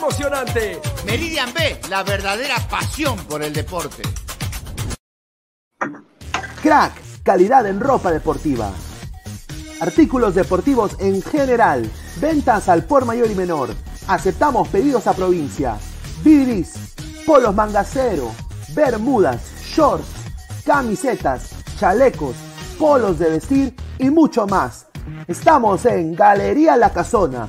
emocionante. Meridian B, la verdadera pasión por el deporte. Crack, calidad en ropa deportiva. Artículos deportivos en general. Ventas al por mayor y menor. Aceptamos pedidos a provincia. Bidris, polos mangacero, bermudas, shorts, camisetas, chalecos, polos de vestir y mucho más. Estamos en Galería La Casona.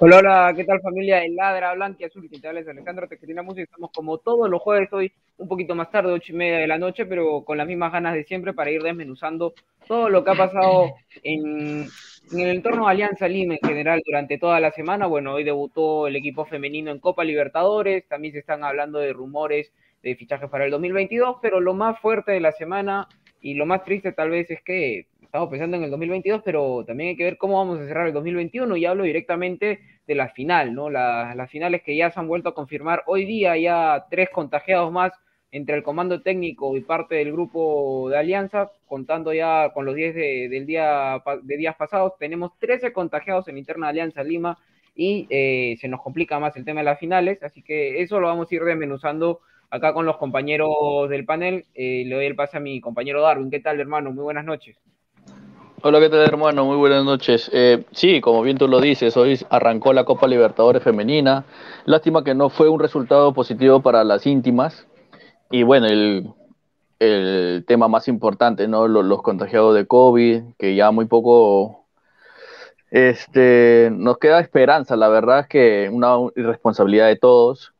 Hola, ¿qué tal familia de Ladra Blanca Azul? ¿Qué tal? Es Alejandro Música. Estamos como todos los jueves hoy, un poquito más tarde, ocho y media de la noche, pero con las mismas ganas de siempre para ir desmenuzando todo lo que ha pasado en, en el entorno de Alianza Lima en general durante toda la semana. Bueno, hoy debutó el equipo femenino en Copa Libertadores, también se están hablando de rumores de fichajes para el 2022, pero lo más fuerte de la semana y lo más triste tal vez es que estamos pensando en el 2022, pero también hay que ver cómo vamos a cerrar el 2021 y hablo directamente de la final, ¿no? las finales que ya se han vuelto a confirmar hoy día, ya tres contagiados más entre el comando técnico y parte del grupo de Alianza, contando ya con los 10 de, del día, de días pasados, tenemos 13 contagiados en interna Alianza Lima y eh, se nos complica más el tema de las finales, así que eso lo vamos a ir desmenuzando acá con los compañeros del panel. Eh, le doy el pase a mi compañero Darwin. ¿Qué tal, hermano? Muy buenas noches. Hola, ¿qué tal hermano? Muy buenas noches. Eh, sí, como bien tú lo dices, hoy arrancó la Copa Libertadores Femenina. Lástima que no fue un resultado positivo para las íntimas. Y bueno, el, tema más importante, ¿no? Los, contagiados de COVID, que ya muy poco este, nos queda esperanza. La verdad es que una irresponsabilidad de todos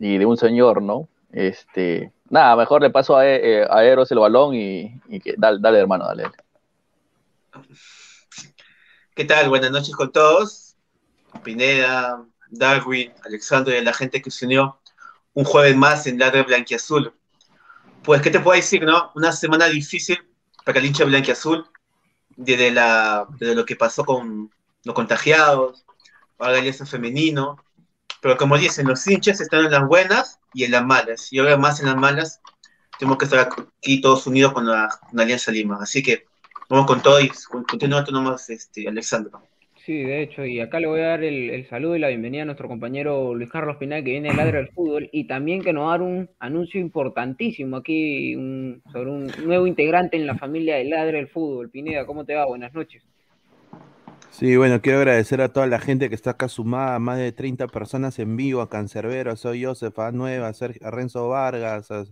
y de un señor, ¿no? Este, nada, mejor le paso a, eh, a Eros el balón y, y que, dale, dale, hermano, dale. ¿Qué tal? Buenas noches con todos. Pineda, Darwin, Alexandro y la gente que se unió un jueves más en Ladre Blanquiazul. Pues, ¿qué te puedo decir, no? Una semana difícil para el hincha Blanquiazul, desde, la, desde lo que pasó con los contagiados, ahora ya es femenino, pero como dicen, los hinchas están en las buenas y en las malas, y ahora más en las malas, tenemos que estar aquí todos unidos con la, Alianza Lima, así que vamos con todo y continúa tú nomás, este, Alexandro. Sí, de hecho, y acá le voy a dar el, saludo y la bienvenida a nuestro compañero Luis Carlos Pinal, que viene del Ladra del Fútbol, y también que nos va a dar un anuncio importantísimo aquí sobre un nuevo integrante en la familia del Ladra del Fútbol. Pineda, ¿cómo te va? Buenas noches. Sí, bueno, quiero agradecer a toda la gente que está acá sumada, más de 30 personas en vivo, a Cancerbero, soy Joseph, a Nueva, a, Renzo Vargas, a,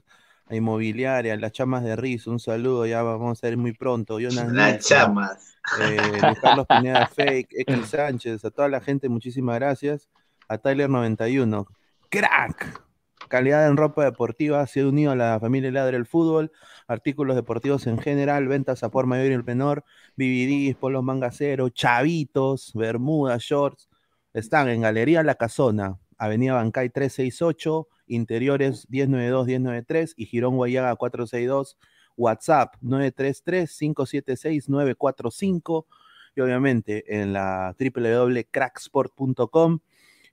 Inmobiliaria, a las chamas de Riz, un saludo, ya vamos a ir muy pronto. las chamas eh, Carlos Pineda Fake, Ekel Sánchez, a toda la gente, muchísimas gracias. A Tyler91, crack, calidad en ropa deportiva, se ha unido a la familia Ladre del Fútbol, artículos deportivos en general, ventas a por mayor y el menor, BBDs, polos mangacero, chavitos, bermudas, shorts. Están en Galería La Casona, Avenida Bancay 368, Interiores 1092-1093 y Girón Guayaga 462 WhatsApp 933-576-945 y obviamente en la www.cracksport.com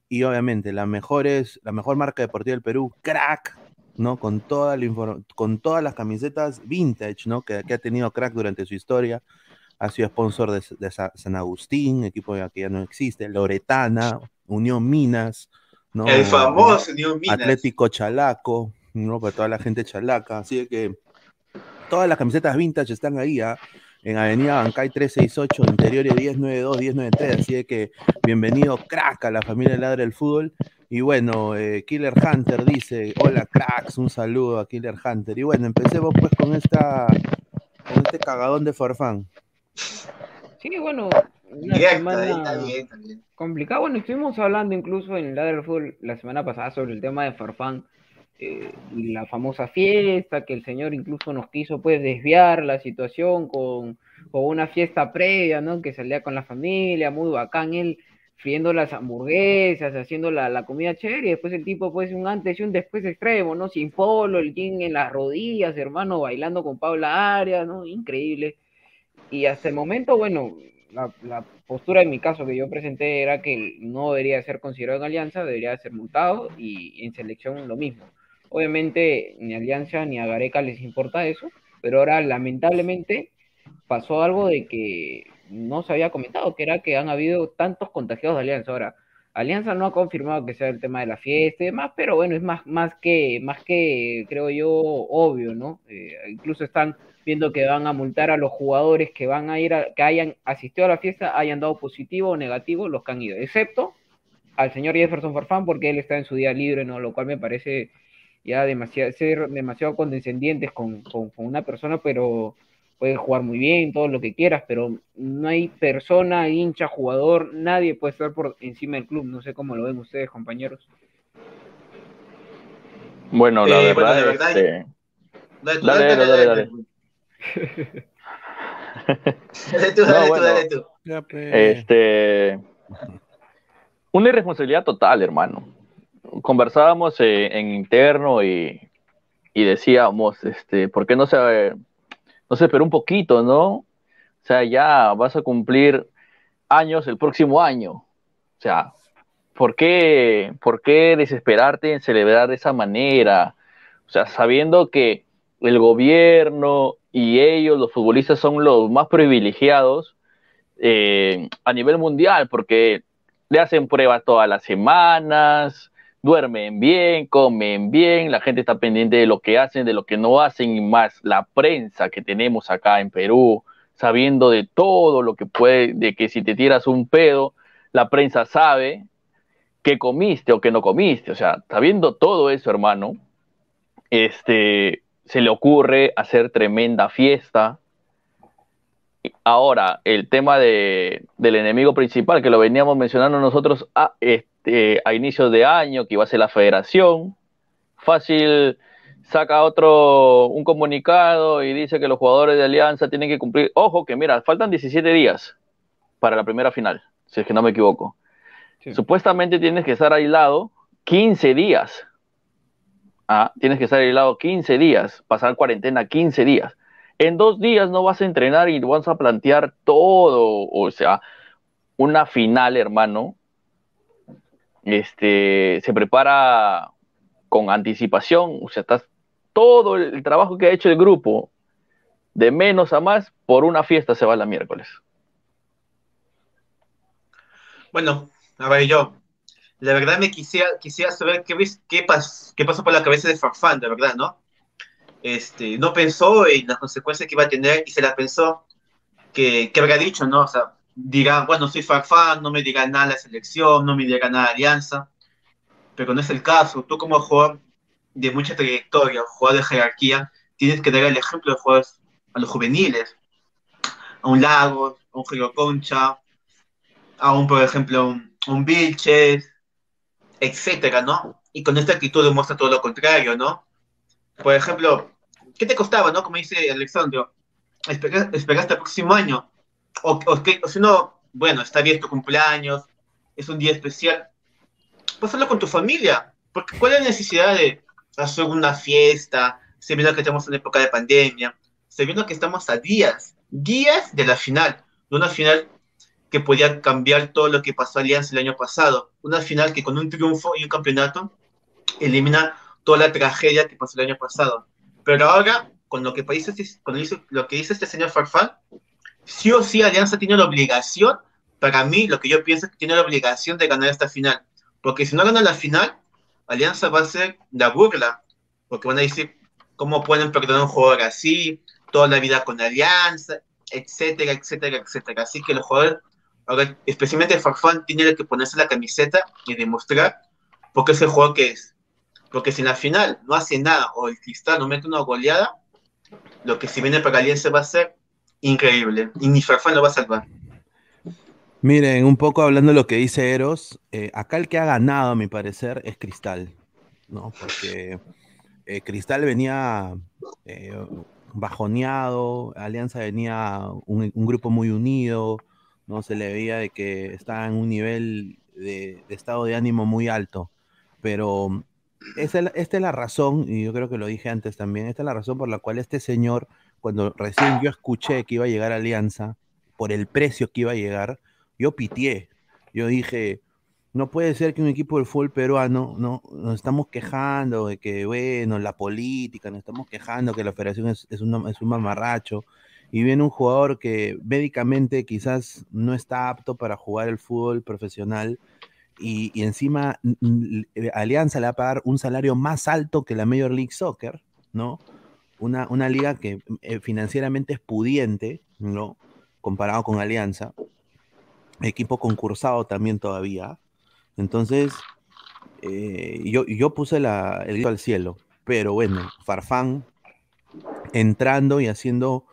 y obviamente la mejor, la mejor marca deportiva del Perú, Crack, ¿no? Con, toda la con todas las camisetas vintage, ¿no? Que, ha tenido Crack durante su historia. Ha sido sponsor de, San Agustín, equipo que ya no existe, Loretana, Unión Minas, ¿no? El famoso Unión Minas. Atlético Chalaco, ¿no? Para toda la gente chalaca. Así que Todas las camisetas vintage están ahí, ¿ah? en Avenida Bancay 368, interiores 1092, 1093. Así que bienvenido, crack, a la familia Ladre del Fútbol. Y bueno, eh, Killer Hunter dice: Hola, cracks, un saludo a Killer Hunter. Y bueno, empecemos pues con esta con este cagadón de Farfán. Sí, bueno, una semana complicada. Bueno, estuvimos hablando incluso en Ladre del Fútbol la semana pasada sobre el tema de Farfán eh, la famosa fiesta, que el Señor incluso nos quiso pues desviar la situación con, una fiesta previa, ¿no? Que salía con la familia, muy bacán, él friendo las hamburguesas, haciendo la, comida chévere, y después el tipo pues un antes y un después extremo, ¿no? Sin polo, el jean en las rodillas, hermano, bailando con Paula Arias, ¿no? Increíble. Y hasta el momento, bueno, la, postura en mi caso que yo presenté era que no debería ser considerado en alianza, debería ser multado y en selección lo mismo. Obviamente ni Alianza ni a Gareca les importa eso, pero ahora lamentablemente pasó algo de que no se había comentado, que era que han habido tantos contagiados de Alianza. Ahora, Alianza no ha confirmado que sea el tema de la fiesta y demás, pero bueno, es más, más, que, más que, creo yo, obvio, ¿no? Eh, incluso están viendo que van a multar a los jugadores que van a ir a, que hayan asistido a la fiesta, hayan dado positivo o negativo los que han ido, excepto al señor Jefferson Farfán, porque él está en su día libre, ¿no? Lo cual me parece ya demasiado, ser demasiado condescendientes con, una persona, pero puede jugar muy bien, todo lo que quieras, pero no hay persona, hincha, jugador, nadie puede estar por encima del club. No sé cómo lo ven ustedes, compañeros. Bueno, la verdad, Dale, dale, dale, dale. Dale tú, dale tú, dale tú. Este. Una irresponsabilidad total, hermano conversábamos eh, en interno y, decíamos, este, ¿por qué no se, no se esperó un poquito, no? O sea, ya vas a cumplir años el próximo año. O sea, ¿por qué, ¿por qué desesperarte en celebrar de esa manera? O sea, sabiendo que el gobierno y ellos, los futbolistas, son los más privilegiados eh, a nivel mundial, porque le hacen pruebas todas las semanas, duermen bien, comen bien, la gente está pendiente de lo que hacen, de lo que no hacen y más la prensa que tenemos acá en Perú, sabiendo de todo lo que puede, de que si te tiras un pedo, la prensa sabe que comiste o que no comiste, o sea, sabiendo todo eso, hermano, este, se le ocurre hacer tremenda fiesta. Ahora, el tema de, del enemigo principal, que lo veníamos mencionando nosotros, este, a inicios de año, que iba a ser la federación. Fácil saca otro, un comunicado y dice que los jugadores de Alianza tienen que cumplir. Ojo, que mira, faltan 17 días para la primera final, si es que no me equivoco. Supuestamente tienes que estar aislado 15 días. Ah, tienes que estar aislado 15 días, pasar cuarentena 15 días. En dos días no vas a entrenar y vas a plantear todo, o sea, una final, hermano. Este, se prepara con anticipación, o sea, estás todo el trabajo que ha hecho el grupo, de menos a más, por una fiesta se va la miércoles. Bueno, a ver, yo, la verdad me quisiera, quisiera saber qué, qué, qué pasó por la cabeza de Farfán, de verdad, ¿no? Este, no pensó en las consecuencias que iba a tener y se la pensó que, que habría dicho, ¿no? O sea, diga, bueno, soy Farfán, no me diga nada la selección, no me diga nada Alianza, pero no es el caso. Tú como jugador de mucha trayectoria, jugador de jerarquía, tienes que dar el ejemplo de jugadores a los juveniles, a un Lagos, a un Giro Concha, a un, por ejemplo, un, un Vilches, etcétera, ¿no? Y con esta actitud demuestra todo lo contrario, ¿no? Por ejemplo, ¿qué te costaba, no? Como dice Alexandro, esperar, hasta el próximo año. O, o, si no, bueno, está bien tu cumpleaños, es un día especial, pásalo con tu familia. Porque ¿cuál es la necesidad de hacer una fiesta, sabiendo que estamos en época de pandemia, sabiendo que estamos a días, días de la final, de una final que podía cambiar todo lo que pasó Alianza el año pasado, una final que con un triunfo y un campeonato elimina toda la tragedia que pasó el año pasado. Pero ahora, con lo que, dice, con lo que dice este señor Farfán, sí o sí Alianza tiene la obligación, para mí lo que yo pienso es que tiene la obligación de ganar esta final. Porque si no gana la final, Alianza va a ser la burla. Porque van a decir, ¿cómo pueden perdonar a un jugador así? Toda la vida con Alianza, etcétera, etcétera, etcétera. Así que los jugadores, especialmente Farfán, tiene que ponerse la camiseta y demostrar porque es el jugador que es. Porque si en la final no hace nada o el cristal no mete una goleada, lo que si viene para Alianza va a ser increíble. Y ni Farfán lo va a salvar. Miren, un poco hablando de lo que dice Eros, eh, acá el que ha ganado, a mi parecer, es Cristal, ¿no? Porque eh, Cristal venía eh, bajoneado, Alianza venía un, grupo muy unido, ¿no? Se le veía de que estaba en un nivel de, estado de ánimo muy alto, pero esta es la razón, y yo creo que lo dije antes también, esta es la razón por la cual este señor, cuando recién yo escuché que iba a llegar a Alianza, por el precio que iba a llegar, yo pitié. Yo dije, no puede ser que un equipo del fútbol peruano, no, nos estamos quejando de que, bueno, la política, nos estamos quejando que la federación es, es, un mamarracho, y viene un jugador que médicamente quizás no está apto para jugar el fútbol profesional, y, encima eh, Alianza le va a pagar un salario más alto que la Major League Soccer, ¿no? Una, una liga que eh, financieramente es pudiente, ¿no? Comparado con Alianza equipo concursado también todavía. Entonces, eh, yo, yo puse el grito al cielo, pero bueno, Farfán entrando y haciendo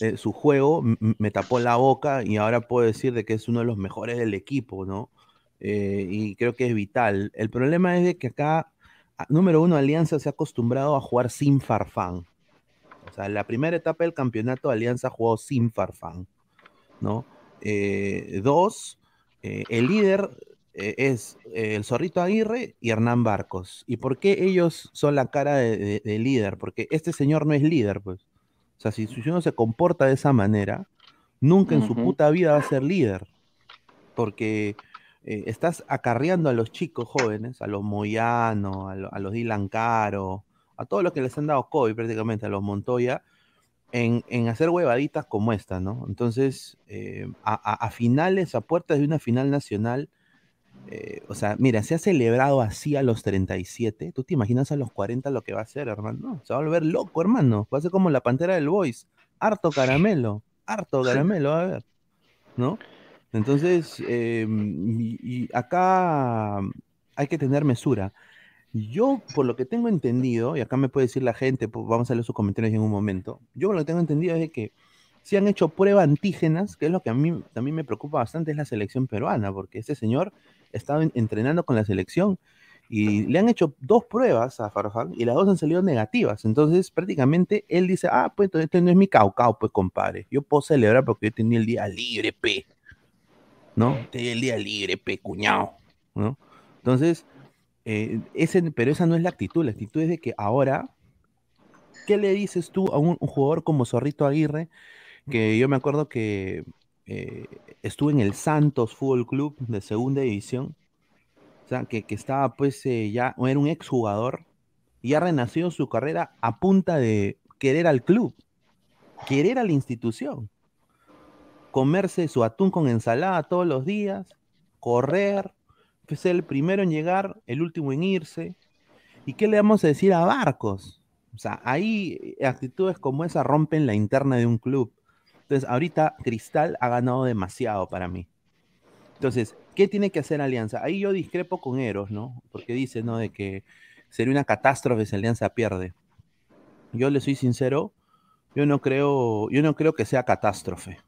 eh, su juego me tapó la boca y ahora puedo decir de que es uno de los mejores del equipo, ¿no? Eh, y creo que es vital. El problema es de que acá, número uno, Alianza se ha acostumbrado a jugar sin Farfán. O sea, la primera etapa del campeonato Alianza jugó sin Farfán, ¿no? Eh, dos, el líder es el Zorrito Aguirre y Hernán Barcos. ¿Y por qué ellos son la cara de, líder? Porque este señor no es líder, pues. O sea, si, uno se comporta de esa manera, nunca en su puta vida va a ser líder. Porque estás acarreando a los chicos jóvenes, a los Moyano, a, a, los Dylan Caro, a todos los que les han dado COVID prácticamente, a los Montoya, en, hacer huevaditas como esta, ¿no? Entonces, eh, a, finales, a puertas de una final nacional, eh, o sea, mira, se ha celebrado así a los 37, ¿tú te imaginas a los 40 lo que va a ser, hermano? Se va a volver loco, hermano, va a ser como la pantera del Boys, harto caramelo, harto caramelo, a ver, ¿no? Entonces, em, y acá hay que tener mesura. Yo, por lo que tengo entendido, y acá me puede decir la gente, pues vamos a leer sus comentarios en un momento, yo por lo que tengo entendido es de que si han hecho pruebas antígenas, que es lo que a mí también me preocupa bastante, es la selección peruana, porque ese señor estaba entrenando con la selección Y le han hecho dos pruebas a Farfán y las dos han salido negativas. Entonces, prácticamente él dice, ah, pues este no es mi caucao, pues compadre. Yo puedo celebrar porque yo tenía el día libre, pe. ¿No? Tenía el día libre, pe, cuñado. ¿No? Entonces, eh, ese, pero esa no es la actitud. La actitud es de que ahora, ¿qué le dices tú a un, un jugador como Zorrito Aguirre? Que yo me acuerdo que eh, estuve en el Santos Fútbol Club de segunda división o sea, que, que estaba pues eh, ya, era un exjugador y ha renacido su carrera a punta de querer al club, querer a la institución, comerse su atún con ensalada todos los días, correr, ser el primero en llegar, el último en irse. ¿Y qué le vamos a decir a Barcos? O sea, ahí actitudes como esa rompen la interna de un club. Entonces, ahorita Cristal ha ganado demasiado para mí. Entonces, ¿qué tiene que hacer Alianza? Ahí yo discrepo con Eros, ¿no? Porque dice, ¿no? De que sería una catástrofe si Alianza pierde. Yo le soy sincero, yo no creo, yo no creo que sea catástrofe.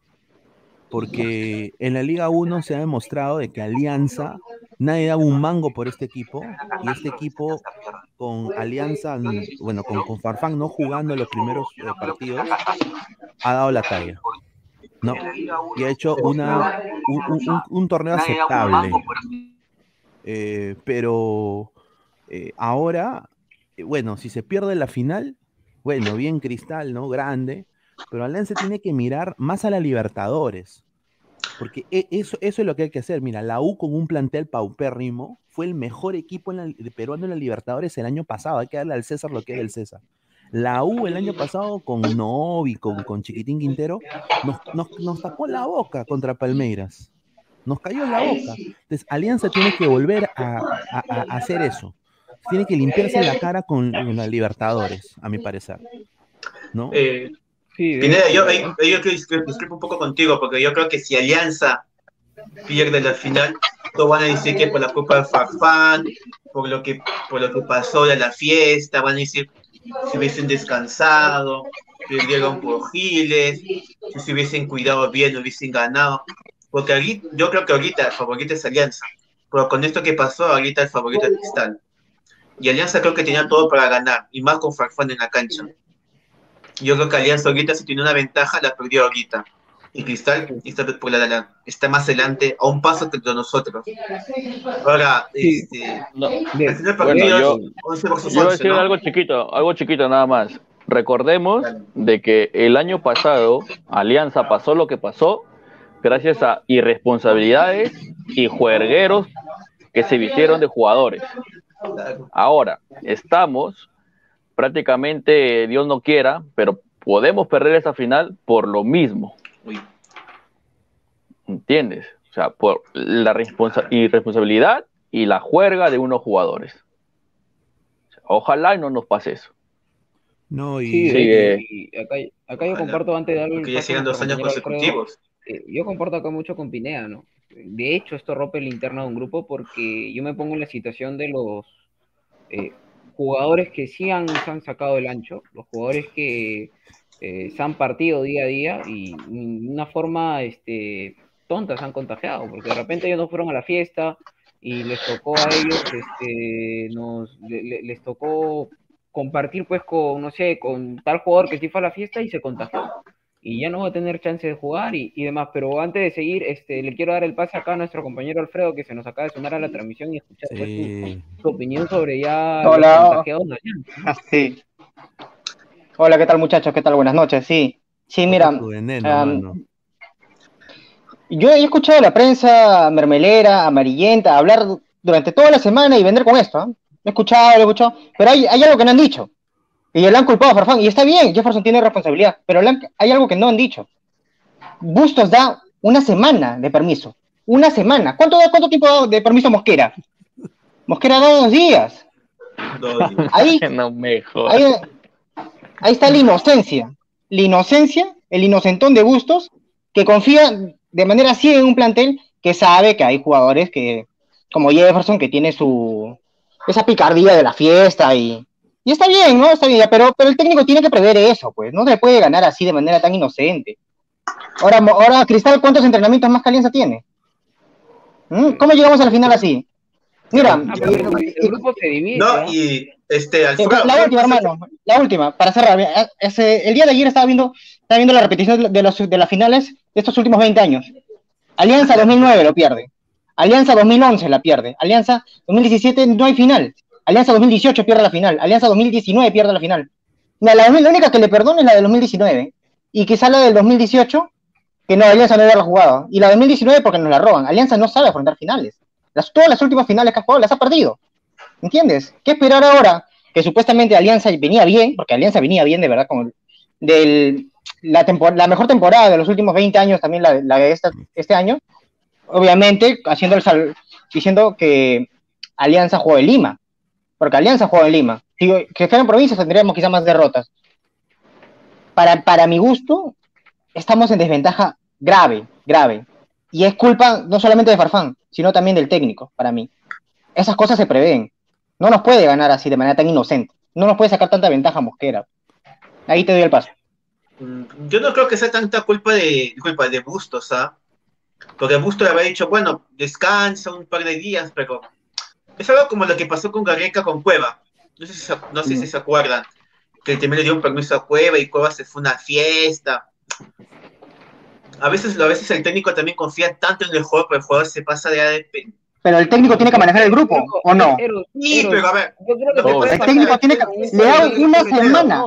Porque en la Liga 1 se ha demostrado de que Alianza, nadie daba un mango por este equipo, y este equipo con Alianza, bueno, con, con Farfán no jugando los primeros eh, partidos, ha dado la talla. No, y ha hecho una, un, torneo aceptable. Eh, pero eh, ahora, bueno, si se pierde la final, bueno, bien Cristal, ¿no? Grande, pero Alianza tiene que mirar más a la Libertadores. Porque e, eso, eso es lo que hay que hacer. Mira, la U con un plantel paupérrimo fue el mejor equipo en la, peruano en la Libertadores el año pasado. Hay que darle al César lo que es del César. La U el año pasado con Novi, con, con Chiquitín Quintero, nos, nos, tapó la boca contra Palmeiras. Nos cayó en la boca. Entonces, Alianza tiene que volver a, hacer eso. Tiene que limpiarse la cara con, los Libertadores, a mi parecer. ¿No? Eh, Pineda, yo, yo, discrepo un poco contigo, porque yo creo que si Alianza pierde la final, todos van a decir que por la culpa de Farfán, por lo que, por lo que pasó de la fiesta, van a decir, si hubiesen descansado, perdieron por Giles, si se hubiesen cuidado bien, hubiesen ganado. Porque aquí, yo creo que ahorita el favorito es Alianza. Pero con esto que pasó, ahorita el favorito es Cristal. Y Alianza creo que tenía todo para ganar, y más con Farfán en la cancha. Yo creo que Alianza ahorita si tiene una ventaja, la perdió ahorita. Y Cristal está, está más adelante, a un paso que de nosotros. Ahora, este, yo, voy a decir algo chiquito, algo chiquito nada más. Recordemos de que el año pasado Alianza pasó lo que pasó gracias a irresponsabilidades y juergueros que se vistieron de jugadores. Ahora, estamos prácticamente, Dios no quiera, pero podemos perder esa final por lo mismo. ¿Entiendes? O sea, por la irresponsabilidad y la juerga de unos jugadores. ojalá y no nos pase eso. No, y, acá, yo comparto antes de algo. Que ya siguen dos años consecutivos. Eh, yo comparto acá mucho con Pinea, ¿no? De hecho, esto rompe el interno de un grupo porque yo me pongo en la situación de los eh, jugadores que sí han, se han sacado el ancho, los jugadores que eh, se han partido día a día y de una forma este, tonta se han contagiado, porque de repente ellos no fueron a la fiesta y les tocó a ellos, este, nos, les tocó compartir pues con, no sé, con tal jugador que sí fue a la fiesta y se contagió. Y ya no va a tener chance de jugar y, demás. Pero antes de seguir, este, le quiero dar el pase acá a nuestro compañero Alfredo, que se nos acaba de sumar a la transmisión y escuchar pues, su, opinión sobre ya Hola. Sí. Hola, ¿qué tal muchachos? ¿Qué tal? Buenas noches. Sí, sí, mira. yo he escuchado a la prensa mermelera, amarillenta, hablar durante toda la semana y vender con esto. ¿eh? He escuchado, he escuchado, pero hay, algo que no han dicho. Y le han culpado a Farfán. Y está bien, Jefferson tiene responsabilidad, pero hay algo que no han dicho. Bustos da una semana de permiso. Una semana. ¿Cuánto, cuánto tiempo de permiso Mosquera? Mosquera da dos días. Dos días. Ahí, no mejor. Ahí, Ahí está la inocencia. La inocencia, el inocentón de Bustos, que confía de manera ciega en un plantel que sabe que hay jugadores que, como Jefferson, que tiene su esa picardía de la fiesta y, y está bien, ¿no? Está bien, pero, pero el técnico tiene que prever eso, pues, no se puede ganar así de manera tan inocente. Ahora, ahora Cristal, ¿cuántos entrenamientos más calientes tiene? ¿Mm? ¿Cómo llegamos al final así? Mira, Ah, y- el grupo se divide. No, ¿ah? y este, Alfredo, la última, hermano, la última, para cerrar. ese- el día de ayer estaba viendo, estaba viendo la repetición de, los, de las finales de estos últimos 20 años. Alianza 2009 lo pierde. Alianza 2011 la pierde. Alianza 2017 no hay final. Alianza 2018 pierde la final. Alianza 2019 pierde la final. La, la- única que le perdono es la del 2019. Y quizá la del 2018, que no, Alianza no la jugado. Y la 2019 porque nos la roban. Alianza no sabe afrontar finales. Las, todas las últimas finales que ha jugado las ha perdido. ¿Entiendes? ¿Qué esperar ahora? Que supuestamente Alianza venía bien, porque Alianza venía bien de verdad con del, la, la mejor temporada de los últimos 20 años, también la de esta- este año. Obviamente, haciendo el sal- diciendo que Alianza jugó en Lima, porque Alianza jugó en Lima. Si que fueran provincias tendríamos quizá más derrotas. Para, para mi gusto, estamos en desventaja grave, grave. Y es culpa no solamente de Farfán, sino también del técnico, para mí. Esas cosas se prevén. No nos puede ganar así de manera tan inocente. No nos puede sacar tanta ventaja Mosquera. Ahí te doy el paso. Mm, Yo no creo que sea tanta culpa de, culpa de Bustos, ¿ah? Porque Bustos le había dicho, bueno, descansa un par de días, pero es algo como lo que pasó con Garreca con Cueva. No sé si se, no sé si se acuerdan. Que también le dio un permiso a Cueva y Cueva se fue a una fiesta. A veces, a veces el técnico también confía tanto en el juego, pero el jugador se pasa de, de Pero el técnico tiene que manejar el grupo, ¿o no? Sí, pero a ver, yo creo que pasa El técnico tiene que... Le da una semana,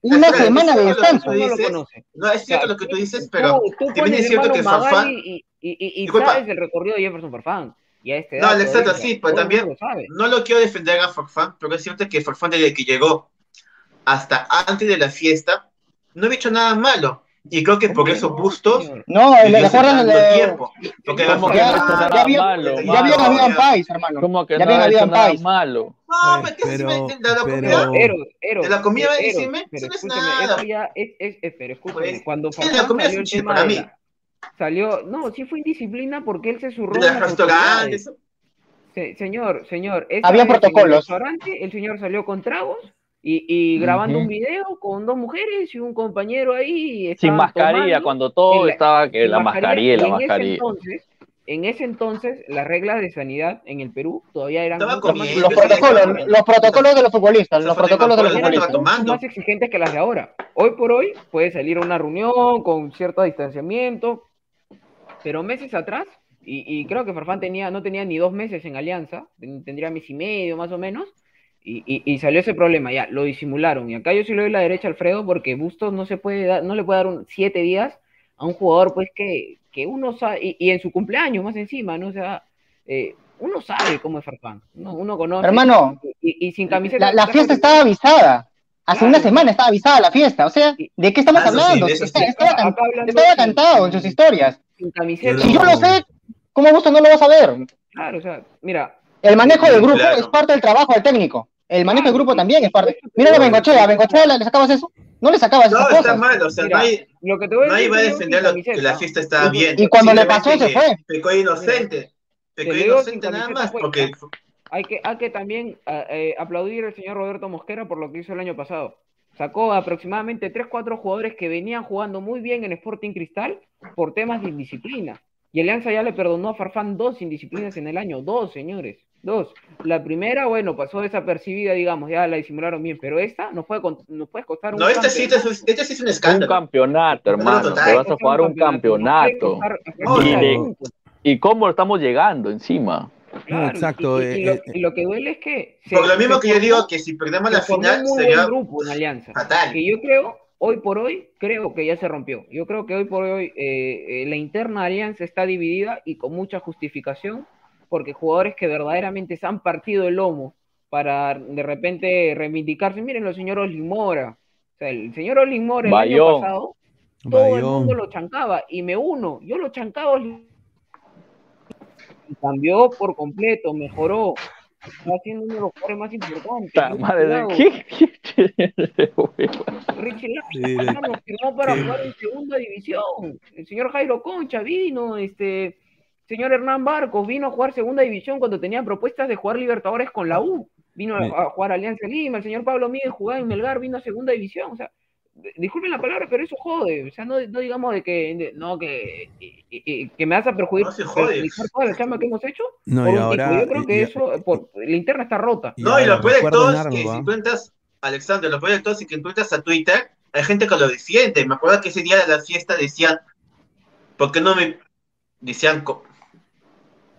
una Espera, semana de descanso. no es cierto O sea, lo que tú dices, pero tú también es cierto que Farfán... Y, y, y, y sabes el recorrido de Jefferson Farfán. Y a este No, Alexander, sí, pero también Sabe. no lo quiero defender a Farfán, pero es cierto que Farfán desde que llegó hasta antes de la fiesta no había hecho nada malo. Y creo que por eso Bustos No, le ¿le dio acuerdas tanto de... tiempo. Porque ¿Cómo que Ya, había- malo? ya habían país, hermano. ¿Cómo que Ya no habían malo? No, pero, de la pero- comida, De la comida eso no es escúchame, nada. esto ya es, es, es- pero escúchame, Pues, cuando es la Farfán comida salió el es un tema para de mí. la- salió, no, sí fue indisciplina porque él se zurró en autoridades. Se- señor, señor, Había En protocolos. el restaurante, el señor salió con tragos y, y grabando un video con dos mujeres y un compañero ahí. Sin mascarilla, tomando cuando todo la- estaba que la mascarilla y la en ese mascarilla. entonces, en ese entonces, las reglas de sanidad en el Perú todavía eran más comiendo, Los protocolos, los protocolos de los futbolistas, los protocolos de los futbolistas. más exigentes que las de ahora. Hoy por hoy puede salir a una reunión con cierto distanciamiento, pero meses atrás, y, y creo que Farfán tenía, no tenía ni dos meses en Alianza, ten- tendría mes y medio más o menos, y, y- y salió ese problema, ya, lo disimularon. Y acá yo sí le doy la derecha a Alfredo porque Bustos no se puede dar, no le puede dar un, siete días a un jugador pues que, que uno sabe, y, y en su cumpleaños más encima, ¿no? O sea, eh, uno sabe cómo es Farfán, uno, uno conoce. Hermano, y, y sin camiseta. La, la fiesta estaba avisada. Hace Claro. una semana estaba avisada la fiesta. O sea, ¿de qué estamos Ah, sí, hablando? Está- sí. estaba, can- Acá hablando estaba cantado en sus historias. Sin camiseta. Si yo lo sé, ¿cómo gusto no lo vas a ver? Claro, o sea, mira, El manejo del grupo claro. es parte del trabajo del técnico. El manejo del grupo sí. también es parte. Mira a. Bengochea, ¿a Bengochea le sacabas eso? No le sacabas No, esas está cosas. mal, o sea, Mira, nadie, lo que te voy a nadie decir. va a defender lo, que la fiesta estaba bien. Y cuando le pasó, se fue. Pecó inocente. Pecó inocente nada más, puesta. porque Hay que, hay que también eh, eh, aplaudir al señor Roberto Mosquera por lo que hizo el año pasado. Sacó aproximadamente 3-4 jugadores que venían jugando muy bien en Sporting Cristal por temas de indisciplina. Y Alianza ya le perdonó a Farfán dos indisciplinas en el año. Dos, señores. Dos. La primera, bueno, pasó desapercibida, digamos, ya la disimularon bien. Pero esta nos puede, nos puede costar un No, este sí, este, este sí es un Un escándalo. campeonato, hermano. Te vas a jugar un campeonato. No, Y, le- puntos. ¿Y cómo estamos llegando encima? Claro, exacto, Y, y- y eh, lo, eh, y lo que duele es que. se- Por lo mismo se que yo digo que si perdemos la se final un sería grupo en Alianza. fatal. Que yo creo, hoy por hoy, creo que ya se rompió. Yo creo que hoy por hoy eh, eh, la interna Alianza está dividida y con mucha justificación, porque jugadores que verdaderamente se han partido el lomo para de repente reivindicarse. Miren, los señor Olimora. O sea, el señor Olimora el año Bayón. pasado, todo el Bayón. mundo lo chancaba y me uno. Yo lo chancaba. Y cambió por completo, mejoró. Está siendo uno de los jugadores más importantes. Ta Richie madre de-. ¿Qué? Richie Lago, hermano, firmó para jugar en segunda división. El señor Jairo Concha vino, este señor Hernán Barcos vino a jugar segunda división cuando tenía propuestas de jugar Libertadores con la U. Vino a, a jugar Alianza Lima. El señor Pablo Miguel jugaba en Melgar, vino a segunda división. O sea, disculpen la palabra, pero eso jode. O sea, no, no digamos de que, de- no, que, y- y- que me vas a perjudicar, No toda la chamba que hemos hecho. No, por y un ahora- tipo. Yo creo que y- eso, por, la interna está rota. No, y lo peor de todo es que si tú entras, Alexander, lo peor de todo es que tú entras a Twitter, hay gente que lo defiende. Me acuerdo que ese día de la fiesta decían, ¿por qué no me...? Decían, co-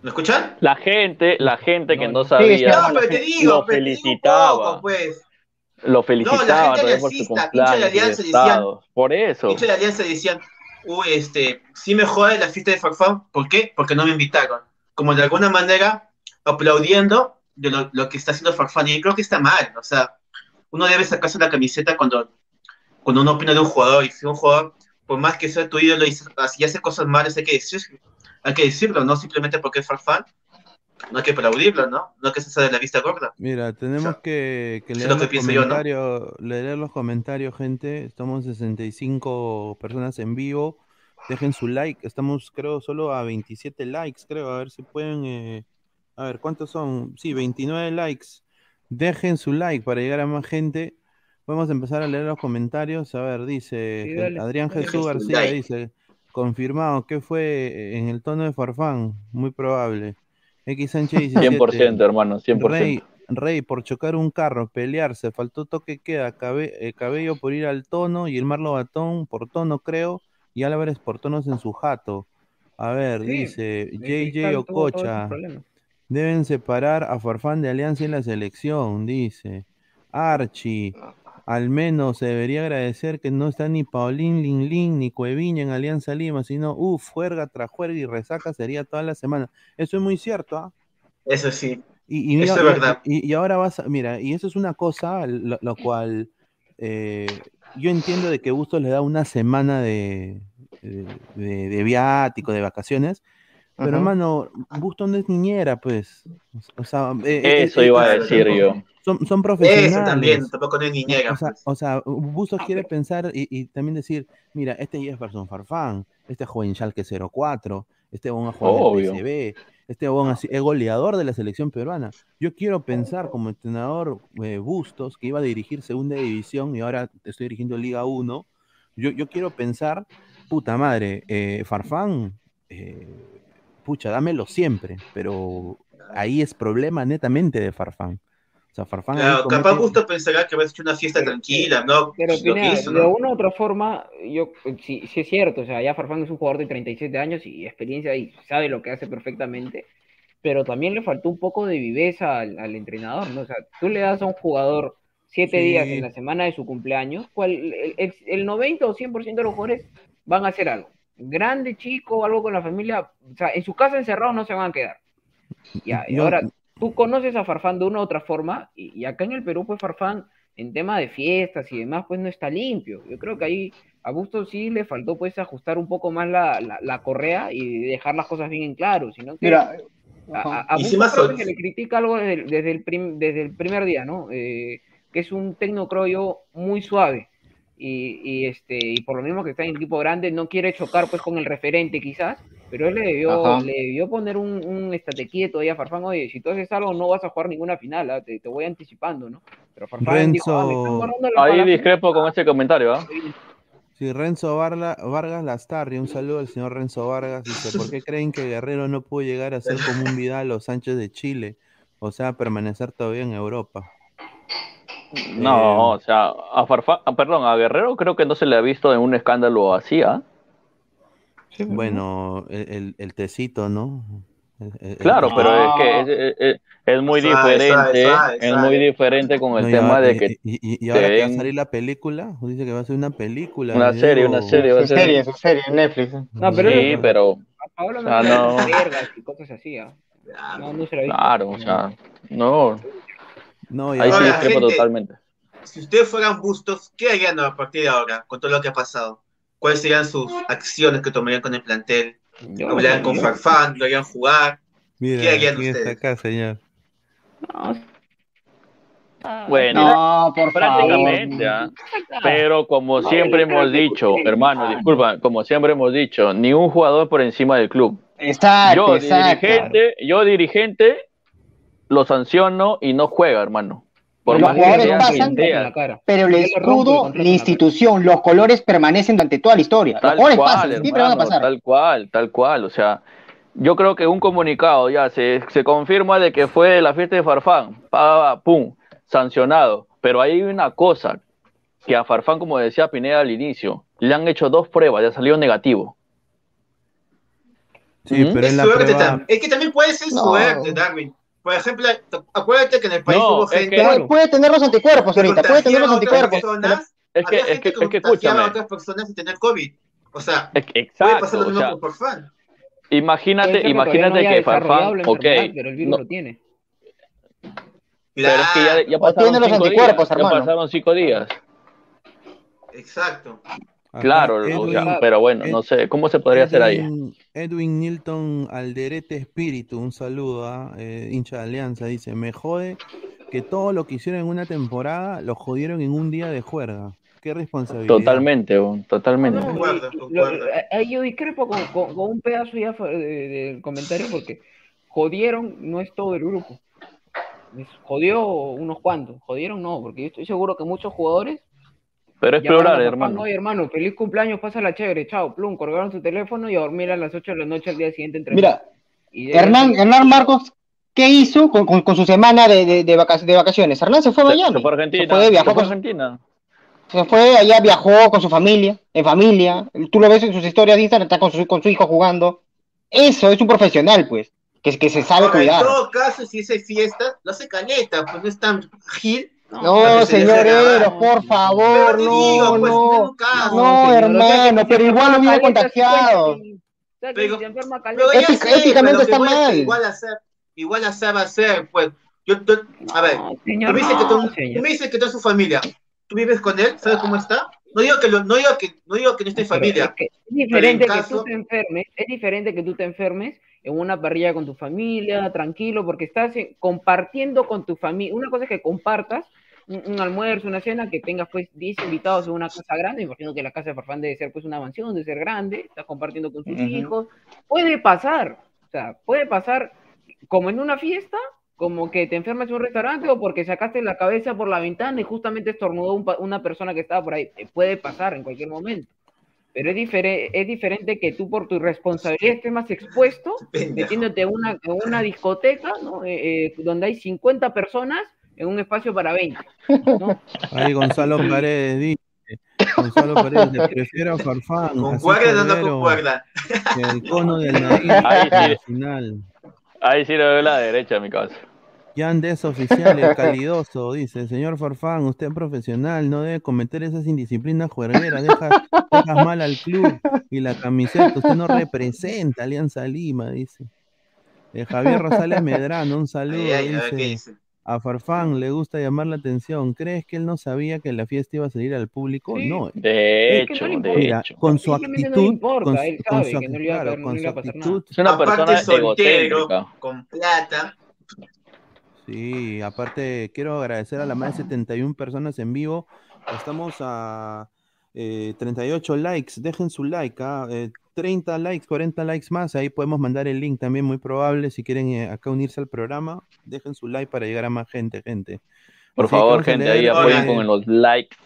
¿me escuchan? La gente, la gente que No, sabía, sí, No, pero te digo, lo pero te digo un felicitaba. poco, pues. Lo felicitaba gente también por su aliancista, hincha de Alianza, decían-. Por eso. Muchos de Alianza decían, uy, este, sí me jode la fiesta de Farfán, ¿por qué? Porque no me invitaron. Como de alguna manera aplaudiendo de lo, lo que está haciendo Farfán, y creo que está mal, o sea, uno debe sacarse la camiseta cuando, cuando uno opina de un jugador, y si un jugador, por más que sea tu ídolo y si hace cosas malas, hay que, decir, hay que decirlo, no simplemente porque es Farfán, no hay que aplaudirlo, ¿no? No que se sea de la vista gorda. Mira, tenemos sea, que, que leer lo que los yo, ¿no? comentarios, leer los comentarios, gente. Estamos 65 personas en vivo. Dejen su like. Estamos, creo, solo a 27 likes, creo. A ver si pueden. eh, A ver, ¿cuántos son? Sí, 29 likes. Dejen su like para llegar a más gente. Vamos a empezar a leer los comentarios. A ver, dice Sí, gen- dale. Adrián Jesús García, like. dice, confirmado, ¿qué fue en el tono de Farfán? Muy probable. X Sánchez 17. 100%, hermano, 100%. Rey, Rey, por chocar un carro, pelearse, faltó toque queda, cabe- eh, cabello por ir al tono y el Marlo Batón por tono, creo, y Álvarez por tonos en su jato. A ver, Sí, dice JJ Ococha, deben separar a Farfán de Alianza en la selección, dice. Archie, al menos se debería agradecer que no está ni Paulín Linlin ni Cueviña en Alianza Lima, sino, uff, juerga tras juerga y resaca sería toda la semana. Eso es muy cierto, ¿ah? Eso sí. Y, y Eso es verdad. y- y ahora vas a, mira, y eso es una cosa, lo, lo cual eh, yo entiendo de que Bustos le da una semana de, de, de- de viático, de vacaciones, pero hermano, Bustos no es niñera, pues. O sea, eh, eh, Eso eh, iba a decir yo. Son, son profesionales. Eso también, tampoco no es niñera. O sea, pues. o sea, Bustos Ah, quiere pensar y, y también decir, mira, este Jefferson Farfán, este joven Schalke 04, este bon ha jugado Obvio. en el PSV, este bon así- es goleador de la selección peruana. Yo quiero pensar como entrenador eh, Bustos, que iba a dirigir segunda división y ahora estoy dirigiendo Liga 1, yo, yo quiero pensar, puta madre, eh, Farfán, eh, pucha, dámelo siempre, pero ahí es problema netamente de Farfán. O sea, Farfán Claro, capaz comete- Gusto pensará que va a ser una fiesta tranquila, ¿no? Pero Lo que Pineda, hizo, de ¿no? una u otra forma, yo sí, sí es cierto, o sea, ya Farfán es un jugador de 37 años y experiencia y sabe lo que hace perfectamente, pero también le faltó un poco de viveza al, al entrenador, ¿no? O sea, tú le das a un jugador siete Sí. días en la semana de su cumpleaños, cual, el, el- el 90 o 100% de los jugadores van a hacer algo. Grande, chico, algo con la familia, o sea, en su casa encerrados no se van a quedar. Ya, y ahora, tú conoces a Farfán de una u otra forma, y, y acá en el Perú, pues Farfán, en tema de fiestas y demás, pues no está limpio. Yo creo que ahí a Bustos sí le faltó pues ajustar un poco más la, la, la correa y dejar las cosas bien en claro, sino que Mira, a, a- a Y Bustos encima creo son- que se le critica algo desde, el- desde, el prim- desde el primer día, ¿no? Eh, que es un técnico, creo yo, muy suave. Y, y, este, y por lo mismo que está en equipo grande, no quiere chocar pues con el referente quizás, pero él le debió, le debió poner un, un estate quieto ahí a Farfán, oye, si tú haces algo no vas a jugar ninguna final, ¿ah? te, te voy anticipando, ¿no? Pero Farfán dijo, ah, me están Renzo- guardando la Ahí discrepo con ese comentario, ¿ah? final". Sí, Renzo Varla- Vargas Lastarri, un saludo al señor Renzo Vargas. Dice, ¿por qué creen que Guerrero no pudo llegar a ser como un Vidal o Sánchez de Chile? O sea, permanecer todavía en Europa. No, o sea, a Farfán, ah, perdón, a Guerrero creo que no se le ha visto en un escándalo así, ¿ah? Bueno, el, el- el tecito, ¿no? El- el- Claro, pero es que es, es- muy Sabe, diferente, sabe, sabe, es muy diferente con el No, tema ahora- de que y, y- y ahora que va a salir la película, dice que va a ser una película. Una serie, una serie, va a ser- serie, serie, en Netflix. No, pero sí, pero A Paolo no O sea, se le no. vergas y cosas así, ¿ah? No, no se la ha visto. claro, o sea, no, No, y ahí sí discrepo gente- totalmente. Si ustedes fueran bustos, ¿qué harían a partir de ahora con todo lo que ha pasado? ¿Cuáles serían sus acciones que tomarían con el plantel? Yo- ¿Hablarían con Farfán? ¿Lo harían jugar? mira, ¿qué harían ¿quién está ustedes? acá, señor? No, ah, Bueno, No, por prácticamente, favor. ¿ah? Pero como siempre hemos dicho, hermano, disculpa, como siempre hemos dicho, ni un jugador por encima del club. Exacto, Yo exacto. dirigente, yo dirigente lo sanciono y no juega, hermano. Por Los jugadores pasan, la cara. Pero el escudo, la institución, los colores permanecen durante toda la historia. Los Tal cual, pasan, siempre van a pasar. tal cual, tal cual. O sea, yo creo que un comunicado ya se, se confirma de que fue la fiesta de Farfán, pa, pum, sancionado. Pero hay una cosa, que a Farfán, como decía Pineda al inicio, le han hecho dos pruebas, ya salió negativo. Sí, pero Es la prueba... Es que también puede ser No. suerte, Darwin. Por ejemplo, acuérdate que en el país No, hubo gente que- Puede, puede tener los anticuerpos ahorita, puede tener los anticuerpos. personas. Es que, es que, es que escúchame, a otras personas y tener COVID. O sea, es que- puede pasar exacto, lo o mismo sea, por fan. imagínate, no imagínate que Farfán, ok, pero el virus no- lo tiene. pero es que ya, ya pasaron tiene los cinco anticuerpos, días, ya pasaron cinco días. Exacto. Acá Claro, o Edwin- sea, pero bueno, no sé, ¿cómo se podría hacer ahí? Edwin, Nilton Alderete Espíritu, un saludo a hincha de Alianza, dice, me jode que todo lo que hicieron en una temporada lo jodieron en un día de juerga. Qué responsabilidad. Totalmente, totalmente. No, concuerdo. lo- ahí yo discrepo con, con- con un pedazo ya fue de- del comentario porque jodieron no es todo el grupo. Es- Jodió unos cuantos, jodieron no, porque yo estoy seguro que muchos jugadores Pero papá, hermano. Oye, hermano, feliz cumpleaños, pásala chévere, chao, plum, colgaron su teléfono y a dormir a las 8 de la noche al día siguiente entre Mira, y de- Hernán, Hernán Marcos, ¿qué hizo con, con- con su semana de, de, de vaca- de vacaciones? Hernán se fue a Se, Miami. se fue a Argentina. Se fue, se viajó fue a con, Argentina. se fue allá, viajó con su familia, en familia. Tú lo ves en sus historias de Instagram, está con su, con su hijo jugando. Eso es un profesional, pues, que, que se sabe Ahora, en cuidar. todo caso, si es fiesta, lo hace caleta, pues no es tan gil. No, se señor. Eros, por favor, digo, no, pues, no. caso. No, señor, hermano, pero igual lo sí, contagiado. Pero- sé, éticamente pero está es mal. Igual hacer, igual hacer va a ser, pues. Yo, yo- a ver, No, tú señor, me dices que no, tú, tú señor. me dices que toda su familia, tú vives con él, ¿sabes cómo está? No digo que lo- no digo que no digo que no esté en familia. es, que es diferente en que caso- tú te enfermes, es diferente que tú te enfermes en una parrilla con tu familia, tranquilo, porque estás compartiendo con tu familia. Una cosa es que compartas un, un almuerzo, una cena, que tengas pues 10 invitados en una casa grande, imagino que la casa de Farfán debe ser pues una mansión, debe ser grande, estás compartiendo con sus Ujú. hijos. Puede pasar, o sea, puede pasar como en una fiesta, como que te enfermas en un restaurante o porque sacaste la cabeza por la ventana y justamente estornudó un pa- una persona que estaba por ahí. Eh, Puede pasar en cualquier momento. Pero es, difere- es diferente que tú por tu responsabilidad estés más expuesto, metiéndote en una, en una discoteca, ¿no? Eh, eh, donde hay 50 personas en un espacio para 20. ¿no? Ahí Gonzalo Paredes dice, Gonzalo Paredes, dice, prefiero a Farfán, Con cuerda o no con cuerda. que el cono del nariz Ahí en sí. la final. Ahí sí le doy la derecha, mi casa. Yandes oficial, el calidoso, dice, señor Farfán, usted es profesional, no debe cometer esas indisciplinas juergueras, deja, dejas mal al club y la camiseta, usted no representa a Alianza Lima, dice. Eh, Javier Rosales Medrano, un saludo, Ay, ay, dice, a Farfán le gusta llamar la atención, ¿crees que él no sabía que la fiesta iba a salir al público? Sí. No, De hecho, no de importa. Mira, hecho. con su actitud, importa, con, él su- actitud, Es una persona soltero, egocéntrica. con plata. Sí, aparte quiero agradecer a las más de 71 personas en vivo. Estamos a eh, 38 likes. Dejen su like. ah, eh, 30 likes, 40 likes más. Ahí podemos mandar el link también, muy probable. Si quieren eh, acá unirse al programa, dejen su like para llegar a más gente, gente. Por Así favor, gente, ahí apoyen eh, con los likes.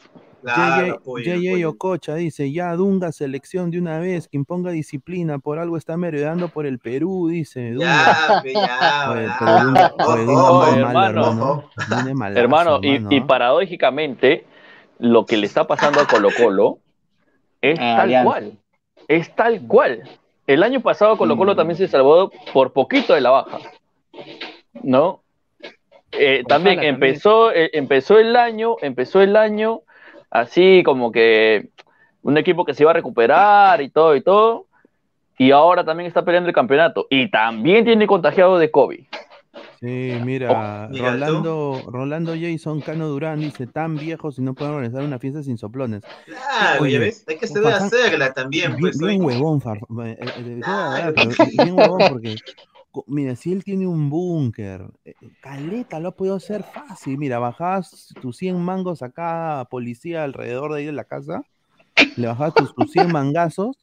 Claro, JJ. Ococha dice, ya Dunga selección de una vez, que imponga disciplina, por algo está merodeando por el Perú, dice Dunga. Ya, pe, ya, Oye, ya. pero Dunga, Ojo, oye, Dunga ojo, muy malo, hermano. hermano. Viene malazo, Hermano, y, paradójicamente, lo que le está pasando a Colo Colo es Ah, tal Alianza. cual. Es tal cual. El año pasado Colo Colo también se salvó por poquito de la baja. ¿No? Eh, también empezó, eh, empezó el año, empezó el año así como que un equipo que se iba a recuperar y todo y todo. Y ahora también está peleando el campeonato. Y también tiene contagiado de COVID. Sí, mira, Oh, mira. Rolando, Rolando Jason Cano Durán dice, tan viejos y no pueden organizar una fiesta sin soplones. Claro, Oye, ya ves, hay que Farfán- hacerla también, Bien, pues. bien huevón, Far- eh, eh, bien huevón porque, mira, si él tiene un búnker, eh, caleta, lo ha podido hacer fácil. Mira, bajabas tus 100 mangos a cada policía alrededor de ahí de la casa, le bajabas tus, tus 100 mangazos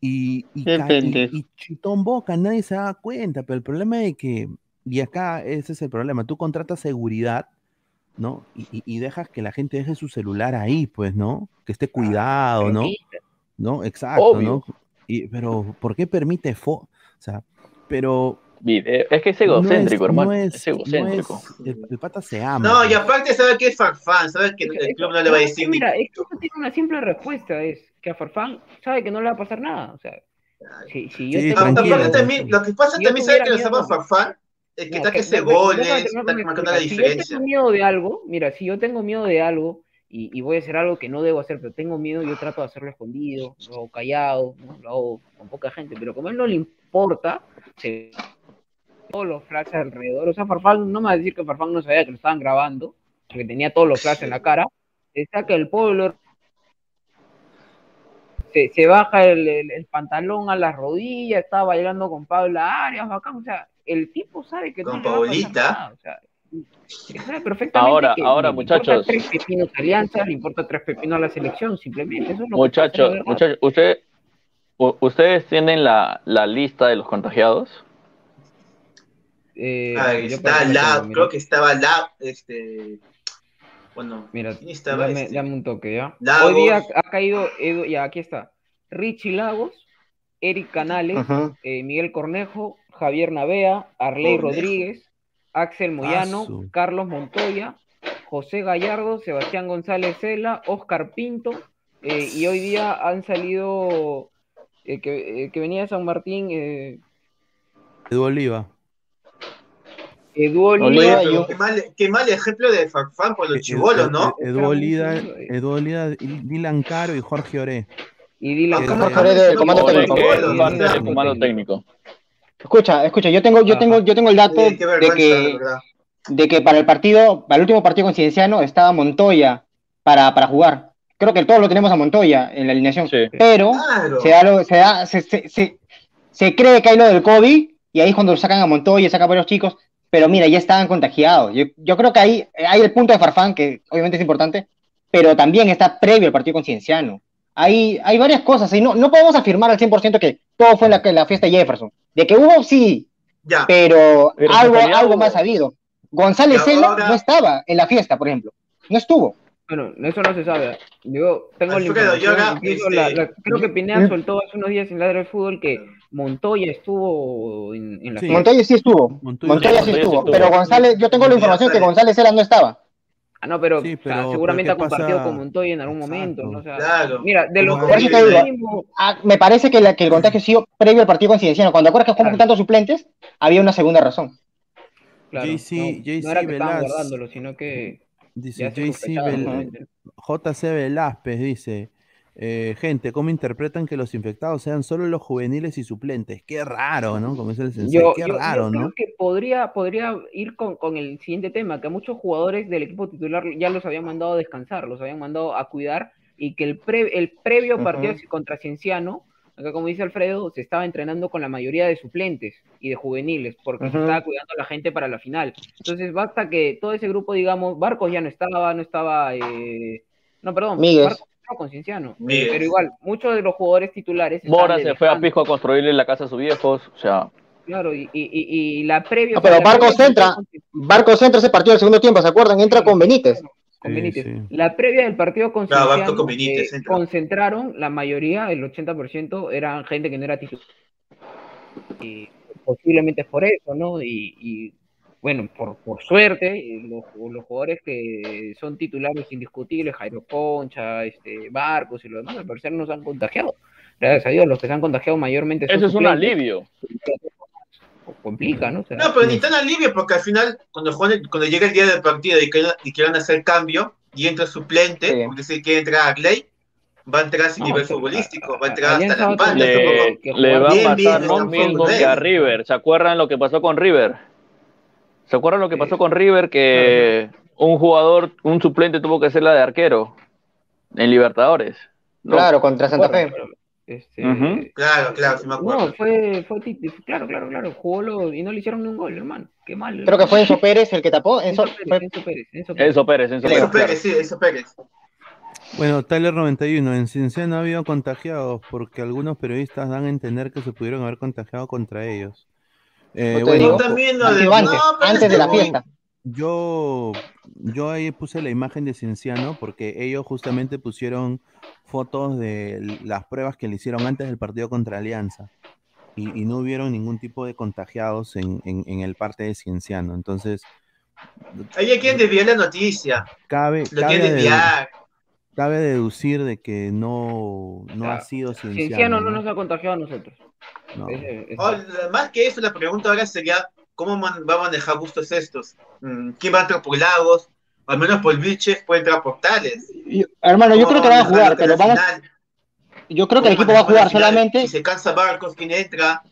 y, y, y- y chitón boca, nadie se da cuenta, pero el problema es que, y acá ese es el problema, tú contratas seguridad, ¿no? Y, dejas que la gente deje su celular ahí, pues, ¿no? Que esté cuidado, ¿no? ¿No? Exacto, Obvio. ¿no? Y, pero, ¿por qué permite fo? O sea, pero... Vide- Es que es no egocéntrico, hermano. no es, es- egocéntrico. no es- el, el pata se ama. No, y aparte sabe que es Farfán, sabe que el club no le va a es decir Mira, es que eso tiene una simple respuesta, es que a Farfán sabe que no le va a pasar nada. O sea, si, si yo Sí, tengo también, lo que pasa Si también sabe que lo tuviera llama Farfán, es que No, está que déjame goles, está marcando la explicación. Si yo diferencia. tengo miedo de algo, mira, si yo tengo miedo de algo y, y voy a hacer algo que no debo hacer, pero tengo miedo, yo trato de hacerlo escondido, lo hago callado, ¿no? lo hago con poca gente, pero como a él no le importa, se todos los flashes alrededor, o sea, Farfán, no me va a decir que Farfán no sabía que lo estaban grabando, porque tenía todos los flashes en la cara, está que el pueblo se, se baja el, el- el pantalón a las rodillas, está bailando con Paula Arias, bacán, o sea, el tipo sabe que Con no Paulita. o sea, sabe perfectamente Ahora- que ahora, le importa muchachos. tres pepinos a Alianza, le importa tres pepinos a la selección, simplemente, eso es lo que pasa, Muchachos, verdad. muchachos, usted, ¿ustedes tienen la, la lista de los contagiados? Eh, Ah, yo está creo que estaba la, este, bueno, Mira, ¿quién estaba dame, este? dame un toque, ¿ya? Lagos. Hoy día ha caído, Edu, ya, aquí está. Richie Lagos, Eric Canales, eh, Miguel Cornejo, Javier Navea, Arley Cornejo. Rodríguez, Axel Moyano, Asu. Carlos Montoya, José Gallardo, Sebastián González Cela, Oscar Pinto, eh, y hoy día han salido, eh, que, eh, que venía de San Martín, eh, Edu Oliva. Edu Oye, pero yo- qué mal, qué mal ejemplo de Farfán por los chivolos, ¿no? Edu eh. Oliva, Dylan Caro y Jorge Oré. y Dylan Eh, Castro. Jorge Oré del comando técnico. del comando. Escucha, escucha, yo tengo, yo tengo, yo tengo el dato Sí, de que, verdad. de que para el partido, para el último partido con Cienciano estaba Montoya para, para jugar. Creo que todos lo tenemos a Montoya en la alineación. Sí. Pero Claro. se da lo- se, da- se, se, se- se cree que hay lo del COVID y ahí es cuando sacan a Montoya, sacan a varios chicos, pero mira, ya estaban contagiados. Yo, yo creo que ahí hay el punto de Farfán, que obviamente es importante, pero también está previo al partido con Cienciano. Hay, hay varias cosas y no, no podemos afirmar al 100% que todo fue en la, en la fiesta de Jefferson. De que hubo, sí, Ya, pero, Pero algo, algo más sabido. González Cela ahora- no estaba en la fiesta, por ejemplo. No estuvo. Bueno, eso no se sabe. Yo tengo la Alfredo, información. este, la- la- creo que Pineda soltó hace unos días en Ladra del Fútbol que Montoya estuvo en, en la Sí. fiesta. Montoya sí estuvo. Montoya Montoya, sí, sí Montoya sí estuvo. estuvo. Pero González, yo tengo la información que González Cela no estaba. Ah, no, pero, Sí, o sea, pero- seguramente ha pero ¿qué compartido pasa? con Montoya en algún momento. Exacto. ¿no? O sea, claro. Mira, de los Como Por eso te digo, mismo, ah, me parece que, la- que el contagio ha sido previo al partido con Cienciano. Cuando acuerdas que Claro. tantos suplentes, había una segunda razón. claro, JC no, JC no era que estaban Velas. guardándolo, sino que Dice JC sospechaba, Vel- seguramente. JC Velázquez dice, eh, gente, ¿cómo interpretan que los infectados sean solo los juveniles y suplentes? Qué raro, ¿no? Como dice el sensei, Yo, qué yo- raro, yo creo ¿no? que podría, podría ir con, con el siguiente tema, que a muchos jugadores del equipo titular ya los habían mandado a descansar, los habían mandado a cuidar, y que el, pre- el previo partido contra Cienciano, acá como dice Alfredo, se estaba entrenando con la mayoría de suplentes y de juveniles, porque se estaba cuidando a la gente para la final. Entonces basta que todo ese grupo, digamos, Barcos ya no estaba, no estaba, eh, no, perdón, Míguez. Barcos estaba con Cienciano, Míguez. pero igual, muchos de los jugadores titulares Mora se fue a. Pisco a construirle la casa a sus viejos. O sea, Claro, y, y, y, y la previa. No, pero Barcos entra. Barcos entra ese partido del segundo tiempo, ¿se acuerdan? Entra con Benítez. con Sí, Benítez. sí. La previa del partido con Claro, con Benítez, eh, entra. concentraron, la mayoría, el 80%, eran gente que no era titular. Y posiblemente es por eso, ¿no? Y, y, bueno, por, por suerte, los, los jugadores que son titulares indiscutibles, Jairo Concha, este, Barcos y lo demás, al parecer no se han contagiado. Gracias a Dios, los que se han contagiado mayormente son eso es un alivio. Complica, ¿no? O sea, No, pero ni tan alivio, porque al final, cuando, juegan- cuando llega el día del partido y quieran, y quieran hacer cambio, y entra el suplente, Sí. porque si quiere entrar a Clay, va a entrar sin No, nivel futbolístico, va a entrar hasta Alianza las va a bandas. tener tampoco- Le, le va a Bien, bien, pasar lo mismo que a. River. ¿Se acuerdan lo que pasó con River? ¿Se acuerdan lo que pasó con River? Que un jugador, un suplente tuvo que ser la de arquero en Libertadores. No. Claro, contra Santa Fe. Este. Claro, claro, sí me acuerdo. No, fue, fue claro, claro, claro, jugó lo- y no le hicieron ni un gol, hermano. Qué mal. Creo que fue Enzo Pérez el que tapó. Enzo Enzo, Pérez, Enzo Pérez, Enzo Pérez. Enzo Pérez, Enzo Pérez. Pérez, sí, eso Pérez. Bueno, Tyler 91, en Ciencia no ha habido contagiados porque algunos periodistas dan a entender que se pudieron haber contagiado contra ellos. Eh, Yo te bueno, digo, Yo también no ha de- sido no, antes, de la fiesta. yo, yo ahí puse la imagen de Cienciano porque ellos justamente pusieron fotos de las pruebas que le hicieron antes del partido contra Alianza y, y no hubieron ningún tipo de contagiados en, en- en el parte de Cienciano. Entonces, Ahí quieren desviar la noticia. cabe, Lo deducir de que no, no ha sido Cienciano. Cienciano no ¿no? nos ha contagiado a nosotros. No. Oh, más que eso, la pregunta ahora sería, ¿cómo man- va a manejar Bustos estos? Mm, ¿Quién va a entrar por Lagos? Al menos por Vilches puede entrar por Tales. Yo- hermano, yo creo que va a jugar, pero vamos, yo creo que el equipo va a jugar solamente, Si se cansa Barcos, ¿quién entra?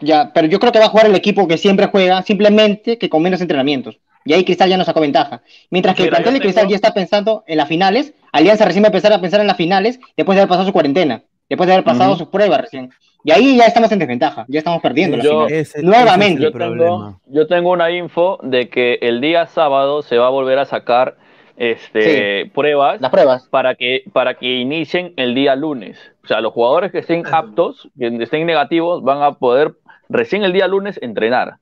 ya, pero yo creo que va a jugar el equipo que siempre juega, simplemente que con menos entrenamientos. Y ahí Cristal ya nos sacó ventaja. Mientras que el plantel de Cristal tengo- ya está pensando en las finales, Alianza recién va a empezar a pensar en las finales después de haber pasado su cuarentena, después de haber pasado sus pruebas recién. Y ahí ya estamos en desventaja, ya estamos perdiendo Yo-. Ese- Nuevamente. ese es Yo el tengo, problema. yo tengo una info de que el día sábado se va a volver a sacar este, pruebas Las pruebas. para que, para que inicien el día lunes. O sea, los jugadores que estén aptos, que estén negativos, van a poder recién el día lunes entrenar.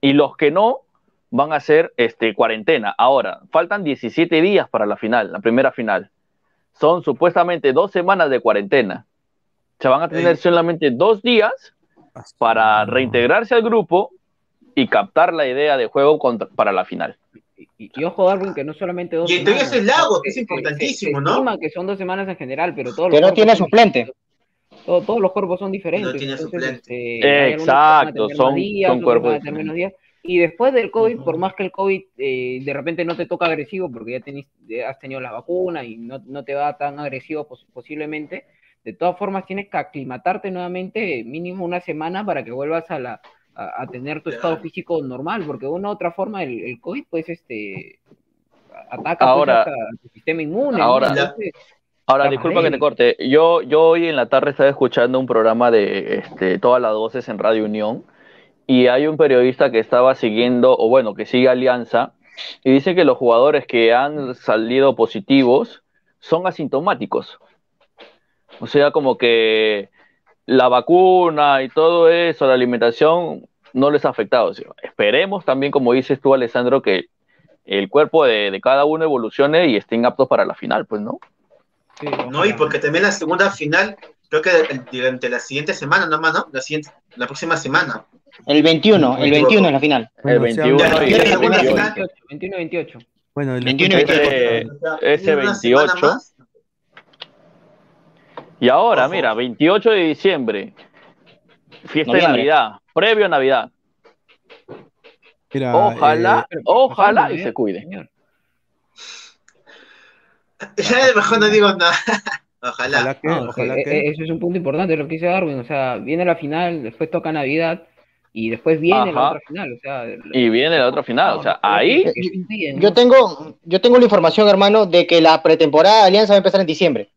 Y los que no, van a hacer este, cuarentena. Ahora, faltan 17 días para la final, la primera final. Son supuestamente dos semanas de cuarentena. Se van a tener Ey. solamente dos días para reintegrarse al grupo y captar la idea de juego contra- para la final. Y, y ojo, Darwin, que no solamente dos Y entonces semanas. es Lagos, que es Se- se- importantísimo, se ¿no? que son dos semanas en general, pero todos Que los no tiene suplente. Todo- todos los cuerpos son diferentes. No tiene suplente. este, Exacto, son- días, son cuerpos tener menos días. Y después del COVID, por más que el COVID eh, de repente no te toca agresivo, porque ya, tenés- ya has tenido la vacuna y no, no te va tan agresivo pos- posiblemente, de todas formas tienes que aclimatarte nuevamente mínimo una semana para que vuelvas a la a, a tener tu estado físico normal, porque de una u otra forma el, el COVID pues este ataca pues, Ahora- hasta tu sistema inmune. ¿no? ahora- Entonces, Ahora, disculpa que te corte. Yo, yo hoy en la tarde estaba escuchando un programa de este, todas las voces en Radio Unión y hay un periodista que estaba siguiendo, o bueno, que sigue Alianza, y dice que los jugadores que han salido positivos son asintomáticos. O sea, como que la vacuna y todo eso, la alimentación, no les ha afectado. O sea, esperemos también, como dices tú, Alessandro, que el cuerpo de, de cada uno evolucione y estén aptos para la final, pues, ¿no? sí, No, y porque también la segunda final, creo que durante la siguiente semana nomás, ¿no? La, siguiente, la próxima semana. El 21, el 21 es la final. El se 21 habla- y el ya, ya, 28. ya. 21 28. Bueno, el 21 y escucha- Ese, O sea, ese tiene una semana 28. Y ahora, Ojo. mira, 28 de diciembre, fiesta de. Navidad, previo a Navidad. mira, Ojalá, eh, ojalá y ¿eh? se cuide. Señor. Ya mejor no digo nada. Ojalá. ojalá que, No, ojalá que. eh, Eso es un punto importante lo que dice Darwin. O sea, viene la final, después toca Navidad y después viene la otra final. O sea, Y viene la otra final, o sea, ahí Yo tengo, yo tengo la información, hermano, de que la pretemporada de Alianza va a empezar en diciembre.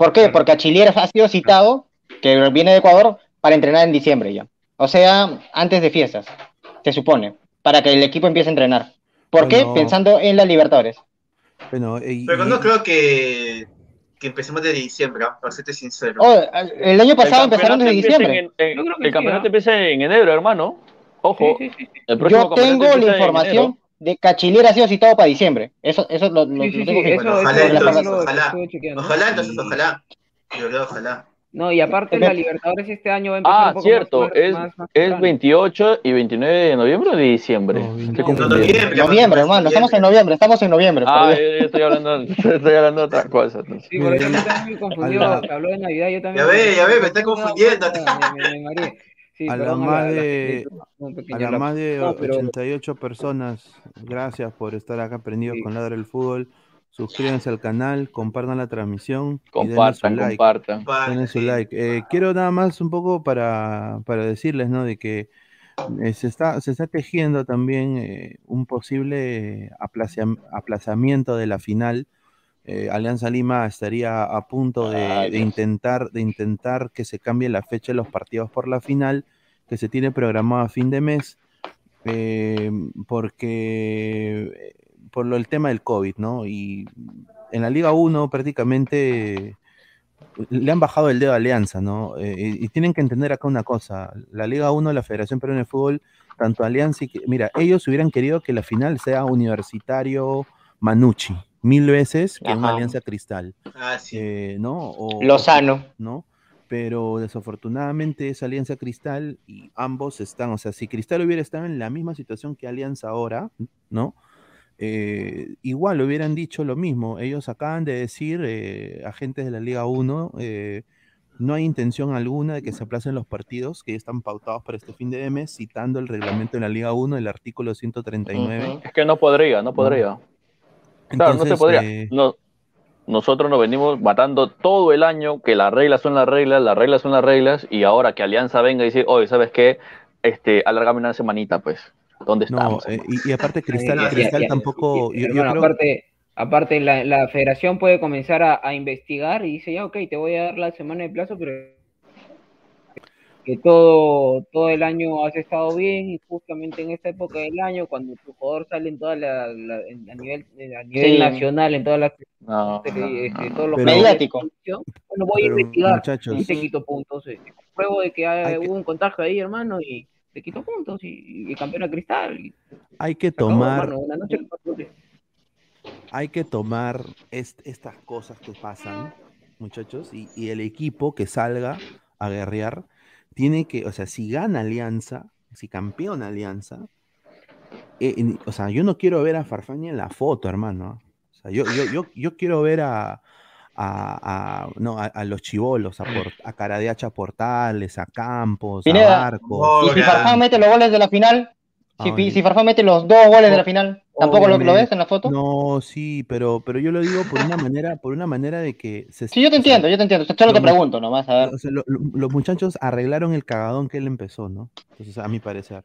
¿Por qué? Claro. Porque Achilleras ha sido citado, que viene de Ecuador, para entrenar en diciembre ya. O sea, antes de fiestas, se supone, para que el equipo empiece a entrenar. ¿Por qué? Pensando en la Libertadores. Bueno, y- Pero y- no creo que, que empecemos desde diciembre, ¿ah? para serte sincero. Oh, el año pasado el empezaron desde diciembre. empieza en- en- Yo creo que el campeonato ¿ah? empieza en enero, hermano. Ojo, Sí, sí, sí, sí. el próximo Yo tengo la información enero. De que Achillera ha sido citado para diciembre. Eso, eso lo, lo- Sí, sí, lo tengo eso, Bueno, eso ojalá entonces, lo ojalá. Ojalá, entonces, Y- ojalá. Yo creo, ojalá. No, y aparte la Libertadores este año va a empezar Ah, un poco cierto, más, es, más, más es temprano. 28 y 29 de noviembre o de diciembre. No, Estoy 28. confundido. noviembre. Noviembre, hermano, estamos en noviembre, estamos en noviembre. Ah, yo estoy hablando, estoy hablando de otra cosa. entonces. Sí, por eso me que habló de Navidad, yo también. Ya ve, ya ve, me está confundiendo. cuenta, Me, me. Sí, A la perdón más la- la- de- un A las lapsus. más de No, pero- 88 personas, gracias por estar acá prendidos Sí. con Ladra el Fútbol. Suscríbanse al canal, compartan la transmisión y denle su Compartan, like. compartan. Denle su like. Eh, quiero nada más un poco para, para decirles, ¿no? De que eh, se, está, se está tejiendo también eh, un posible aplazam- aplazamiento de la final. Eh, Alianza Lima estaría a punto de, Ay, de Dios. intentar, de intentar que se cambie la fecha de los partidos por la final, que se tiene programado a fin de mes, eh, porque eh, por lo, el tema del COVID, ¿no? Y en la Liga 1 prácticamente le han bajado el dedo a Alianza, ¿no? Eh, y, tienen que entender acá una cosa, la Liga 1, la Federación Peruana de Fútbol, tanto Alianza y que, mira, ellos hubieran querido que la final sea universitario Manucci, mil veces que una. Alianza Cristal, Ah, sí. eh, ¿no? O- Lozano. ¿no? Pero desafortunadamente es Alianza Cristal y ambos están, o sea, si Cristal hubiera estado en la misma situación que Alianza ahora, ¿no? Eh, igual hubieran dicho lo mismo. Ellos acaban de decir, eh, agentes de la Liga 1, eh, no hay intención alguna de que se aplacen los partidos que ya están pautados para este fin de mes, citando el reglamento de la Liga 1, el artículo 139. Ujú. Es que no podría, no podría. Claro, no se podría. eh, No, nosotros nos venimos matando todo el año que las reglas son las reglas, las reglas son las reglas, y ahora que Alianza venga y dice, oye, ¿sabes qué? Este, alárgame una semanita, pues. ¿Dónde no, estamos? eh, y, y aparte Cristal, Ya, ya, Cristal ya. tampoco, yo- yo Hermano, creo- aparte, aparte la, la federación puede comenzar a, a investigar y dice, ya, ok, te voy a dar la semana de plazo, pero que todo, todo el año has estado bien y justamente en esta época del año, cuando tu jugador sale en toda la, la- en- a nivel, a nivel Sí. nacional, en todas las No, este, no, este, no. todos los Pero- medios de Mediático. comunicación, bueno, voy a investigar muchachos. y te quito puntos. eh, Pruebo de que hay- Hay que- hubo un contagio ahí, hermano, y te quito puntos y, y campeón a cristal. Y hay que acabó, tomar hermano, una noche que pasó, que- hay que tomar est- estas cosas que pasan, muchachos, y, y el equipo que salga a guerrear tiene que, o sea, si gana Alianza, si campeona Alianza, eh, en- o sea, yo no quiero ver a Farfaña en la foto, hermano. O sea, yo, yo, yo, yo quiero ver a, a, a- no, a, a los chivolos, a, Por- a Caradeacha Portales, a Campos, Pineda, a Barcos. Y si. Farfán mete los goles de la final, si, Ah, oye. si Farfán mete los dos goles de la final, ¿tampoco lo, ves en la foto? No, sí, pero, pero yo lo digo por una manera, por una manera de que se Sí, yo te sea, entiendo, yo te entiendo. Solo te lo- pregunto nomás, a ver. o sea, lo- lo- los muchachos arreglaron el cagadón que él empezó, ¿no? Entonces, a mi parecer.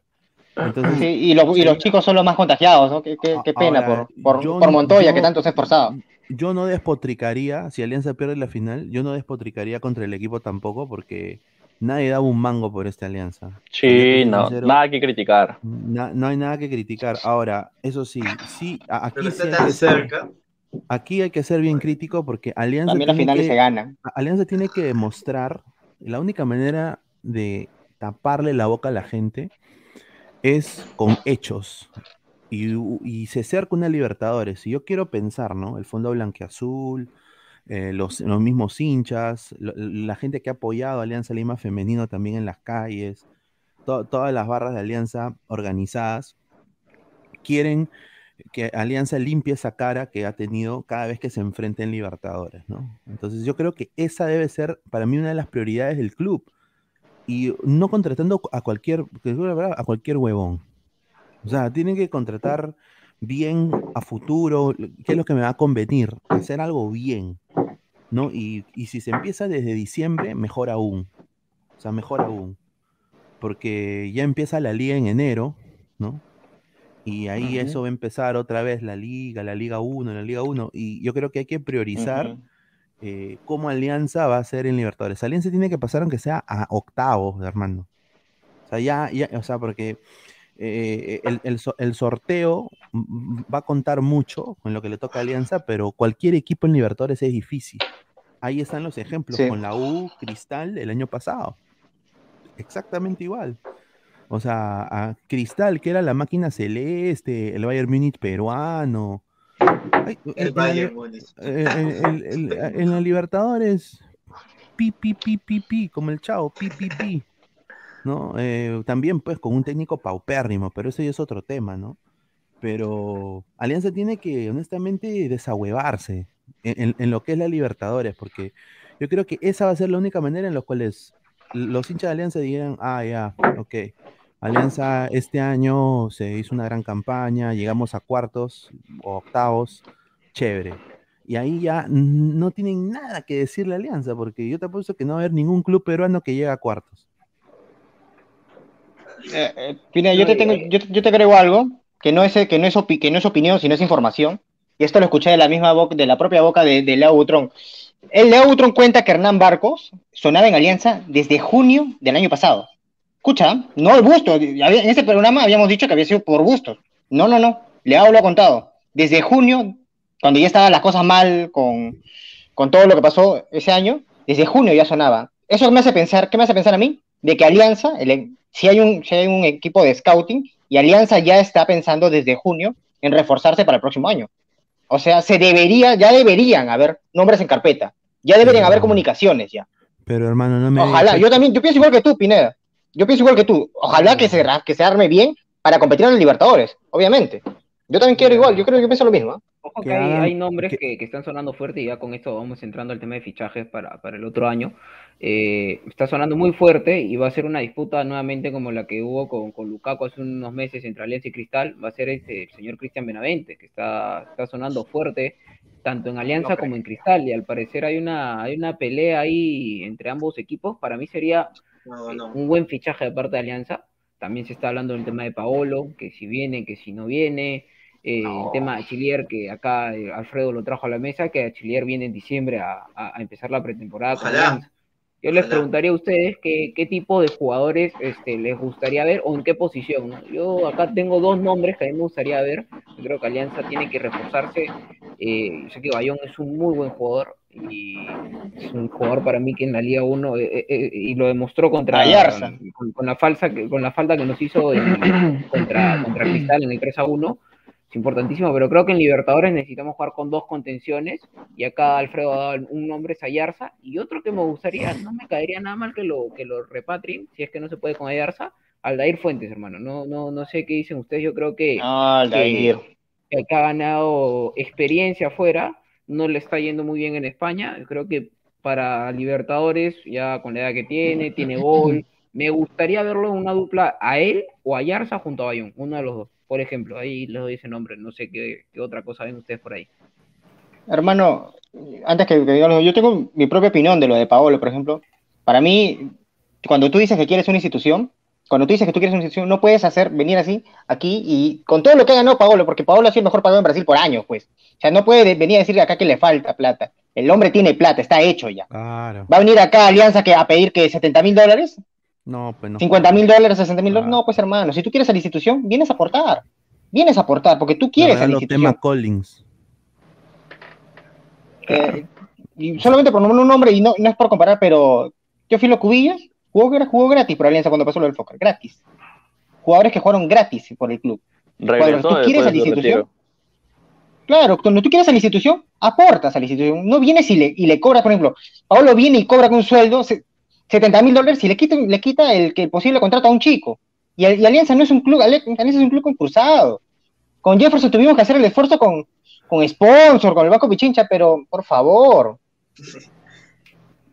Entonces, Sí, y, los, y los chicos son los más contagiados, ¿no? Qué, qué- qué pena Ahora, por, por, por Montoya, yo- que tanto se ha esforzado. yo no despotricaría, si Alianza pierde la final, yo no despotricaría contra el equipo tampoco, porque nadie daba un mango por esta alianza. Sí, no, sincero, nada que criticar. na- no hay nada que criticar. Ahora, eso sí, sí, a- aquí, Pero está hay tan que ser, cerca. aquí hay que ser bien crítico porque Alianza También tiene finales que- se ganan. A- Alianza tiene que demostrar, la única manera de taparle la boca a la gente es con hechos. Y, y se acerca una Libertadores. Y yo quiero pensar, ¿no? El Fondo Blanqueazul, eh, los, los mismos hinchas, lo- la gente que ha apoyado a Alianza Lima Femenino también en las calles, to- todas las barras de Alianza organizadas, quieren que Alianza limpie esa cara que ha tenido cada vez que se enfrenta en Libertadores, ¿no? Entonces yo creo que esa debe ser para mí una de las prioridades del club y no contratando a cualquier a cualquier huevón. O sea, tienen que contratar bien a futuro, qué es lo que me va a convenir, hacer algo bien, ¿no? Y, y si se empieza desde diciembre, mejor aún. O sea, mejor aún. Porque ya empieza la liga en enero, ¿no? Y ahí Ujú. eso va a empezar otra vez la liga, la liga 1, la liga 1. Y yo creo que hay que priorizar Ujú. eh, cómo Alianza va a ser en Libertadores. Alianza tiene que pasar aunque sea a octavos, hermano. O sea, ya, ya, o sea, porque eh, el, el el sorteo va a contar mucho con lo que le toca a Alianza, pero cualquier equipo en Libertadores es difícil. Ahí están los ejemplos, Sí. con la U Cristal el año pasado. Exactamente igual. O sea, a Cristal, que era la máquina celeste, el Bayern Múnich peruano. Ay, en- El en la Bayern Múnich. eh, el- en la Libertadores, pi, pi, pi, pi, pi, como el chavo, pi, pi, pi. ¿No? Eh, también, pues, con un técnico paupérrimo, pero eso ya es otro tema, ¿no? Pero Alianza tiene que, honestamente, desahuevarse en, lo que es la Libertadores, porque yo creo que esa va a ser la única manera en la cual los hinchas de Alianza digan, ah, ya, ok, Alianza este año se hizo una gran campaña, llegamos a cuartos o octavos, chévere. Y ahí ya no tienen nada que decirle a Alianza, porque yo te apuesto que no va a haber ningún club peruano que llegue a cuartos. Eh, eh, Pineda, yo te tengo, yo, yo te agrego algo que no es que no es opi- que no es opinión, sino es información. Y esto lo escuché de la misma boca, de la propia boca de, de Leo Butrón. El Leo Butrón cuenta que Hernán Barcos sonaba en Alianza desde junio del año pasado. Escucha, no el busto. En este programa habíamos dicho que había sido por bustos. No, no, no. Leo lo ha contado. Desde junio, cuando ya estaban las cosas mal con, con todo lo que pasó ese año, Desde junio ya sonaba. Eso me hace pensar, ¿qué me hace pensar a mí? De que Alianza, el- si, hay un, si hay un equipo de scouting, y Alianza ya está pensando desde junio en reforzarse para el próximo año. O sea, se debería, ya deberían haber nombres en carpeta. Ya deberían haber comunicaciones ya. Pero hermano, no me Ojalá, digas- yo también, yo pienso igual que tú, Pineda. Yo pienso igual que tú. Ojalá que se, que se arme bien para competir en los Libertadores, obviamente. Yo también quiero igual, yo creo que yo pienso lo mismo. ¿eh? Ojo Que hay, hay nombres que- que, que están sonando fuerte y ya con esto vamos entrando al tema de fichajes para, para el otro año. Eh, está sonando muy fuerte y va a ser una disputa nuevamente como la que hubo con, con Lukaku hace unos meses entre Alianza y Cristal. Va a ser este, el señor Cristian Benavente, que está, está sonando fuerte tanto en Alianza como en Cristal. Y al parecer hay una, hay una pelea ahí entre ambos equipos. Para mí sería No, no. un buen fichaje de parte de Alianza. También se está hablando del tema de Paolo, que si viene, que si no viene. Eh, El tema de Chilier, que acá eh, Alfredo lo trajo a la mesa, que Chilier viene en diciembre a, a- a empezar la pretemporada con Ojalá. Alianza. Yo les preguntaría a ustedes qué, qué tipo de jugadores este, les gustaría ver o en qué posición. ¿no? Yo acá tengo dos nombres que a mí me gustaría ver. Yo creo que Alianza tiene que reforzarse. Eh, yo sé que Bayón es un muy buen jugador y es un jugador para mí que en la Liga 1 eh, eh, eh, y lo demostró contra Ayarza. con, con la falsa que- con la falta que nos hizo en- contra, contra Cristal en el 3 a 1 es importantísimo, pero creo que en Libertadores necesitamos jugar con dos contenciones y acá Alfredo ha dado un nombre es Ayarza y otro que me gustaría, no me caería nada mal que lo que lo repatrien, si es que no se puede con Ayarza, Aldair Fuentes, hermano. No no no sé qué dicen ustedes, yo creo que No, Aldair. que que ha ganado experiencia afuera, no le está yendo muy bien en España. Creo que para Libertadores, ya con la edad que tiene, tiene gol. Me gustaría verlo en una dupla a él o a Yarza junto a Bayón, uno de los dos. Por ejemplo, ahí les doy ese nombre, no sé qué, qué otra cosa ven ustedes por ahí. Hermano, antes que, que yo tengo mi propia opinión de lo de Paolo, por ejemplo. Para mí, cuando tú dices que quieres una institución, cuando tú dices que tú quieres una institución, no puedes hacer venir así aquí y con todo lo que ha ganado Paolo, porque Paolo ha sido el mejor pagado en Brasil por años, pues. O sea, no puede de- venir a decir acá que le falta plata. El hombre tiene plata, está hecho ya. Claro. ¿Va a venir acá a Alianza que, a pedir que 70 mil dólares? No, pues no. 50 mil dólares, 60 mil dólares. Claro. No, pues hermano, si tú quieres a la institución, vienes a aportar. Vienes a aportar, porque tú quieres a la institución. tema Collins. Eh, y solamente por nombrar un nombre, y no, no es por comparar, pero Teófilo Cubillas jugó, jugó gratis por Alianza cuando pasó lo del Fokker, gratis. Jugadores que jugaron gratis por el club. Regresó tú quieres a la institución. Claro, cuando tú quieres a la institución, aportas a la institución. No vienes y le, y le cobras, por ejemplo, Paolo viene y cobra con un sueldo se- 70 mil dólares y le quita, le quita el, que el posible contrato a un chico. Y, y Alianza no es un club, Alianza es un club concursado. Con Jefferson tuvimos que hacer el esfuerzo con, con sponsor, con el Banco Pichincha, pero por favor.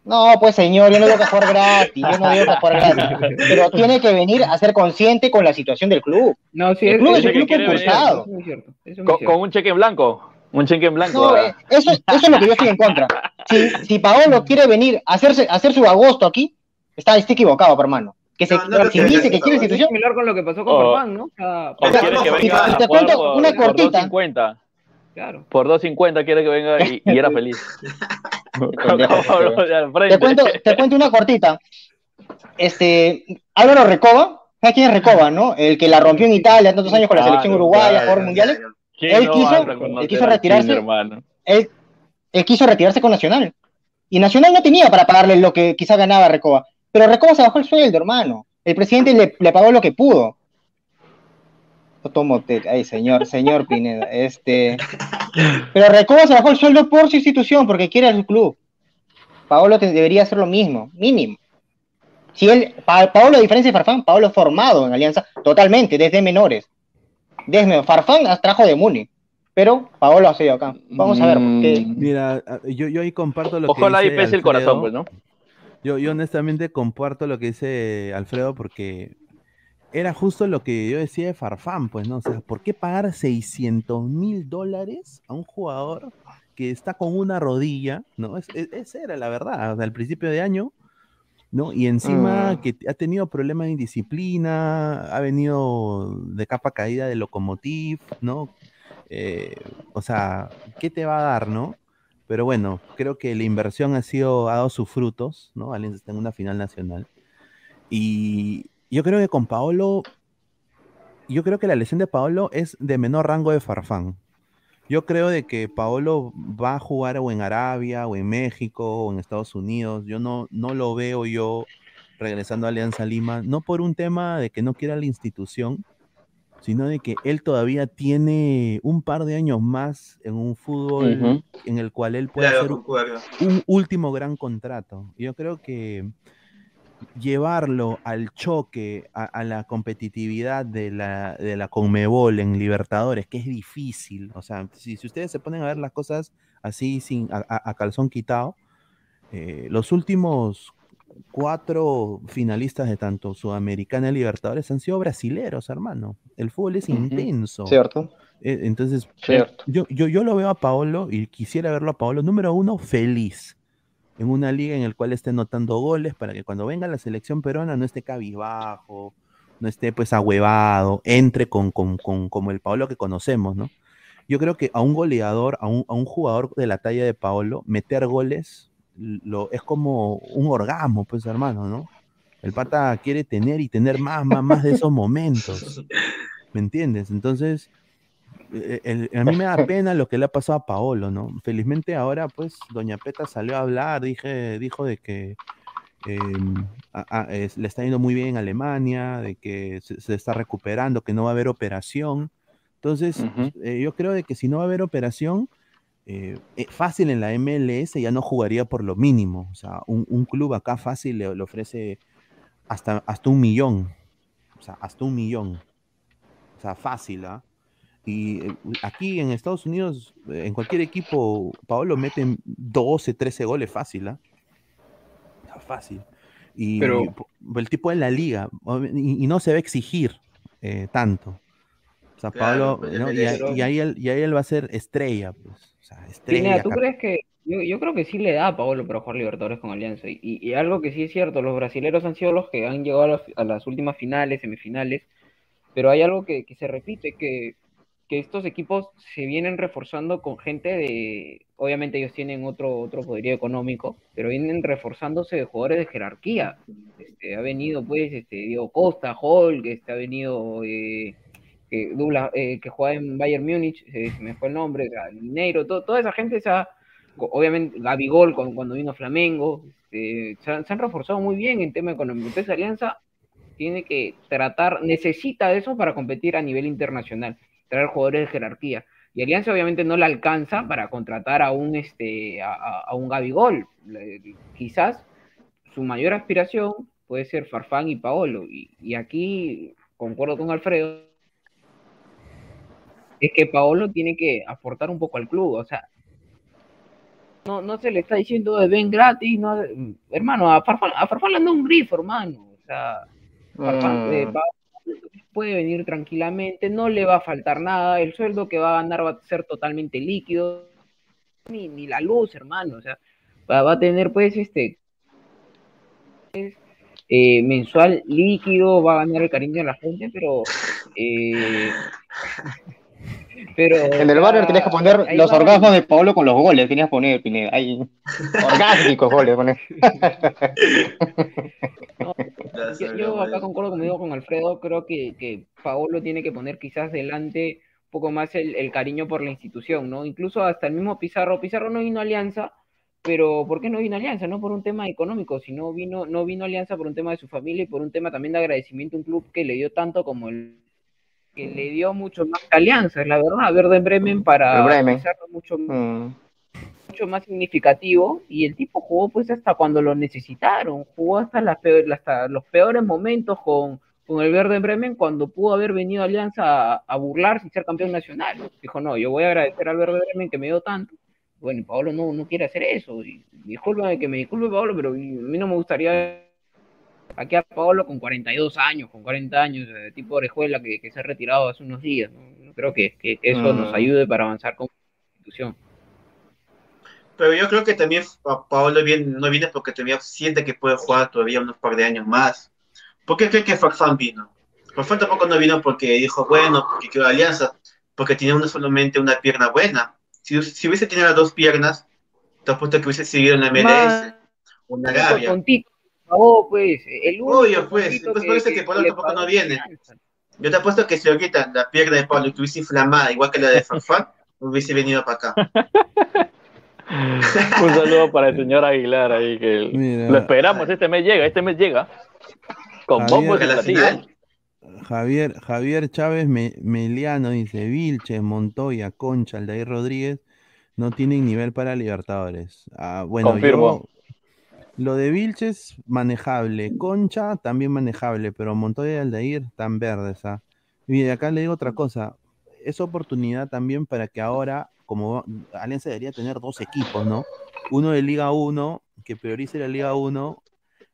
No, pues señor, yo no digo que jugar gratis, yo no digo que jugar gratis, pero tiene que venir a ser consciente con la situación del club. No, sí, El club es- es un club venir. concursado. es Con, cierto. con un cheque en blanco. Un cheque en blanco. No, ah. eh, eso, eso es lo que yo estoy en contra. Si, si Paolo quiere venir a hacerse, a hacer su agosto aquí, está, está equivocado, hermano. Que se, No, no lo si que dice que quiere institución, similar con lo que pasó con Oh. Farfán, ¿no? O sea, O Pero quiere que no, venga te a cuento por, una por cortita. 2.50. claro. Por 2.50 quiere que venga y, y era feliz. te cuento, te cuento una cortita. Este, Álvaro Recoba, ¿sabes quién es Recoba, no? El que la rompió en Italia tantos años con la Claro, selección uruguaya, claro, jugador mundiales. ¿Quién él no quiso- él retirarse. Hermano? Él, él quiso retirarse con Nacional. Y Nacional no tenía para pagarle lo que quizá ganaba Recoba. Pero Recoba se bajó el sueldo, hermano. El presidente le, le pagó lo que pudo. Yo tomo. Ay, señor, señor Pineda. Este. Pero Recoba se bajó el sueldo por su institución, porque quiere a su club. Paolo te- debería hacer lo mismo, mínimo. Si él, Pa- Paolo, a diferencia de Farfán, Paolo es formado en Alianza totalmente, desde menores. Desde Farfán trajo de Muni. Pero Paolo ha sido acá. Vamos a ver, porque Mm, Mira, a- yo, yo ahí comparto lo Ojalá que ahí dice pese el Alfredo. corazón, pues, ¿no? Yo, yo honestamente comparto lo que dice Alfredo porque era justo lo que yo decía de Farfán, pues, ¿no? O sea, ¿por qué pagar 600 mil dólares a un jugador que está con una rodilla, ¿no? Es, es- esa era la verdad, o sea, al principio de año, ¿no? Y encima Mm. que ha tenido problemas de indisciplina, ha venido de capa caída de Locomotiv, ¿no? Eh, o sea, ¿qué te va a dar, no? Pero bueno, creo que la inversión ha sido, ha dado sus frutos, ¿no? Alianza está en una final nacional. Y yo creo que con Paolo, yo creo que la lesión de Paolo es de menor rango de Farfán. Yo creo de que Paolo va a jugar o en Arabia, o en México, o en Estados Unidos. Yo no, no lo veo yo regresando a Alianza Lima, no por un tema de que no quiera la institución, sino de que él todavía tiene un par de años más en un fútbol Ujú. en el cual él puede Claro, hacer concuerdo. un último gran contrato. Yo creo que llevarlo al choque, a, a la competitividad de la, de la Conmebol en Libertadores, que es difícil, o sea, si, si ustedes se ponen a ver las cosas así sin, a, a- calzón quitado, eh, los últimos cuatro finalistas de tanto Sudamericana y Libertadores han sido brasileros, hermano. El fútbol es intenso. ¿Cierto? Eh, Entonces, Cierto. yo, yo, yo lo veo a Paolo y quisiera verlo a Paolo, número uno, feliz. En una liga en la cual esté anotando goles para que cuando venga la selección peruana no esté cabizbajo, no esté pues ahuevado, entre con, con, con- como el Paolo que conocemos, ¿no? Yo creo que a un goleador, a un, a un jugador de la talla de Paolo, meter goles lo, es como un orgasmo, pues hermano, ¿no? El pata quiere tener y tener más, más, más de esos momentos. ¿Me entiendes? Entonces, eh, el- a mí me da pena lo que le ha pasado a Paolo, ¿no? Felizmente ahora, pues, Doña Peta salió a hablar, dije, dijo de que eh, a- a- es- le está yendo muy bien en Alemania, de que se, se está recuperando, que no va a haber operación. Entonces, eh, yo creo de que si no va a haber operación, eh, eh, fácil en la MLS ya no jugaría por lo mínimo. O sea, un, un club acá fácil le, le ofrece hasta, hasta un millón. O sea, hasta un millón. O sea, fácil, ¿ah? Y eh, aquí en Estados Unidos, eh, en cualquier equipo, Paolo mete 12, 13 goles fácil, ¿ah? Sea, Fácil. Y Pero- el tipo en la liga, y, y no se va a exigir eh, tanto. O sea, Claro, Paolo, pues, y, a- MLS. y ahí él, y ahí él va a ser estrella, pues. O sea, estrella. Pineda, ¿tú crees que.? Yo, yo creo que sí le da a Paolo para jugar Libertadores con Alianza. Y, y algo que sí es cierto, los brasileros han sido los que han llegado a las, a las últimas finales, semifinales. Pero hay algo que, que se repite, que, estos equipos se vienen reforzando con gente de. Obviamente ellos tienen otro, otro poderío económico, pero vienen reforzándose de jugadores de jerarquía. Este, ha venido, pues, este, Diego Costa, Hulk, este, ha venido. eh, que, Douglas, eh, que juega en Bayern Múnich, eh, se me fue el nombre, Mineiro, to- toda esa gente se obviamente Gabigol cuando, cuando vino Flamengo, este, se, han, reforzado muy bien en tema económico. Entonces Alianza tiene que tratar, necesita eso para competir a nivel internacional, traer jugadores de jerarquía. Y Alianza obviamente no le alcanza para contratar a un este a, a- un Gabigol. Quizás su mayor aspiración puede ser Farfán y Paolo. Y, y aquí concuerdo con Alfredo, es que Paolo tiene que aportar un poco al club, o sea, no, no se le está diciendo de ven gratis, no, hermano, a Farfán, a Farfán le anda un grifo, hermano, o sea, Farfán, Mm. eh, va- puede venir tranquilamente, no le va a faltar nada, el sueldo que va a ganar va a ser totalmente líquido, ni, ni la luz, hermano, o sea, va, va a tener pues este eh, mensual líquido, va a ganar el cariño de la gente, pero eh, pero En el banner tenías que poner ahí los va. orgasmos de Paolo con los goles, tenías que poner, Pineda. Hay orgásmicos goles, poner. No, yo, yo acá concuerdo conmigo con Alfredo, creo que, que Paolo tiene que poner quizás delante un poco más el, el cariño por la institución, ¿no? Incluso hasta el mismo Pizarro, Pizarro no vino a Alianza, pero ¿por qué no vino a Alianza? No por un tema económico, sino vino, no vino a Alianza por un tema de su familia y por un tema también de agradecimiento a un club que le dio tanto como el que le dio mucho más que Alianza, es la verdad, Verde Bremen para El Bremen. Pizarro mucho Mm. mucho más significativo y el tipo jugó pues hasta cuando lo necesitaron, jugó hasta, las peor- hasta los peores momentos con, con el Verde Bremen cuando pudo haber venido a Alianza a, a burlarse y ser campeón nacional. Dijo, no, yo voy a agradecer al Verde Bremen que me dio tanto. Bueno, y Paolo no, no quiere hacer eso. Y, discúlpame que me disculpe Paolo, pero a mí no me gustaría aquí a Paolo con 42 años, con 40 años, eh, tipo orejuela que, que se ha retirado hace unos días. No, creo que, que eso Mm. nos ayude para avanzar como institución. Pero yo creo que también Pa- Paolo viene, no viene porque todavía siente que puede jugar todavía unos par de años más. ¿Por qué cree que Farfán vino? Farfán tampoco no vino porque dijo, bueno, porque quiero alianza, porque tenía una, solamente una pierna buena. Si, si hubiese tenido las dos piernas, te apuesto que hubiese seguido en la MLS único Arabia. tontito, favor, pues, el único Obvio, pues, pues por eso que Pablo le tampoco no viene. Yo te apuesto que si ahorita la pierna de Pablo estuviese inflamada, igual que la de Farfán, hubiese venido para acá. Un saludo para el señor Aguilar ahí, que Mira. lo esperamos, este mes llega, este mes llega. Con Javier, bombos a la final. Javier, Javier Chávez Me- Meliano dice, Vilches, Montoya, Concha, Aldair Rodríguez no tienen nivel para Libertadores. Ah, bueno, Confirmo. Lo de Vilches, manejable. Concha, también manejable, pero Montoya y Aldair tan verdes. ¿ah? Y acá le digo otra cosa, es oportunidad también para que ahora, como Alianza debería tener dos equipos, ¿no? Uno de Liga 1, que priorice la Liga 1,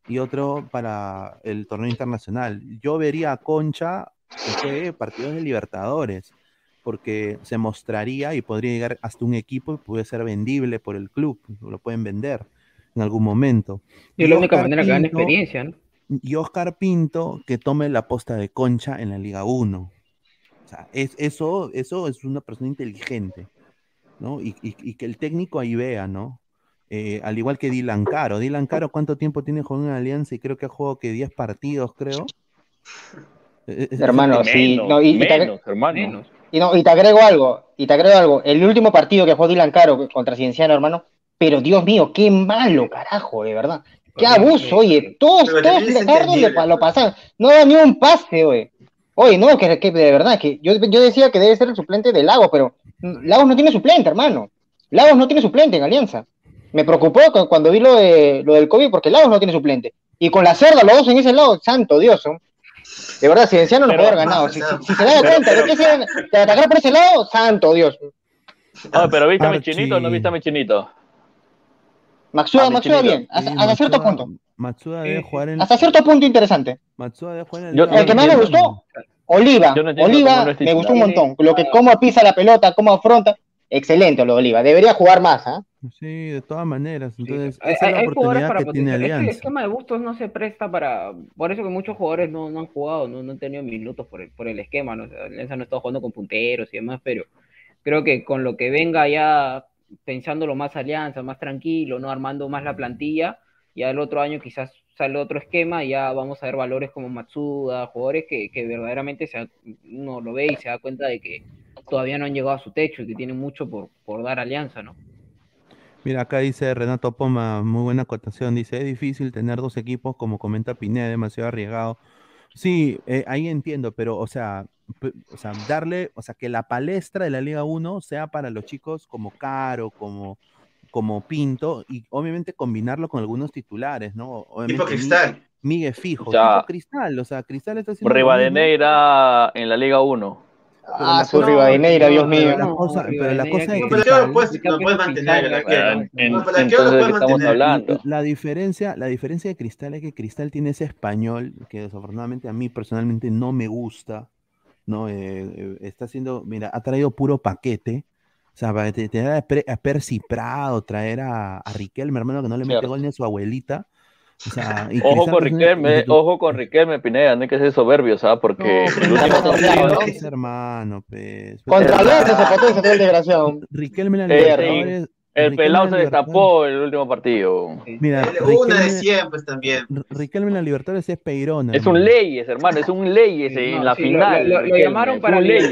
y otro para el torneo internacional. Yo vería a Concha que juegue partidos de Libertadores, porque se mostraría y podría llegar hasta un equipo y puede ser vendible por el club, lo pueden vender en algún momento. Y es la única Oscar manera que gane Pinto- experiencia, ¿no? y Oscar Pinto que tome la posta de Concha en la Liga 1. O sea, es, eso, eso es una persona inteligente, ¿no? Y, y- y que el técnico ahí vea, ¿no? Eh, al igual que Dylan Caro. Dylan Caro, ¿cuánto tiempo tiene jugando en Alianza? Y creo que ha jugado que 10 partidos, creo. Eh, eh, Hermano, sí. No, y, y te, menos, hermano. Menos. y no, y te agrego algo, y te agrego algo. El último partido que jugó Dylan Caro contra Cienciano, hermano, pero Dios mío, qué malo, carajo, de verdad. Qué abuso, oye, todos, Pero todos Ricardo lo pues. pasaban. No da ni un pase, oye. Oye, no, que, que de verdad, que yo, yo decía que debe ser el suplente de Lagos, pero mm, Lagos no tiene suplente, hermano. Lagos no tiene suplente en Alianza. Me preocupó cu- cuando vi lo, de, lo del COVID porque Lagos no tiene suplente. Y con la cerda, los dos en ese lado, santo Dios. ¿no? De verdad, Cienciano no Pero- puede haber ganado. Si, si- si se da cuenta de que se de atacar por ese lado, santo Dios. Ah, pero ¿viste a mi chinito o no viste a mi chinito? Maxuda, Ah, chinito. bien, hasta, Sí, hasta cierto Matsuda- punto. Matsuda debe jugar en. Hasta cierto punto interesante. Matsuda debe jugar en Yo- Liga El que más me gustó, Oliva. Yo no Oliva no es me gustó un montón. Lo que cómo pisa la pelota, cómo afronta. Excelente lo de Oliva. Debería jugar más, ¿ah? Sí, de todas maneras. Entonces, Hay, esa es la hay- hay jugadores oportunidad para que tiene potenciar. Es que el Alianza. esquema de Bustos no se presta para. Por eso que muchos jugadores no, no han jugado, no, no han tenido minutos por el, por el esquema. ¿no? O sea, Alianza no está jugando con punteros y demás, pero creo que con lo que venga ya pensándolo más Alianza, más tranquilo, no armando más la plantilla, ya el otro año quizás sale otro esquema y ya vamos a ver valores como Matsuda, jugadores que, que verdaderamente se, uno lo ve y se da cuenta de que todavía no han llegado a su techo y que tienen mucho por, por dar Alianza, ¿no? Mira, acá dice Renato Poma, muy buena acotación. Dice, es difícil tener dos equipos, como comenta Pineda, demasiado arriesgado. Sí, eh, ahí entiendo, pero, o sea, o sea, darle, o sea, que la palestra de la Liga 1 sea para los chicos como Caro, como, como Pinto, y obviamente combinarlo con algunos titulares, ¿no? Obviamente, Tipo cristal. Mi- Migue fijo, O sea, tipo Cristal, o sea, Cristal está haciendo. Rivadeneira en la Liga 1. Ah, la su cosa- Rivadeneira, Dios pero mío. la No, cosa, pero la cosa de que- No, pero Cristal lo puedes es mantener pero el arquero entonces, lo ¿de puedes qué estamos mantener. hablando? La diferencia, la diferencia de Cristal es que Cristal tiene ese español que desafortunadamente a mí personalmente no me gusta, ¿no? Eh, eh, está haciendo, mira, ha traído puro paquete. O sea, tener a, Percy Prado, traer a, a Riquelme, hermano, que no le mete gol ni a su abuelita. O sea, y Ojo con es Riquelme, ojo con Riquelme Pineda, no hay que ser soberbio, ¿sabes? Porque No, el último partido, no, pues, hermano, pues. Contra Eh, Alianza se todo el desgraciado. Riquelme la Eh, Libertadores. el pelado se destapó en el último partido. Mira, Una de 100, pues también. Riquelme en la Libertadores es Peirón. Es un Leyes, hermano, es un Leyes en la final. Lo, llamaron es para Leyes,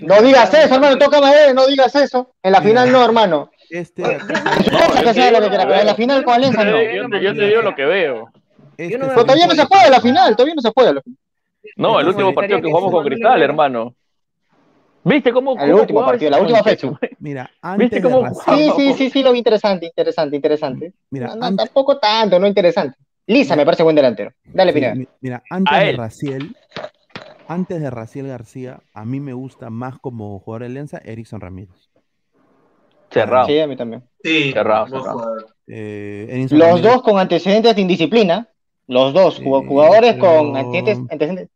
No digas eso, hermano, toca madera, no digas eso. En la final no, hermano. Este, No, Deja yo que te sea lo digo que quiera, lo pero en la final con Alianza no. Yo te, yo te digo lo que veo. este Pero todavía no se puede la final, todavía no se puede. la final. No, el último partido que jugamos con Cristal, hermano. ¿Viste cómo, El último partido, la última fecha. Mira, ¿Viste antes cómo Sí, sí, sí, sí, lo vi interesante, interesante, interesante. Mira, No, tampoco tanto, no interesante. Lisa me parece buen delantero. Dale, sí, Pineda. mi- mira, antes de. Raciel, antes de Raciel García, a mí me gusta más como jugador de Alianza Erickson Ramírez. Cerrado. Sí, a mí también. Sí, Cerrado, cerrado. Eh, Los dos con antecedentes de indisciplina. Los dos, jugadores pero- con antecedentes. antecedentes.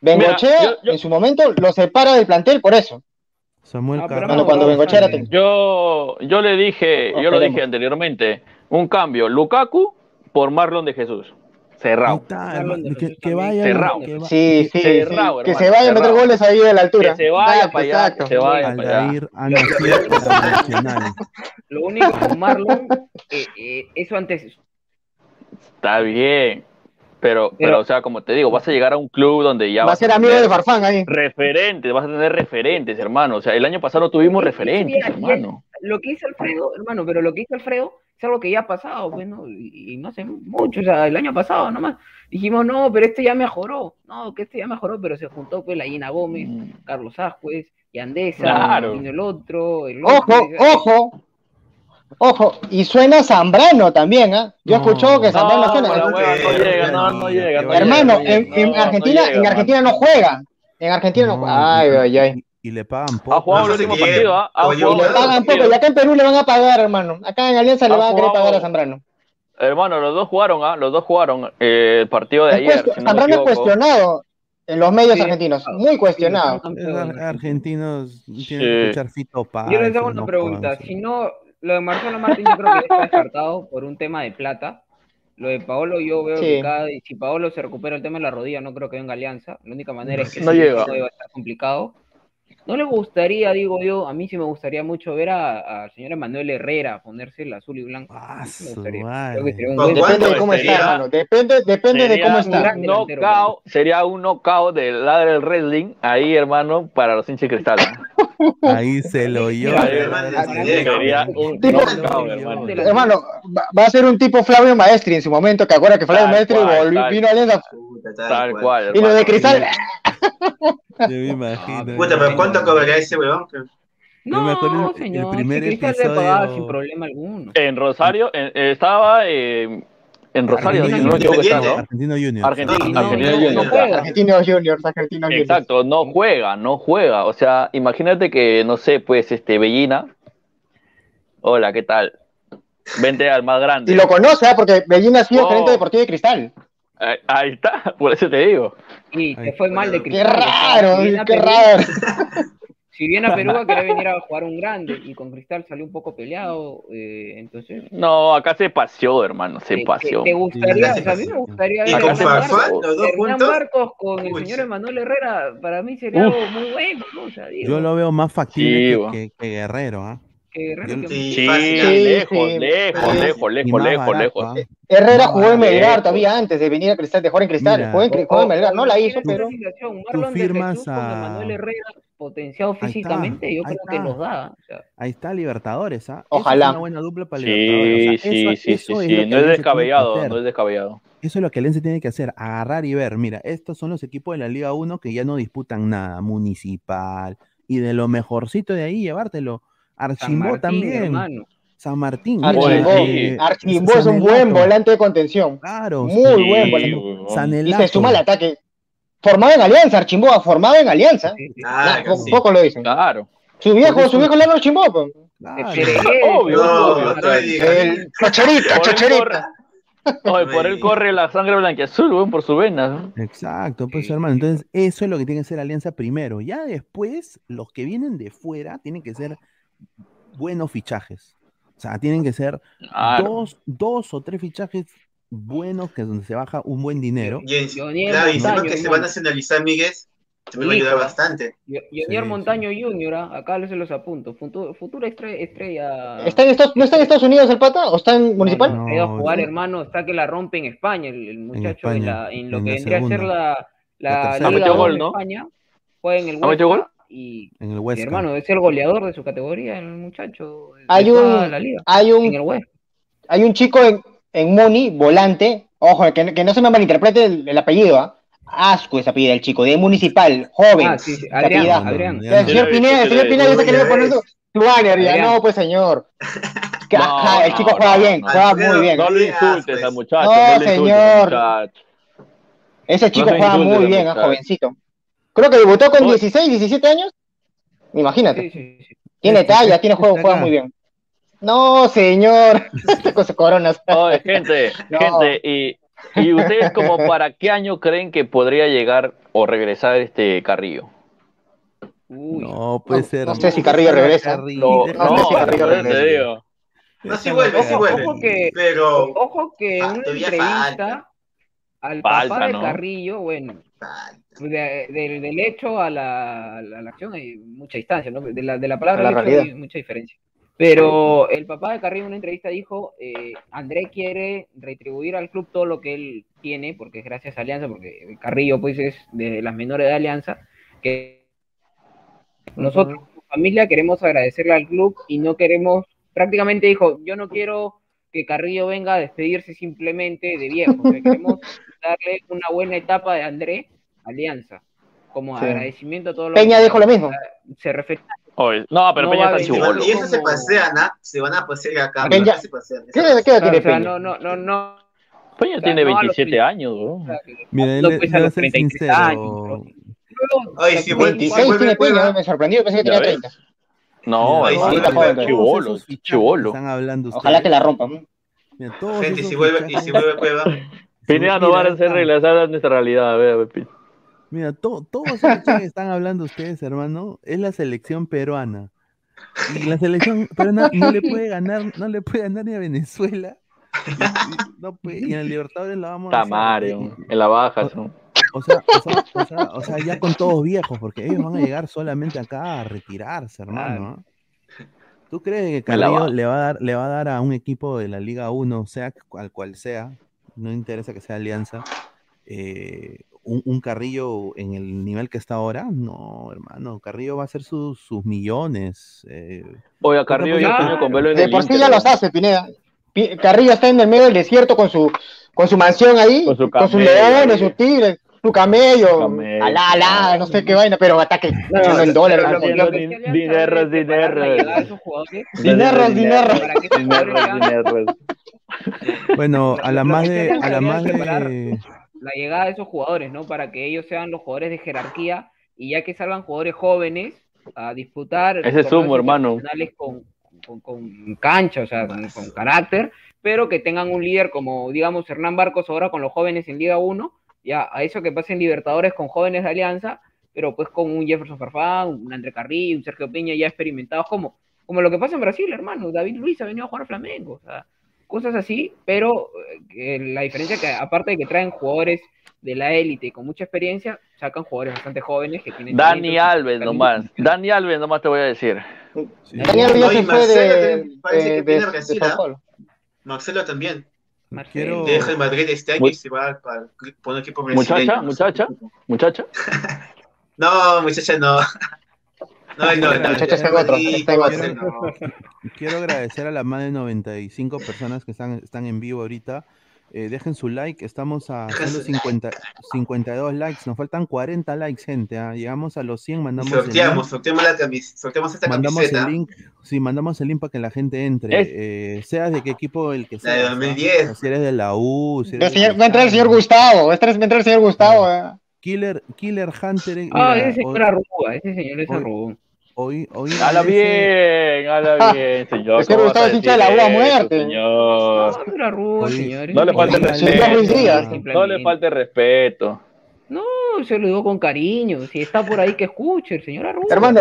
Bengochea, Mira, yo- yo- en su momento, lo separa del plantel por eso. Samuel Ah, pero. Cuando- cuando Bengochea era técnico. Yo, yo le dije, yo lo dije anteriormente, un cambio, Lukaku por Marlon de Jesús. Cerrado. está, que, vaya, Cerrado. que va- Sí, sí, sí. Cerrado, Que se vaya a meter goles ahí de la altura. Que se vaya Exacto, para allá, exacto. que se vaya para allá. Lo único con Marlon, eh, eh, eso antes. Está bien. Pero, pero, o sea, como te digo, vas a llegar a un club donde ya Va a vas ser amigo de Farfán ahí. referentes, vas a tener referentes, hermano. O sea, el año pasado no tuvimos referentes, Mira, hermano. Lo que hizo Alfredo, hermano, pero lo que hizo Alfredo es algo que ya ha pasado, pues, ¿no? Y, y no hace mucho, o sea, el año pasado nomás. Dijimos, no, pero este ya mejoró. No, que este ya mejoró, pero se juntó pues la Gina Gómez, Mm. Carlos Ascuez, Yandesa, Claro. vino el otro, el Ojo, otro. ojo. Ojo, y suena Zambrano también, ¿ah? Yo he No. escuchado que Zambrano No, suena. la hueva, no llega, no, no llega. no Hermano, llega, en, no en Argentina, no llega, en Argentina no juega. En Argentina no, No, juega. Ay, y- ay, ay. Y, le pagan Ha poco. jugado No el último partido, ¿ah? Ha jugado le pagan poco, y acá en Perú le van a pagar, hermano. Acá en Alianza le Ha van a querer jugado- pagar a Zambrano. Hermano, los dos jugaron, ¿ah? Los dos jugaron eh, el partido de ayer. no Zambrano es cuestionado en los medios Sí, argentinos. Muy cuestionado. argentinos tienen Sí. que escuchar Fito. Yo les hago una pregunta. Si no, lo de Marcelo Martín yo creo que está descartado por un tema de plata. Lo de Paolo yo veo Sí. que cada, si Paolo se recupera el tema de la rodilla, no creo que venga Alianza. La única manera es que No si llega. va a estar complicado. No le gustaría, digo yo, a mí sí me gustaría mucho ver a- al señor Emanuel Herrera ponerse el azul y blanco. Ah, Sí me gustaría. madre. Creo que sería un ¿Con buen cuánto Depende de cómo sería? está, hermano. Depende, depende de Sería cómo un está. un knockout, sería un knockout del ladre del wrestling ahí, hermano, para los hinchas de cristal. Ahí se lo Vale, hermano, va, a ser un tipo Flavio Maestri en su momento, que acuerda que Flavio Tal Maestri cual, volvió, tal vino a Tal cual, Y lo de. Cristal, Yo me imagino. Puta, pero ¿cuánto cobraría ese huevón? Yo me acuerdo No, el- el señor, primer episodio- sin problema alguno. En Rosario, en- eh, estaba eh, en Rosario, Argentino no Independiente. ¿no? Argentino Junior. Argentino, No, no, Argentino no, Junior. no juega. Argentinos Juniors, Argentinos Juniors. Exacto, no juega, no juega. O sea, imagínate que, no sé, pues, este, Bellina. Hola, ¿qué tal? Vente al más grande. Y lo conoce, ¿ah? porque Bellín ha sido Oh. gerente deportivo de Cristal. Ahí, ahí está, por eso te digo. Y Ay, te fue mal de Qué Cristal. sea, raro, si qué Perú- raro. Si viene a Perú va a querer venir a jugar un grande y con Cristal salió un poco peleado, eh, entonces No, acá se paseó, hermano, se ¿te, paseó. te gustaría, Sí, o sea, a mí me gustaría ¿Y ver con a Hernán Farfán, Marcos- los dos Hernán juntos? Marcos con el Uy, señor sí. Emanuel Herrera, para mí sería Uf. algo muy bueno, ¿no? O sea, digo, Yo lo veo más factible Sí, que, que- que Guerrero, ¿ah? que- Sí, Sí, fácil. Sí, lejos, sí. lejos, lejos, lejos, lejos. ¿ah? Herrera jugó en. Melgar todavía antes de venir a Cristal, de jugar en Cristal. Mira. Jugó en, Cri- jugó en Melgar, no la hizo, pero. Marlon firmas con a- Emanuel Herrera potenciado está, físicamente, yo creo que los da. o sea, Ahí está Libertadores, ¿ah? Ojalá. Es una buena dupla para Sí, Libertadores. o sea, sí, eso- sí, sí, No es descabellado, no es descabellado. Eso es lo que Alianza tiene que hacer, agarrar y ver. Mira, estos son los equipos de la Liga 1 que ya no disputan nada, municipal, y de lo mejorcito de ahí llevártelo. Martín, también, hermano. San Martín. Archimbó, Oye, eh, Archimbó es un buen volante de contención. Claro, Muy Sí, buen volante. huevón. Y se suma al ataque. Formado en Alianza, Archimbó, formado en Alianza. Sí. Poco lo dicen. Claro. Su viejo, su viejo le pues. Claro. Obvio, No, no. El chocherita, Por él chocherita. Oye, por él corre la sangre blanquiazul, weón, por su vena. Exacto, pues Sí, hermano. Entonces, eso es lo que tiene que ser Alianza primero. Ya después, los que vienen de fuera tienen que ser buenos fichajes. O sea, tienen que ser Claro. dos, dos o tres fichajes buenos que es donde se baja un buen dinero. Y en- claro, y Montaño, que se va a nacionalizar Miguel, te va a ayudar bastante. Y Sí, Onier sí. Montaño Junior, ah, acá les se los apunto. Futuro, futura estre- estrella. ¿Está en Estados, ¿No está en Estados Unidos el pata? ¿O está en Municipal? No, no, ha ido a jugar, hermano, está que la rompe en España, el, el muchacho en, España, la, en lo en que vendría a ser la, La la, Liga metido 2 gol, de ¿no? España. Juega en el ¿Ha metido Huesca y En el Huesca. hermano, es el goleador de su categoría, el muchacho. de Hay toda un- la liga, Hay en un, el hay un chico en, en Muni, volante, ojo, que, no- que no se me malinterprete el, el apellido, ¿ah? Asco ese apellido del chico, de Municipal, joven. Ah, sí, sí, Adrián. Adrián. El señor. Pineda, el señor Pineda sí, quería poner su, su banner, ya, no, pues señor. Que- No, ajá, el chico no, juega no, bien, no. juega muy bien. No le insultes al muchacho, No, señor. Ese chico juega muy bien, ah, jovencito. Creo que debutó con No. 16, 17 años. Imagínate. Sí, sí, sí. Tiene Este- talla, este tiene juego, juega muy bien. No, señor. Con sus coronas. Oye, gente, No. gente, y, y ustedes como para qué año creen que podría llegar o regresar este Carrillo? Uy, No, puede No, ser. no sé si Carrillo regresa. No, no, no, sí, Carrillo por eso te regresa. digo. No, sí vuelve, Ojo, vuelve. ojo que- Pero Ojo que en Ah, una entrevista falta. Al Falta, papá de ¿no? Carrillo, bueno, de- de- del hecho a la, a la acción hay mucha distancia, ¿no? De la, de la palabra A la al hecho hay mucha diferencia. Pero el papá de Carrillo en una entrevista dijo, eh, André quiere retribuir al club todo lo que él tiene, porque es gracias a Alianza, porque Carrillo pues es de las menores de Alianza, que nosotros como familia queremos agradecerle al club y no queremos, prácticamente dijo, yo no quiero que Carrillo venga a despedirse simplemente de viejo, que queremos darle una buena etapa de André Alianza, como Sí. agradecimiento a todo lo Peña que- dijo lo mismo. Se refiere no, pero No Peña está chivolo. Y eso se pasean, ¿ah? Se van a pasear acá. Peña- se pasean. ¿Qué, qué edad tiene o sea, Peña? no, no, no, no. Peña sea, tiene no a los 27 30. años, o sea, que Mira, no los ser 33 años. sincero. Luego, Oye, o si vuelve- 26 vuelve tiene Peña, me sorprendió, pensé que tenía ves. 30. No, hermano, sí, chivolo, chivolo. Están hablando ustedes. Ojalá que la rompan. Mira, todos Gente, si vuelve, y si vuelve Cueva, Pineda no van a hacer regresar a nuestra realidad, a ver, a ver, Pi- Mira, to- todos que están hablando ustedes, hermano, es la selección peruana. Y la selección peruana no le puede ganar, no le puede ganar ni a Venezuela. Y, y- no puede- y en el Libertadores la vamos a hacer. Tamario, en la baja. son. O sea, o, sea, o, sea, o sea, ya con todos viejos, porque ellos van a llegar solamente acá a retirarse, hermano. ¿Tú crees que Carrillo le va a dar, le va a dar a un equipo de la Liga 1, sea cual cual sea, no interesa que sea Alianza, eh, un, un Carrillo en el nivel que está ahora? No, hermano, Carrillo va a hacer sus, sus millones. eh, Oye, a Carrillo sueño con verlo en De el por sí ya los hace, Pineda. Pi- Carrillo está en el medio del desierto con su, con su mansión ahí, Con su con sus leones, sus tigres, su camello, camello. alá, alá, no sé qué vaina, pero ataque No, en dólares. ¿no? esos jugadores Dinerros, sean- dinerros. bueno, a la más de, a la más de, la llegada de esos jugadores, ¿no? Para que ellos sean los jugadores de jerarquía y ya que salgan jugadores jóvenes a disputar Ese humo, hermano. internacionales Con, con, con cancha, o sea, con, con carácter, pero que tengan un líder como, digamos, Hernán Barcos ahora con los jóvenes en Liga 1, ya a eso que pasen Libertadores con jóvenes de Alianza, pero pues con un Jefferson Farfán, un André Carrillo, un Sergio Peña ya experimentados, como, como lo que pasa en Brasil, hermano. David Luis ha venido a jugar a Flamengo, o sea, cosas así, pero eh, la diferencia que aparte de que traen jugadores de la élite con mucha experiencia, sacan jugadores bastante jóvenes que tienen Dani talento Alves nomás. Dani Alves nomás te voy a decir. Daniel ya No, y se fue Marcelo de, de, que de, de. Marcelo también. Quiero, Deja el Madrid este año Mu- y se va para poner equipo Muchacha, brasileño. muchacha, muchacha. No, muchacha, no. No, no, no. Muchacha otro. no. Quiero agradecer a las más de 95 personas que están, están en vivo ahorita. Eh, dejen su like, estamos a solo 50, 52 likes, nos faltan 40 likes, gente. ¿ah? Llegamos a los 100, mandamos el Sorteamos, link. sorteamos la camiseta, sorteamos esta Mandamos camiseta. el link, sí, mandamos el link para que la gente entre. Es- Eh, seas de qué equipo el que La de seas. ¿ah? 2010. O Si eres de la U, si Va a eres de señor- va a entrar el señor. Gustavo, va a entrar, el señor Gustavo. eh. Killer, Killer Hunter. eh, Ah, mira, ese señor arruga, ese señor es arrugón. Hoy, hoy bien, habla bien, señor. Es que ¿cómo Gustavo es hincha de la muerte. Señor. No, pero arruga, Hoy- señor. No le Señor respeto. No le falte respeto. No, se lo digo con cariño. Si está por ahí que escuche, el señor arruga. Hermano,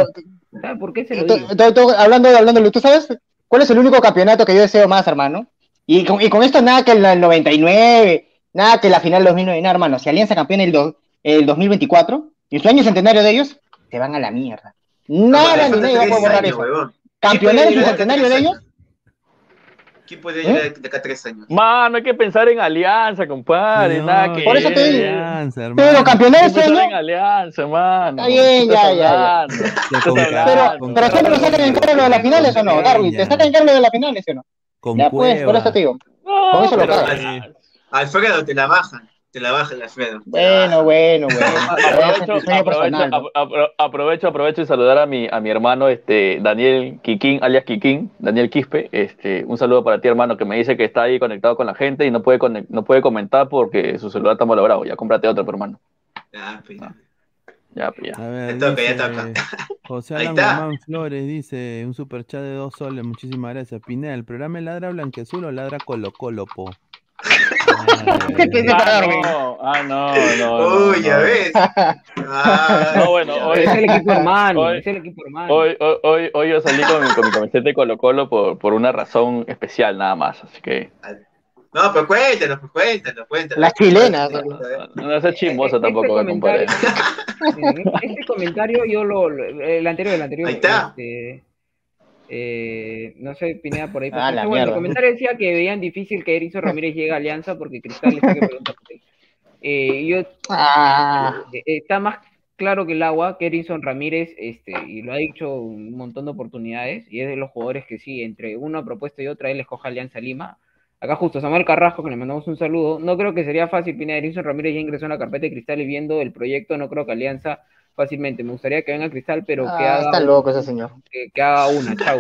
¿Sabe por qué se lo digo? hablando, hablando, ¿tú sabes cuál es el único campeonato que yo deseo más, hermano? Y con, y con esto nada que el 99, nada que la final 2009, nada, hermano. Si Alianza campeona el, do- el 2024, y su año centenario de ellos, se van a la mierda. Nada ni nadie va a poder borrar eso. Campeonario y centenario de ellos, ¿Quién puede ¿Eh? llegar de acá a tres años? Mano, hay que pensar en alianza, compadre. No, nada que Por eso te digo. Alianza, pero este que pensar año, en alianza, mano. Está bien, ¿Qué ya, ya, pero, pero siempre nos sacan en cara lo de las finales o no, Darwin, te sacan en cara lo de las finales, ¿sí o no? Con Ya pues, por eso te digo. No, Con eso lo cagas. Alfredo, te la bajan. Te la bajan, Alfredo. te la Bueno, bueno, bueno. Aprovecho, aprovecho, apro- aprovecho, aprovecho y saludar a mi, a mi hermano este, Daniel Kikín, alias Kikín, Daniel Quispe. Este, un saludo para ti, hermano, que me dice que está ahí conectado con la gente y no puede, no puede comentar porque su celular está malogrado. Ya cómprate otro, hermano. Ya, pues, ya. Ya, pues, ya. Ver, Ya toca, ya toca. José Alan Flores dice un superchat de dos soles, muchísimas gracias. Pineda, ¿el programa ladra blanqueazul o ladra Colo Colo, Ah, no, ah, no, no. no, Uy, ya no. ves. Ah, No, bueno, hoy- Es el equipo hermano, Hoy- es el equipo hermano. Hoy, hoy, hoy, hoy yo salí con mi, con mi camiseta de Colo Colo por, por una razón especial nada más, así que No, pero cuéntanos, pues cuéntanos, cuéntanos. Las chilenas. no seas chismoso Este tampoco, eh, compadre. comentario, este comentario yo lo, lo- el anterior, el anterior. Ahí está. este, Eh, no sé, Pineda por ahí. Ah, la bueno, el comentario decía que veían difícil que Erizo Ramírez llegue a Alianza porque Cristal está que pregunta. Eh, yo Ah, eh, está más claro que el agua que Erinson Ramírez, este, y lo ha dicho un montón de oportunidades, y es de los jugadores que sí, entre una propuesta y otra, él escoge Alianza Lima. Acá justo Samuel Carrasco, que le mandamos un saludo. No creo que sería fácil, Pineda Erinson Ramírez ya ingresó en la carpeta de Cristal y viendo el proyecto, no creo que Alianza fácilmente. Me gustaría que venga Cristal, pero que, ah, haga, está loco ese señor. que, que haga una, chau.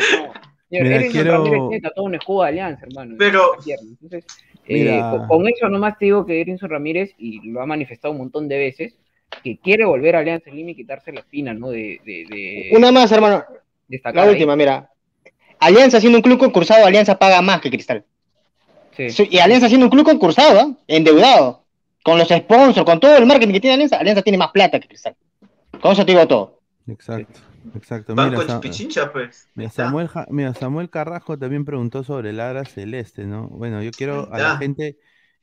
Señor, Mira, quiero- tatuado un escudo de Alianza, hermano. Pero-. Entonces, eh, con, con eso nomás te digo que Erinson Ramírez, y lo ha manifestado un montón de veces, que quiere volver a Alianza Lima y quitarse la espina, ¿no? De, de, de Una más, hermano. destacar La ahí. última, mira. Alianza siendo un club concursado, Alianza paga más que Cristal. Sí. Sí, Y Alianza siendo un club concursado, ¿ah? endeudado, con los sponsors, con todo el marketing que tiene Alianza, Alianza tiene más plata que Cristal. Digo todo. Exacto, exacto. Mira, Banco Sa- Pichincha, pues. mira, Samuel, mira, Samuel Carrasco también preguntó sobre el Ladra Celeste, ¿no? Bueno, yo quiero a la gente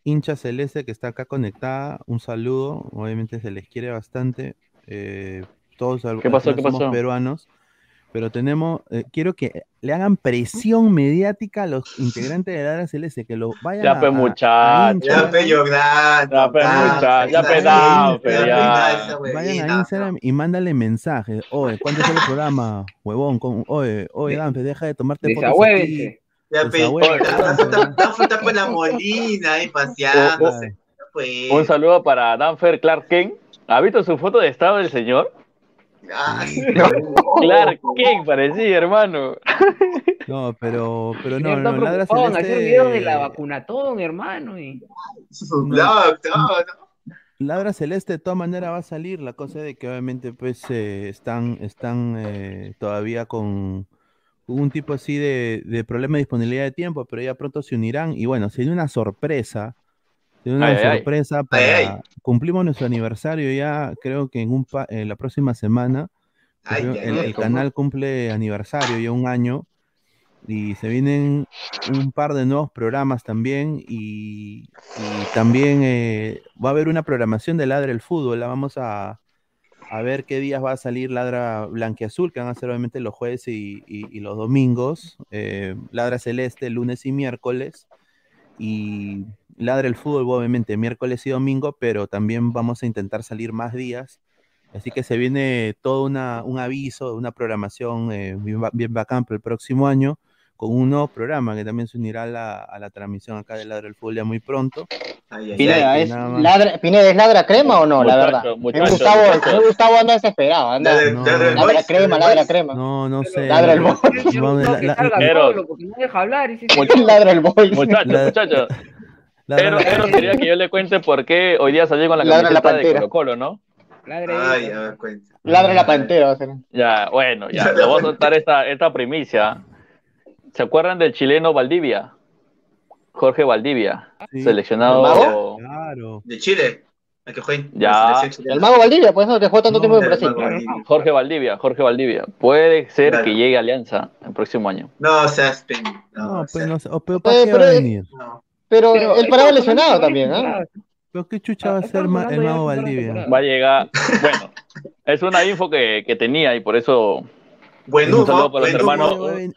hincha celeste que está acá conectada, un saludo. Obviamente se les quiere bastante. eh, todos ¿Qué pasó? ¿Qué somos pasó? peruanos. Pero tenemos, eh, quiero que le hagan presión mediática a los integrantes de Celeste, que lo vayan Ya, a, pe, muchacho. Ya, pello grande. Ya, pues, mucha- ya, pe, dao, pe, ya. Vayan a Instagram y mándale mensajes. Oye, ¿cuándo es el programa? Huevón, con- oye, oye, Danfe, deja de tomarte fotos aquí. Ya, pe, fruta por la molina ahí paseándose. Pues. Un saludo para Danfer Clark Kent. ¿Ha visto su foto de estado del señor? Ay, Clark Kent parecía, hermano. No, pero, pero no, no, en hacer Celeste. videos de la vacunatón, hermano. Y... Ladra Celeste de todas maneras va a salir. La cosa es de que obviamente pues eh, están, están eh, todavía con con un tipo así de, de problema de disponibilidad de tiempo, pero ya pronto se unirán. Y bueno, sería una sorpresa. Sería una Ay, ay, ay. sorpresa para. Ay. Cumplimos nuestro aniversario ya, creo que en, un pa- en la próxima semana. El, canal cumple aniversario ya un año y se vienen un par de nuevos programas también y, y también eh, va a haber una programación de Ladra el Fútbol, la vamos a, a ver qué días va a salir Ladra Blanquiazul, que van a ser obviamente los jueves y, y- y los domingos, eh, Ladra Celeste lunes y miércoles y Ladra el Fútbol obviamente miércoles y domingo, pero también vamos a intentar salir más días. Así que se viene todo una, un aviso, una programación eh, bien, bien bacán para el próximo año, con un nuevo programa que también se unirá a la, a la transmisión acá de Ladra el Fútbol ya muy pronto. Ay, ay, Pineda, ay. ¿es ladra, Pineda, ¿es ladra crema o no? la verdad. muchacho, Gustavo, muchacho. Gustavo anda desesperado, anda. Ladra- No. crema, ladra crema. No, no sé. Ladra el no- boy. No no deja hablar. y se- Muchacho. Ladra el boy. Muchachos, La- muchachos. Ladra- Pero, pero quería que yo le cuente por qué hoy día salí con la Ladra la camiseta de pantera. Colo Colo, ¿no? Ladre Ay, ahí, a ver, cuenta. Ladra la pantera, va a ser. Ya, bueno, ya, le voy a soltar esta, esta primicia. ¿Se acuerdan del chileno Valdivia? Jorge Valdivia, Sí. seleccionado. ¿Mago? Claro. De Chile. El que juega Ya. la. El mago Valdivia, pues no, que jugó tanto No, tiempo en Brasil. Valdivia. Jorge Valdivia, Jorge Valdivia. Puede ser Claro. que llegue a Alianza el próximo año. No, seas. No, No, pues no sé. o- pero ¿para Eh, qué pero va a es- venir? no. Pero, Pero él paraba lesionado también, ¿ah? temporada. ¿Pero qué chucha va a Estamos ser ma- el mago Valdivia? Va a llegar. Bueno, es una info que, que tenía y por eso Buen Un humo, saludo para los hermanos.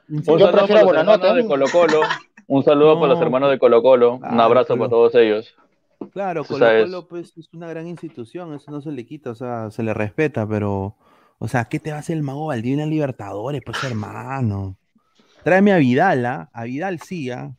Un saludo para los hermanos de Colo Colo. Un saludo para los No. hermanos de Colo Colo. Un Ah, abrazo pero- para todos ellos. Claro, Colo. Colo pues es una gran institución, eso no se le quita, o sea, se le respeta, pero, o sea, ¿qué te va a hacer el mago Valdivia en Libertadores, pues hermano? Tráeme a Vidal, ¿ah? A Vidal sí, ¿ah?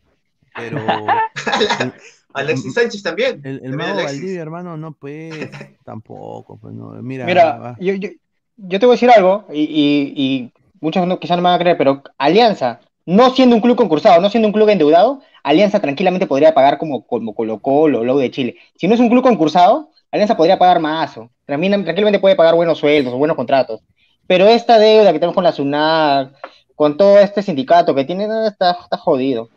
Pero Alexis Sánchez también. el, el También mago Alexis. Valdivia, hermano, no pues, tampoco, pues no, mira, Mira, yo, yo, yo te voy a decir algo, y, y, y muchos no, quizás no me van a creer, pero Alianza, no siendo un club concursado, no siendo un club endeudado, Alianza tranquilamente podría pagar como, como Colo Colo, Low de Chile. Si no es un club concursado, Alianza podría pagar más, tranquilamente puede pagar buenos sueldos o buenos contratos. Pero esta deuda que tenemos con la SUNAT, con todo este sindicato que tiene, está, está jodido.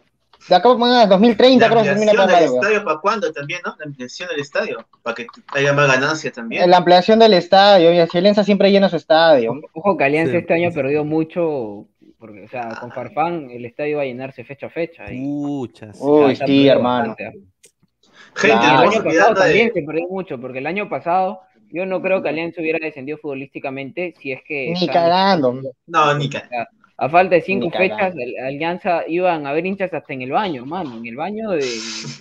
De acá a 2030 La creo que se termina la del estadio para cuándo también, ¿no? La ampliación del estadio. Para que haya más ganancia también. La ampliación del estadio, y Alianza siempre llena su estadio. Ojo que Alianza Sí, este año perdió mucho, porque, o sea, con Farfán el estadio va a llenarse fecha a fecha. Y, Puchas. Uy, se sí, hermano. bastante. Gente, Claro. El año pasado olvidando también de. se perdió mucho, porque el año pasado yo no creo que Alianza hubiera descendido futbolísticamente si es que... Ni cagando. No, ni ca- A falta de cinco fechas, Alianza iban a haber hinchas hasta en el baño, mano, en el baño de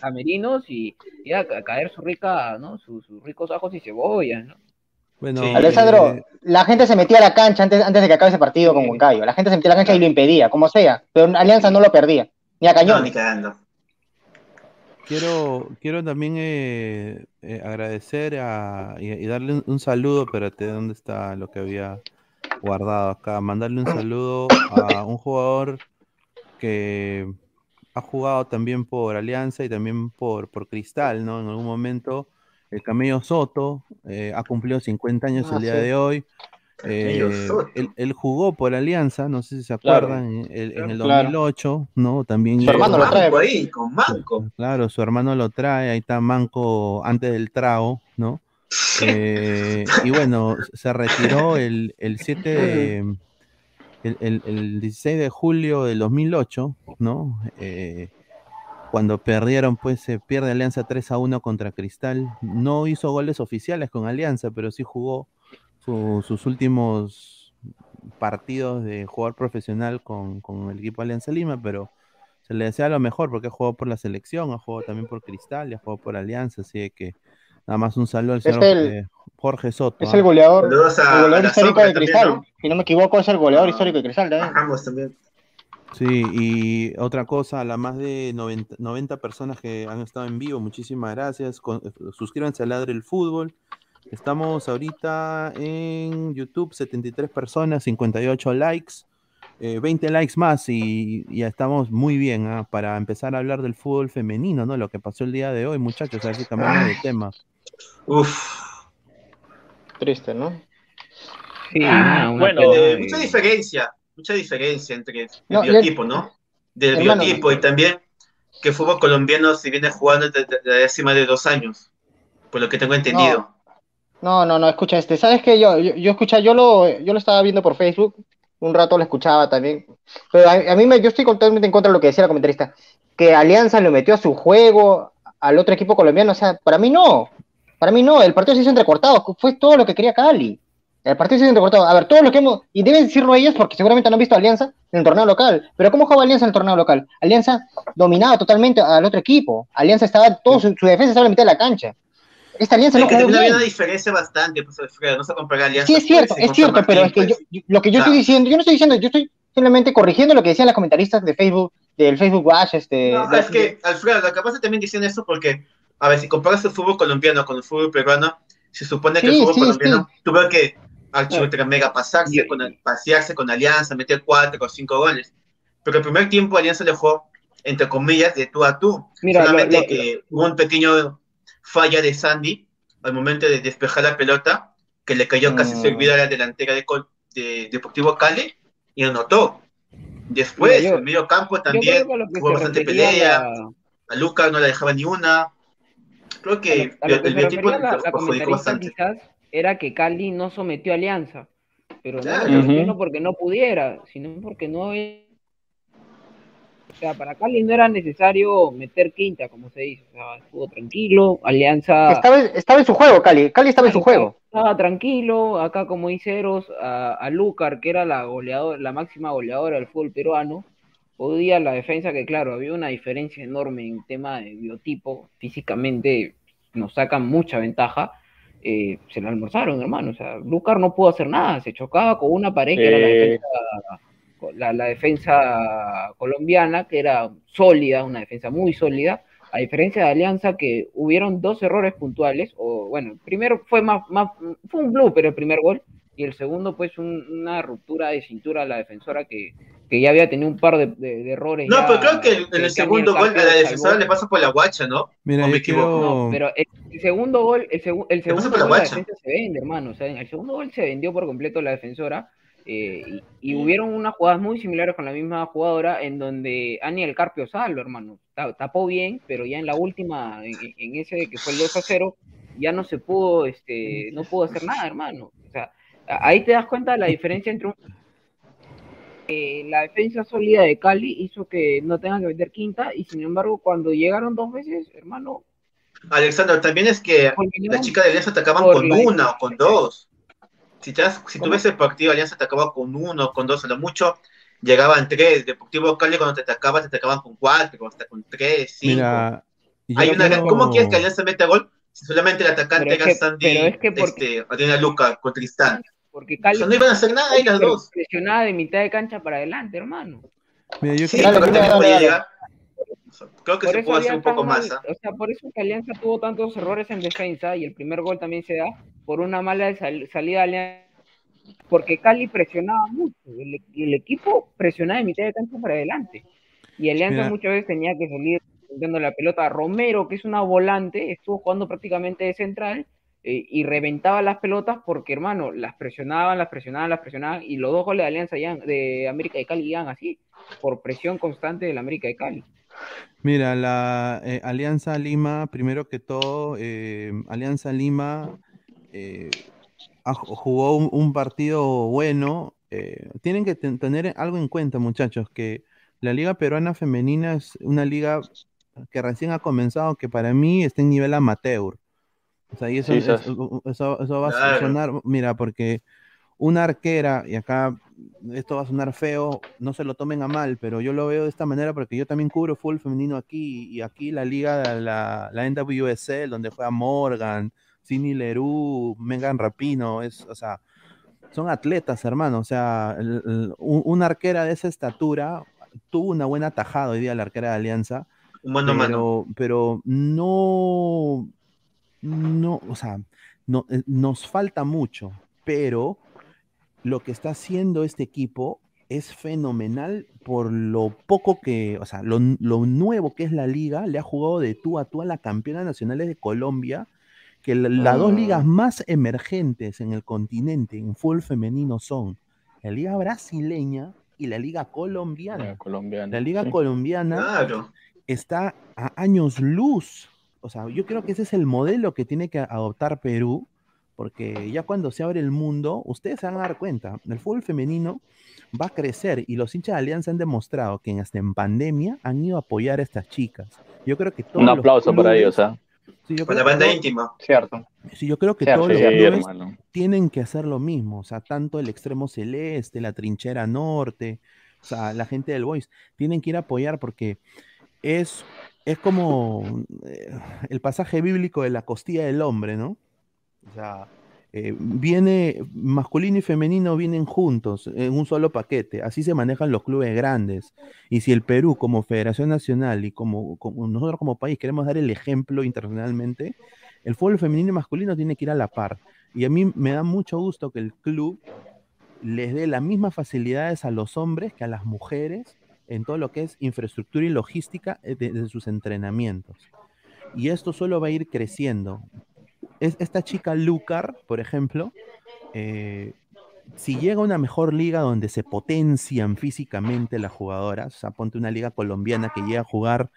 camerinos y iba a caer su rica, ¿no? Sus, sus ricos ajos y cebollas, ¿no? Bueno, Sí. Alessandro, eh, la gente se metía a la cancha antes, antes de que acabe ese partido con. Huancayo. La gente se metía a la cancha y lo impedía, como sea. Pero Alianza no lo perdía. Ni a No, Cañón. ni cagando. Quiero, quiero también eh, eh, agradecer a, y, y darle un, un saludo, espérate, ¿dónde está lo que había guardado acá? Mandarle un saludo a un jugador que ha jugado también por Alianza y también por, por Cristal, ¿no? En algún momento, el Camello Soto eh, ha cumplido 50 años Ah, el día sí. de hoy. Eh, Soto. él, él jugó por Alianza, no sé si se Claro. acuerdan, en, el- en el Claro. 2008, ¿no? También Su hermano Con lo trae. Manco ahí, con Manco. Claro, su hermano lo trae, ahí está Manco antes del trago, ¿no? Eh, y bueno, se retiró el, el 7 de, el, el- el 16 de julio del 2008, ¿no? Eh, cuando perdieron, pues se pierde Alianza 3 a 1 contra Cristal. No hizo goles oficiales con Alianza, pero sí jugó su- sus últimos partidos de jugador profesional con, con el equipo Alianza Lima, pero se le desea lo mejor porque ha jugado por la selección, ha jugado también por Cristal y ha jugado por Alianza, así que nada más un saludo al Es señor el- eh, Jorge Soto. Es ¿ah? el goleador, a- el goleador histórico sombra de también, Cristal. ¿no? Si no me equivoco, es el goleador histórico de Cristal A también. Ramos también. Sí, y otra cosa, a las más de 90, 90 personas que han estado en vivo, muchísimas gracias. Con- suscríbanse a Ladre el Fútbol. Estamos ahorita en YouTube, 73 personas, 58 likes, eh, 20 likes más y ya estamos muy bien ¿ah? para empezar a hablar del fútbol femenino, ¿no? Lo que pasó el día de hoy, muchachos, a ver si cambiamos de tema. Uf. Triste, ¿no? Sí, una bueno, Eh, de- mucha diferencia, mucha diferencia entre el No, biotipo, ¿no? Del Hermano, biotipo y también que el fútbol colombiano se viene jugando desde desde hace más de dos años, por lo que tengo entendido. No, no, no, escucha este. ¿Sabes qué? Yo, yo, yo escucha, yo lo, yo lo estaba viendo por Facebook, un rato lo escuchaba también. Pero a, a mí me, yo estoy totalmente en contra de lo que decía la comentarista, que Alianza lo metió a su juego al otro equipo colombiano. O sea, para mí no. Para mí no. El partido se hizo entrecortado. Fue todo lo que quería Cali. El partido se hizo entrecortado. A ver, todo lo que hemos. Y deben decirlo ellos porque seguramente no han visto Alianza en el torneo local. Pero ¿cómo jugaba Alianza en el torneo local? Alianza dominaba totalmente al otro equipo. Alianza estaba. Todo su, su defensa estaba en la mitad de la cancha. Esta Alianza Es no que había bien. una diferencia bastante, pues Alfredo, no se compara Alianza. Sí, es cierto, pues, es cierto, pero es que yo, pues. yo- lo que yo Claro. estoy diciendo, yo no estoy diciendo, yo estoy simplemente corrigiendo lo que decían las comentaristas de Facebook, del Facebook Watch, este, No, de- es que, Alfredo, lo que pasa también diciendo eso porque, a ver, si comparas el fútbol colombiano con el fútbol peruano, se supone que Sí, el fútbol sí, colombiano, tú ves que al Chubutra Mega pasarse con, pasearse con Alianza, meter cuatro o cinco goles. Pero el primer tiempo Alianza le jugó, entre comillas, de tú a tú. Mira, Solamente lo- lo- que hubo un pequeño falla de Sandy al momento de despejar la pelota, que le cayó casi Mm. servida a la delantera de, Col- de Deportivo Cali y anotó. Después, Mira, yo- el medio campo también hubo bastante pelea. la- A Lucas no le dejaba ni una. Creo que a lo- a lo el, que el se biotipo la, la perjudicó bastante. quizás era que Cali no sometió a Alianza, pero no Claro. no porque no pudiera, sino porque no sea, para Cali no era necesario meter quinta, como se dice, o sea, estuvo tranquilo, Alianza estaba, estaba en su juego, Cali, Cali estaba en su juego. Estaba tranquilo, acá como dice Eros, a, a Lucar, que era la goleadora, la máxima goleadora del fútbol peruano, hoy día la defensa, que claro, había una diferencia enorme en tema de biotipo, físicamente nos sacan mucha ventaja, eh, se la almorzaron, hermano, o sea, Lucar no pudo hacer nada, se chocaba con una pared que era la Eh. defensa, la, la defensa colombiana, que era sólida, una defensa muy sólida, a diferencia de Alianza, que hubieron dos errores puntuales, o bueno, el primero fue más, más fue un blue, pero el primer gol, y el segundo, pues, un- una ruptura de cintura a la defensora que, que ya había tenido un par de, de- de errores. No, ya, pero creo que en el Daniel segundo gol a Carpio la defensora salvó. le pasa por la guacha, ¿no? Mira, ¿O me equivoco? quiero... No, pero el, el segundo gol, el, segu- el segundo la gol la guacha? defensa se vende, hermano. O sea, en el segundo gol se vendió por completo la defensora. Eh, y, y hubieron unas jugadas muy similares con la misma jugadora en donde Ani El Carpio salvo, hermano. Ta- Tapó bien, pero ya en la última, en, en ese que fue el 2 a 0, ya no se pudo, este, no pudo hacer nada, hermano. O sea, ahí te das cuenta de la diferencia entre un eh, la defensa sólida de Cali hizo que no tengan que vender quinta y sin embargo cuando llegaron dos veces, hermano, Alexander, también es que las chicas de Alianza atacaban con la- una o con dos. Si, te das- si tú ¿Cómo? ves el partido, Alianza atacaba con uno o con dos a lo mucho. llegaban tres. Deportivo Cali cuando te atacaban, te atacaban con cuatro, hasta con tres, cinco. Mira, Hay una, quiero- ¿Cómo quieres que Alianza meta gol? Si solamente el atacante era que- Sandy, pero es que porque- este, Adriana Luca con Tristán. Porque O Cali sea, no iban a hacer nada ahí las dos. presionada de mitad de cancha para adelante, hermano. mira, yo Sí, quiero- pero dale, dale. Llegar. O sea, Creo que Por se eso puede hacer un poco más. ¿ah? O sea, por eso que Alianza tuvo tantos errores en defensa y el primer gol también se da por una mala sal- salida de Alianza. Porque Cali presionaba mucho. El, el equipo presionaba de mitad de cancha para adelante. Y Alianza Mira. muchas veces tenía que salir dando la pelota. Romero, que es una volante, estuvo jugando prácticamente de central eh, y reventaba las pelotas porque, hermano, las presionaban, las presionaban, las presionaban. Y los dos goles de Alianza de América de Cali iban así, por presión constante del América de Cali. Mira, la eh, Alianza Lima, primero que todo, eh, Alianza Lima eh, jugó un, un partido bueno. tienen que ten- tener algo en cuenta, muchachos, que la Liga Peruana Femenina es una liga que recién ha comenzado, que para mí está en nivel amateur. O sea, y eso, Sí, es- sas. eso, eso va a sonar, mira, porque una arquera, y acá esto va a sonar feo, no se lo tomen a mal, pero yo lo veo de esta manera porque yo también cubro fútbol femenino aquí, y aquí la liga, la, la NWSL, donde juega Morgan, Cindy Leroux, Megan Rapino, es, o sea, son atletas, hermano, o sea, el- el- un- una arquera de esa estatura tuvo una buena tajada hoy día la arquera de Alianza, Un mano pero, pero no, no, o sea, no, eh, nos falta mucho, pero lo que está haciendo este equipo es fenomenal por lo poco que, o sea, lo, lo nuevo que es la liga, le ha jugado de tú a tú a la campeona nacional de Colombia, que la- las dos Ah. ligas más emergentes en el continente en fútbol femenino son la liga brasileña y la liga colombiana. La colombiana. La liga sí. colombiana Claro. está a años luz. O sea, yo creo que ese es el modelo que tiene que adoptar Perú, porque ya cuando se abre el mundo, ustedes se van a dar cuenta, el fútbol femenino va a crecer y los hinchas de Alianza han demostrado que en- hasta en pandemia han ido a apoyar a estas chicas. Yo creo que todos Un aplauso para clubes- ellos, ¿ah? Sí, yo Con la creo que banda todo- íntima. Cierto. sí, yo creo que Cierto, todos los Sí, clubes hermano. tienen que hacer lo mismo, o sea, tanto el extremo celeste, la trinchera norte, o sea, la gente del Boys, tienen que ir a apoyar porque es, es como eh, el pasaje bíblico de la costilla del hombre, ¿no? O sea, eh, viene masculino y femenino vienen juntos en un solo paquete, así se manejan los clubes grandes. Y si el Perú como Federación Nacional y como, como nosotros como país queremos dar el ejemplo internacionalmente, el fútbol femenino y masculino tiene que ir a la par. Y a mí me da mucho gusto que el club les dé las mismas facilidades a los hombres que a las mujeres en todo lo que es infraestructura y logística eh, de, de sus entrenamientos. Y esto solo va a ir creciendo. Es, esta chica Lucar, por ejemplo, eh, si llega a una mejor liga donde se potencian físicamente las jugadoras, o ponte una liga colombiana que llega a jugar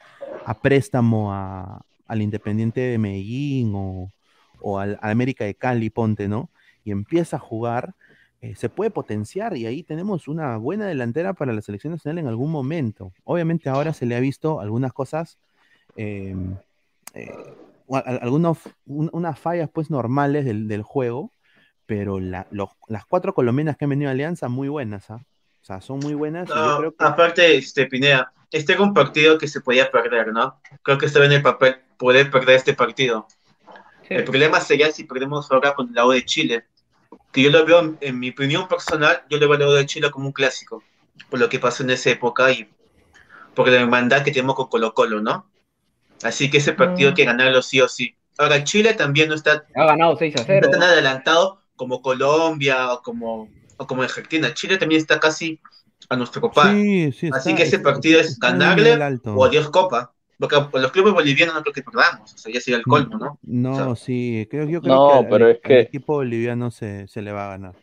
a préstamo a- al Independiente de Medellín o, o al, al América de Cali, ponte, ¿no? Y empieza a jugar, eh, se puede potenciar y ahí tenemos una buena delantera para la selección nacional en algún momento. Obviamente ahora se le ha visto algunas cosas, eh, a- a- algunos, un- unas fallas pues normales del, del juego, pero la- los- las cuatro colombianas que han venido a Alianza, muy buenas, ¿ah? O sea, son muy buenas. y yo No, creo que- aparte, este, Pineda, este era un partido que se podía perder, ¿no? Creo que estaba en el papel poder perder este partido. Sí. El problema sería si perdemos ahora con la U de Chile. Que yo lo veo, en, en mi opinión personal, yo lo veo a la U de Chile como un clásico. Por lo que pasó en esa época y por la hermandad que tenemos con Colo Colo, ¿no? Así que ese partido hay que ganarlo sí o sí. Ahora, Chile también no está, Ha ganado 6 a no 0. está tan adelantado como Colombia o como, o como Argentina. Chile también está casi a nuestro par. Sí, sí, Así está- que ese está- partido es está ganarle o adiós copa. Porque los clubes bolivianos no creo que perdamos. O sea, ya sería el colmo, ¿no? No, O sea, sí, creo, yo creo No, que al, pero al- es que- al equipo boliviano se, se le va a ganar.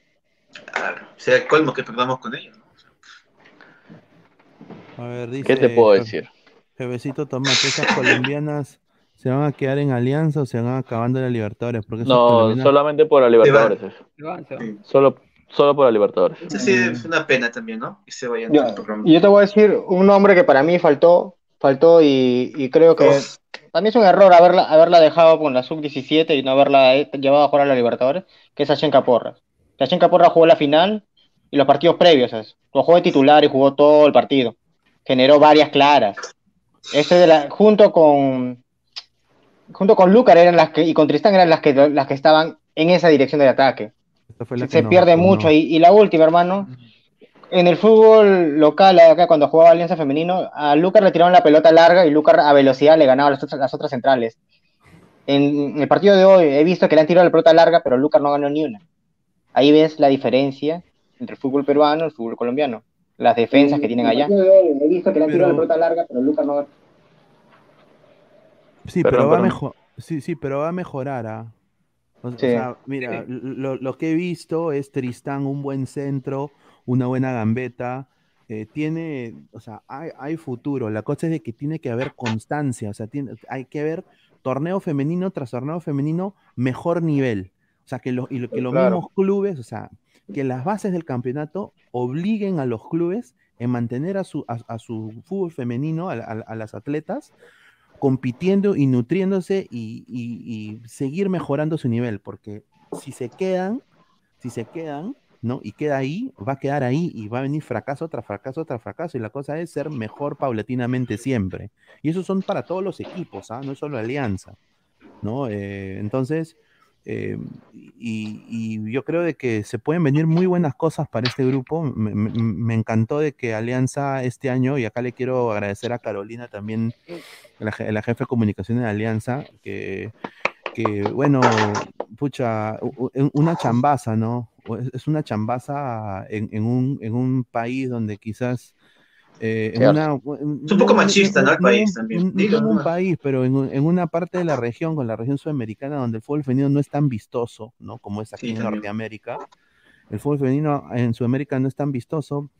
claro, sería el colmo que perdamos con ellos. ¿no? A ver, dice ¿Qué te puedo decir? Jefecito Tomate, esas colombianas se van a quedar en alianza o se van acabando la Libertadores, porque No, colombianas- solamente por la Libertadores. eso. Se van, se van. Sí. Solo, solo por la Libertadores. Eso sí es una pena también, ¿no? Que se vayan Yo, del programa. y yo te voy a decir un nombre que para mí faltó, faltó y, y creo que Uf. para mí es un error haberla, haberla dejado con la sub-17 y no haberla eh, llevado a jugar a la Libertadores, que es Sachenka Porras. Sachenka Porras jugó la final y los partidos previos. ¿sabes? Lo jugó de titular y jugó todo el partido. Generó varias claras. Ese de la, junto con junto con Lucar eran las que, y con Tristán eran las que, las que estaban en esa dirección del ataque. Se pierde mucho. Y, y, la última, hermano, en el fútbol local, acá cuando jugaba Alianza Femenino, a Lucar le tiraron la pelota larga y Lucar a velocidad le ganaba las otras, las otras centrales. En, el partido de hoy he visto que le han tirado la pelota larga, pero Lucar no ganó ni una. Ahí ves la diferencia entre el fútbol peruano y el fútbol colombiano. Las defensas que tienen allá. he visto que le han tirado la pelota larga, pero Lucar no. Sí, pero, va a mejor, sí, sí, pero va a mejorar. ¿ah? O, sea, mira, lo, lo, que he visto es Tristán, un buen centro, una buena gambeta. Eh, tiene, o sea, hay, hay, futuro. La cosa es de que tiene que haber constancia, o sea, tiene, hay que ver torneo femenino tras torneo femenino, mejor nivel. O sea, que, lo, y que los mismos clubes, o sea, que las bases del campeonato obliguen a los clubes en mantener a su, a, su fútbol femenino, a, las atletas, compitiendo y nutriéndose y, y, seguir mejorando su nivel, porque si se quedan, si se quedan, ¿no? Y queda ahí, va a quedar ahí y va a venir fracaso tras fracaso tras fracaso. Y la cosa es ser mejor paulatinamente siempre. Y eso son para todos los equipos, ¿ah? No es solo Alianza, ¿no? Eh, entonces, eh, y, y, yo creo de que se pueden venir muy buenas cosas para este grupo. Me, me, me, encantó de que Alianza este año, y acá le quiero agradecer a Carolina también, la, la jefe de comunicación de Alianza, que, que bueno, pucha, una chambaza, ¿no? Es una chambaza en, en, un, en un país donde quizás eh, en una, es un poco machista, ¿no? El país también. No, no un país, pero en, en, una parte de la región, con la región sudamericana, donde el fútbol femenino no es tan vistoso, ¿no? Como es aquí sí, en también. Norteamérica. El fútbol femenino en Sudamérica no es tan vistoso.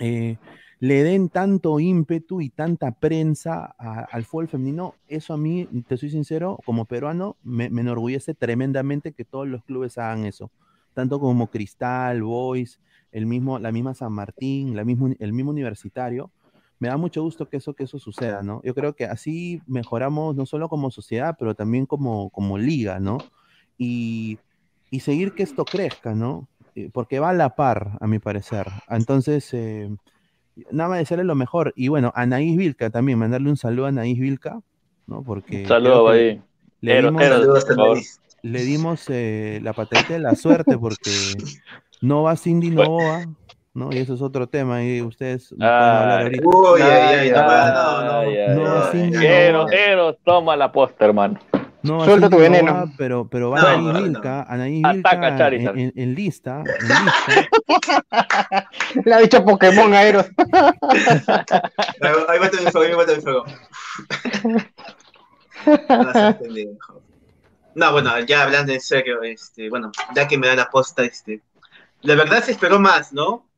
Eh, le den tanto ímpetu y tanta prensa a, al fútbol femenino, eso a mí, te soy sincero, como peruano, me, me, enorgullece tremendamente que todos los clubes hagan eso. Tanto como Cristal, Boys, el mismo, la misma San Martín, la mismo, el mismo universitario. Me da mucho gusto que eso, que eso suceda, ¿no? Yo creo que así mejoramos no solo como sociedad, pero también como, como liga, ¿no? Y, y seguir que esto crezca, ¿no? Eh, porque va a la par, a mi parecer. Entonces, eh, nada más desearle lo mejor. Y bueno, a Anaís Vilca también, mandarle un saludo a Anaís Vilca, ¿no? Porque. Saludo ahí. Le le dimos eh, la patente de la suerte porque no va Cindy Novoa, ¿no? Y eso es otro tema, y ustedes no pueden hablar ahorita. Uy, ay, ay, no, no, no. No va Cindy Eros, Eros, toma la posta, hermano. No, Suelta tu veneno. Novoa, pero, pero va Anaí no, Vilca, Anaí Vilca en, en, en, lista, en lista. Le ha dicho Pokémon a Eros. ahí va mi fuego, ahí va mi fuego. No, bueno, ya hablando en serio, este, bueno, ya que me da la posta, este, la verdad se esperó más, ¿no?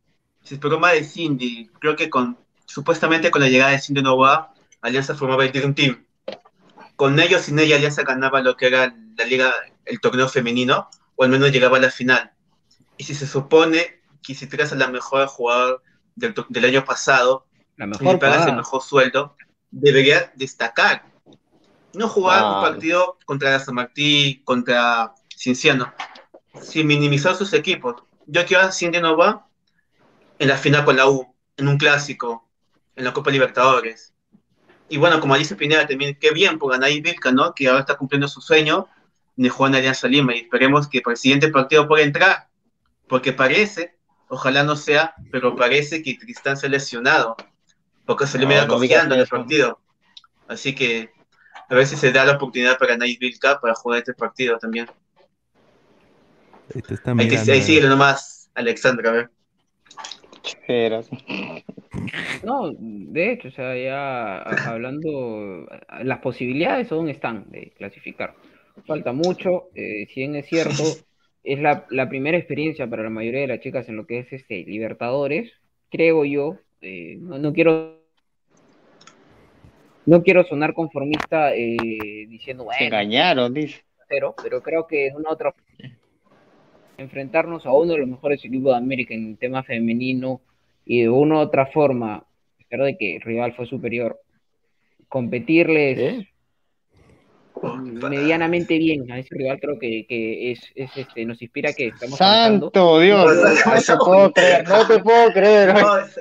Se esperó más de Cindy. Creo que con, supuestamente con la llegada de Cindy Nova, Alianza formaba el Dream Team. Con ellos, sin ella, Alianza ganaba lo que era la liga, el torneo femenino, o al menos llegaba a la final. Y si se supone que si tiras a la mejor jugadora del, del año pasado, la mejor y pagas el mejor sueldo, debería destacar. No jugar un partido contra San Martín, contra Cinciano, sin minimizar sus equipos. Yo quiero a Cindy Nova en la final con la U, en un clásico, en la Copa Libertadores. Y bueno, como dice Pineda también, qué bien por Anaí Vilca, ¿no? Que ahora está cumpliendo su sueño de jugar en Alianza Lima y esperemos que para el siguiente partido pueda entrar, porque parece, ojalá no sea, pero parece que Tristán se ha lesionado, porque se le no, confiando en el partido. Así que a ver si se da la oportunidad para Anaí Vilca para jugar este partido también. Ahí, te está ahí, ahí sigue nomás, Alexandra, a ver. Pero... No, de hecho, o sea, ya hablando, las posibilidades aún están de clasificar. Falta mucho, eh, si bien es cierto, es la, la, primera experiencia para la mayoría de las chicas en lo que es este Libertadores, creo yo, eh, no, no, quiero no quiero sonar conformista eh, diciendo, bueno, Se engañaron, dice. Pero, pero creo que es una otra enfrentarnos a uno de los mejores equipos de América en el tema femenino y de una u otra forma, a pesar de que el rival fue superior, competirles. Medianamente bien a ese rival, creo que, que es, es, este, nos inspira que estamos avanzando. Santo Dios, no te puedo creer, no te puedo creer.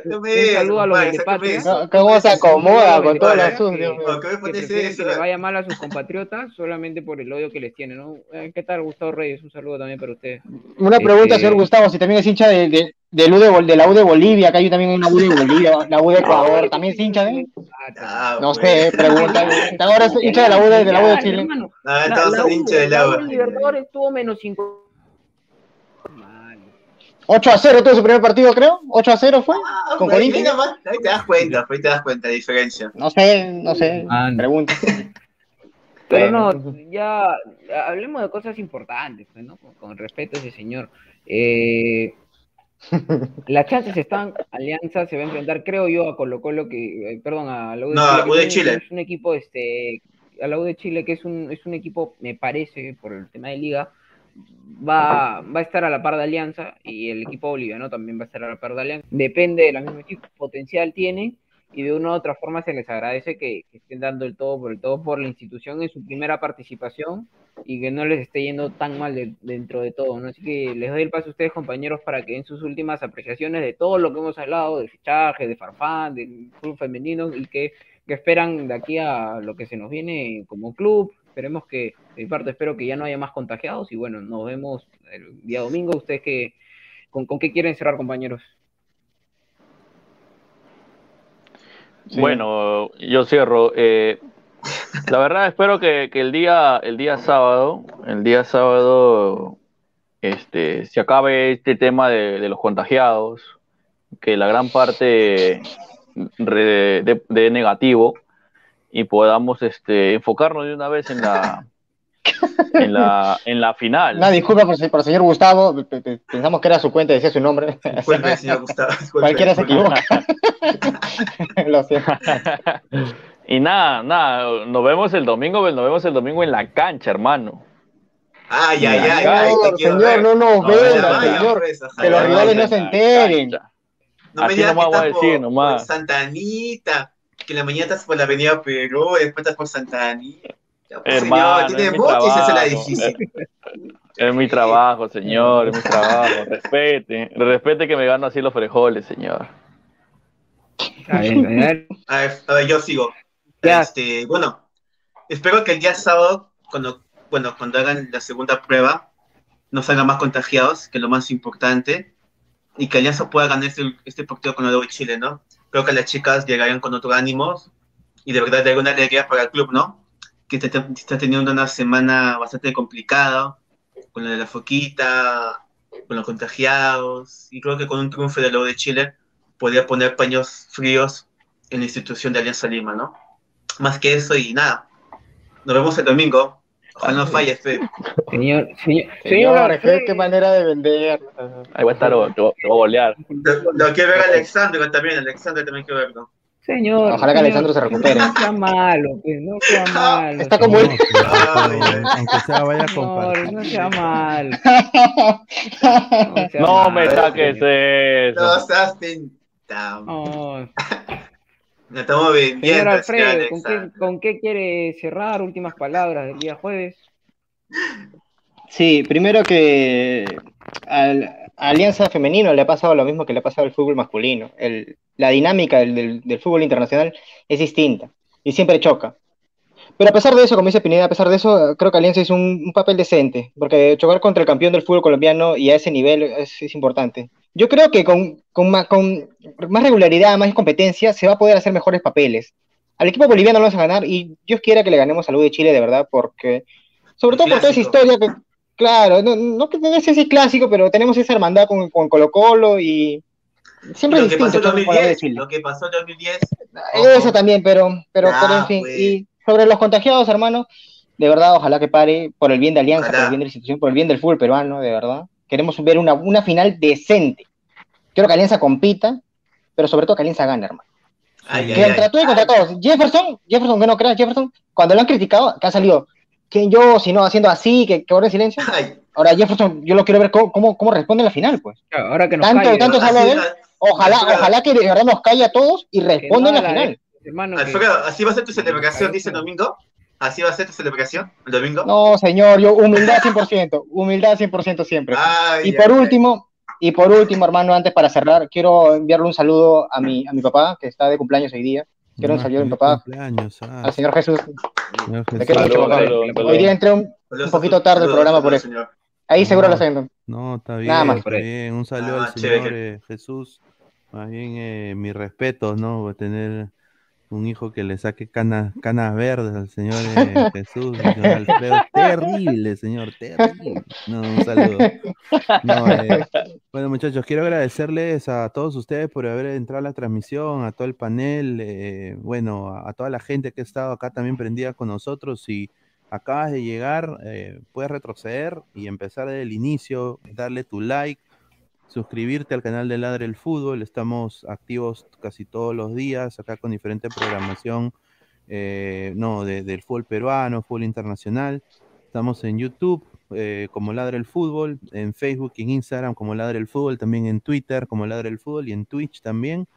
No, Un saludo a los de Patria. No, ¿Cómo se acomoda con todo el asunto? Dios mío. ¿Por qué me que que le vaya mal a sus compatriotas solamente por el odio que les tienen, ¿no? Eh, ¿Qué tal, Gustavo Reyes? Un saludo también para usted. Una pregunta, Este- señor Gustavo, si también es hincha de, de, del U de, de la U de Bolivia, acá hay también una U de Bolivia, la U de Ecuador, ¿también es hincha de? Ah, No sé, pregunta. Ahora es hincha de la U de, de la U de Chile. Ah, la- todos son hinchas del la U Libertadores tuvo menos 5. Mal. 8 a 0 tuvo su primer partido, creo. 8 a 0 fue. Ah, ¿Con pues, ahí Corinthians? ahí te das cuenta, ahí te das cuenta la diferencia. No sé, no sé. Ah, no. Pregunta. Pero no, ya hablemos de cosas importantes, pues, ¿no? Con, con respeto a ese señor. Eh, las chances están, Alianza se va a enfrentar, creo yo, a Colo Colo, que, eh, perdón, a la U de No, Chile. U de es un- Chile. Es un equipo, este, a la U de Chile, que es un, es un equipo, me parece, por el tema de liga, va, va a estar a la par de Alianza y el equipo boliviano también va a estar a la par de Alianza. Depende de la misma equipo, potencial tiene y de una u otra forma se les agradece que, que estén dando el todo por el todo por la institución en su primera participación y que no les esté yendo tan mal de- dentro de todo, ¿no? Así que les doy el paso a ustedes, compañeros, para que en sus últimas apreciaciones de todo lo que hemos hablado, de fichaje, de Farfán, del club femenino y que, que esperan de aquí a lo que se nos viene como club. Esperemos que, de mi parte, espero que ya no haya más contagiados y bueno, nos vemos el día domingo. ¿Ustedes qué, con, con qué quieren cerrar, compañeros? Bueno, yo cierro. Eh, la verdad espero que, que el día el día sábado, el día sábado, este, se acabe este tema de, los contagiados, que la gran parte de, de negativo y podamos este, enfocarnos de una vez en la en la en la final. Una disculpa por, por el señor Gustavo. pe- pe- Pensamos que era su cuenta y decía su nombre. Disculpe, señor Gustavo. disculpe, Cualquiera se equivoca. Lo siento. Y nada, nada, nos vemos el domingo, nos vemos el domingo en la cancha, hermano. Ay, ay, ay, Señor, ay, señor, ver. no nos No, venda, vaya, señor. pues, Que los rivales no se enteren. No me digas que decir, por, nomás. por Santa Anita, que en la mañana estás por la avenida Perú, después estás por Santa Anita. Pues, Hermano, señor, tiene es mi moto y se hace la trabajo. difícil. Es mi trabajo, señor, es mi trabajo. Respete, respete que me gano así los frijoles, señor. A ver, a ver. A ver, a ver, yo sigo. Ya. Este, bueno, espero que el día sábado, cuando, bueno, cuando hagan la segunda prueba, no salgan más contagiados, que es lo más importante, y que Alianza pueda ganar este, este partido con el de Chile, ¿no? Creo que las chicas llegarán con otro ánimo y de verdad de alguna alegría para el club, ¿no? Que está, está teniendo una semana bastante complicada, con lo de la foquita, con los contagiados, y creo que con un triunfo de lo de Chile podría poner paños fríos en la institución de Alianza Lima, ¿no? Más que eso y nada. Nos vemos el domingo. Ojalá no falle, fe. Señor, señor, señor, Señor, qué, qué manera de vender. Ahí va a estar, te voy te voy a bolear. Lo, lo quiero ver a Alexandro también. Alexandro también quiero verlo. Señor. Ojalá que señor, Alessandro se recupere. No sea malo, pues, no sea malo. Está como él. Aunque sea, vaya a compartir. no sea malo. sea No me saques señor. No eso. seas tentado. No. Nos estamos Señor vendiendo, señor Alfredo, ¿con qué. ¿con qué quiere cerrar? Últimas palabras del día jueves. Sí, primero que al, a Alianza Femenino le ha pasado lo mismo que le ha pasado al fútbol masculino. El- la dinámica del, del- del fútbol internacional es distinta y siempre choca. Pero a pesar de eso, como dice Pineda, a pesar de eso, creo que Alianza hizo un, un papel decente, porque chocar contra el campeón del fútbol colombiano y a ese nivel es, es importante. Yo creo que con, con, ma- con más regularidad, más competencia, se va a poder hacer mejores papeles. Al equipo boliviano lo vamos a ganar y Dios quiera que le ganemos a U de Chile, de verdad, porque, sobre todo por toda esa historia que, claro, no, no que no sé si es clásico, pero tenemos esa hermandad con, con Colo Colo y siempre Lo que pasó distinto en con la U de 2010. Chile. Lo que pasó en 2010. Eso también, pero, pero, pero en fin. pues. Y sobre los contagiados, hermano, de verdad, ojalá que pare por el bien de Alianza, Ojalá. por el bien de la institución, por el bien del fútbol peruano, de verdad. Queremos ver una, una final decente. Quiero que Alianza compita, pero sobre todo que Alianza gane, hermano. Ay, que ay, entre ay. todos y contra todos. Jefferson, Jefferson, que no creas, Jefferson, cuando lo han criticado, que ha salido, que yo, si no, haciendo así, que, que ahora en silencio. Ay, Ahora Jefferson, yo lo quiero ver cómo, cómo, cómo responde en la final, pues. Claro, Ahora que nos Tanto- calle, tanto ¿no? de él. Ojalá, Alfredo. ojalá que de verdad nos calle a todos y Que responda no en la haga final. hermano, que- Alfredo, así va a ser tu celebración, dice el domingo. ¿Así va a ser tu celebración el domingo? No, señor, yo humildad 100%, humildad 100% siempre. Ay, Y por ay, último, y por último, hermano, antes para cerrar, quiero enviarle un saludo a mi, a mi papá, que está de cumpleaños hoy día. Quiero un saludo a mi papá, cumpleaños, ah, al señor Jesús. señor Jesús. quiero mucho, papá. Hoy día entré un, poquito tarde el programa por eso. señor. Ahí seguro No. lo siento. No, está bien, Nada más. está bien. Un saludo Ah, al señor eh, Jesús. Más bien, eh, mi respeto, ¿no? Por tener un hijo que le saque canas, canas verdes al señor eh, Jesús, señor Alfredo. Terrible, señor, terrible. No, un saludo. Eh, bueno, muchachos, quiero agradecerles a todos ustedes por haber entrado a la transmisión, a todo el panel, eh, bueno, a, a toda la gente que ha estado acá también prendida con nosotros. Si acabas de llegar, eh, puedes retroceder y empezar desde el inicio, darle tu like, suscribirte al canal de Ladre el Fútbol. Estamos activos casi todos los días, acá con diferente programación, eh, no, de- del fútbol peruano, fútbol internacional. Estamos en YouTube eh, como Ladre el Fútbol, en Facebook y en Instagram como Ladre el Fútbol, también en Twitter como Ladre el Fútbol y en Twitch también.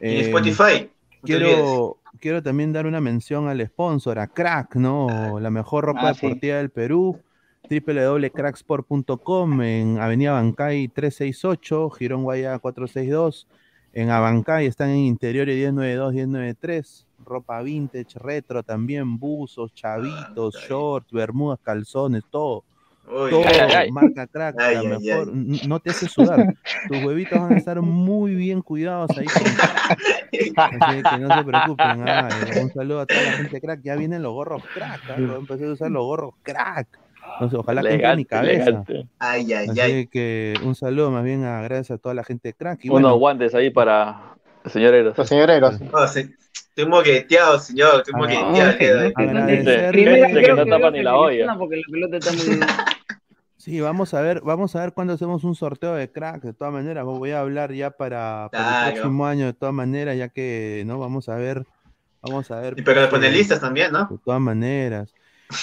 Y en Eh, Spotify. Quiero, quiero también dar una mención al sponsor, a Crack, ¿no? La mejor ropa Ah, sí. deportiva del Perú, www.cracksport.com en Avenida Bancay 368, Girón Guaya 462. En Abancay están en interiores 1092, 1093. Ropa vintage, retro también, buzos, chavitos, Ah, shorts, bermudas, calzones, todo. Uy, Todo, Ay, ay, ay. marca crack, Ay, la mejor, no te hace sudar. Tus huevitos van a estar muy bien cuidados ahí Así que no se preocupen. ah, un saludo a toda la gente crack. Ya vienen los gorros crack. ah, empezar a usar los gorros crack. No ojalá que entre en mi cabeza. elegante. Ay, ay, Así ay. que un saludo más bien a gracias a toda la gente crack. Y Unos bueno, guantes ahí para el señor Eros. Los señoreros. Se- estoy moqueteado, señor. Estoy Ah, moqueteado. de Primero Este que no tapa ni la olla. lesiona Porque la pelota está muy... sí, vamos a ver, vamos a ver cuándo hacemos un sorteo de crack. De todas maneras, voy a hablar ya para, el próximo año. De todas maneras, ya que no vamos a ver, vamos a ver. Y pero los pues, panelistas también, ¿no? De todas maneras.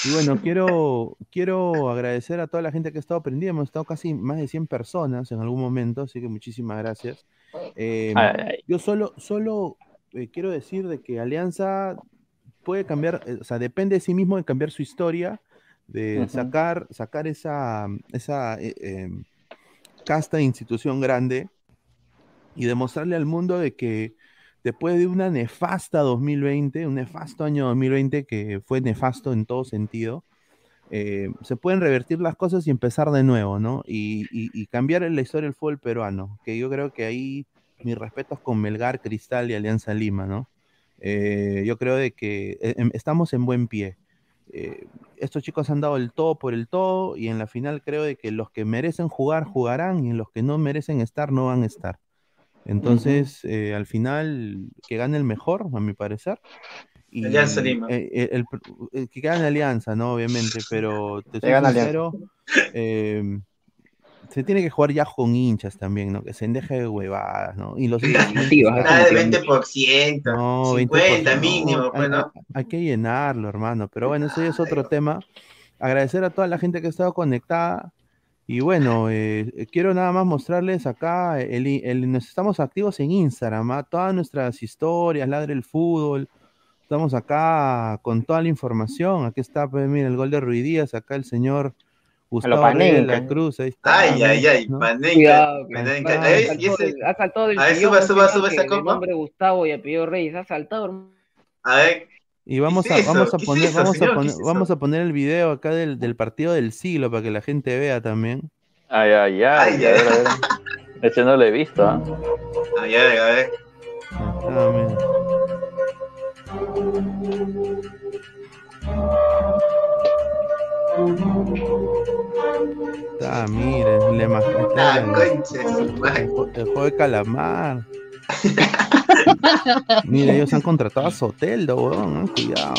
Y bueno, quiero, quiero agradecer a toda la gente que ha estado prendida. Hemos estado casi más de 100 personas en algún momento, así que muchísimas gracias. Eh, yo solo, solo eh, quiero decir de que Alianza puede cambiar, eh, o sea, depende de sí mismo de cambiar su historia, de sacar, sacar esa, esa casta de institución grande y demostrarle al mundo de que después de una nefasta 2020, un nefasto año 2020 que fue nefasto en todo sentido, eh, se pueden revertir las cosas y empezar de nuevo, ¿no? Y, cambiar la historia del fútbol peruano, que yo creo que ahí mis respetos con Melgar, Cristal y Alianza Lima, ¿no? Eh, yo creo de que eh, em- estamos en buen pie. Estos chicos han dado el todo por el todo y en la final creo de que los que merecen jugar jugarán y en los que no merecen estar no van a estar. Entonces, eh, al final, que gane el mejor, a mi parecer. Y, Alianza Lima. eh, eh, el, el que gane Alianza, ¿no? Obviamente, pero te soy sincero, eh, se tiene que jugar ya con hinchas también, ¿no? Que se deje de huevadas, ¿no? Y los estar- Nada de 20%. no, 50 20%, mínimo, no, pues, hay, ¿no? hay que llenarlo, hermano. Pero bueno, eso ya es otro tema. Agradecer a toda la gente que ha estado conectada. Y bueno, eh, eh, quiero nada más mostrarles acá, el, el- nos estamos activos en Instagram, ¿ah? todas nuestras historias, ladre el fútbol. Estamos acá con toda la información. Aquí está, pues, mira, el gol de Ruiz Díaz, acá el señor Gustavo Reyes de la. Cruz. Ahí está, Ay, ¿no? ay, ay. ¿no? Panenka. Panenka. ha saltado, del- A ver, suba, suba, suba esa copa. nombre Gustavo y apellido Reyes, ha saltado, hermano. A ver, Y vamos es a, eso? vamos a ¿Qué es poner, eso, vamos señor? a ¿Qué poner, es vamos a poner el video acá del, del partido del siglo para que la gente vea también. Ay, ay, ay. Ay, a ay. ver, a ver. Ese no lo he visto, ¿ah? a ver, a ver. Ah, mira. Ah, miren, le está Ah, el, el juego de calamar. Mira, ellos han contratado a Soteldo, weón, cuidado.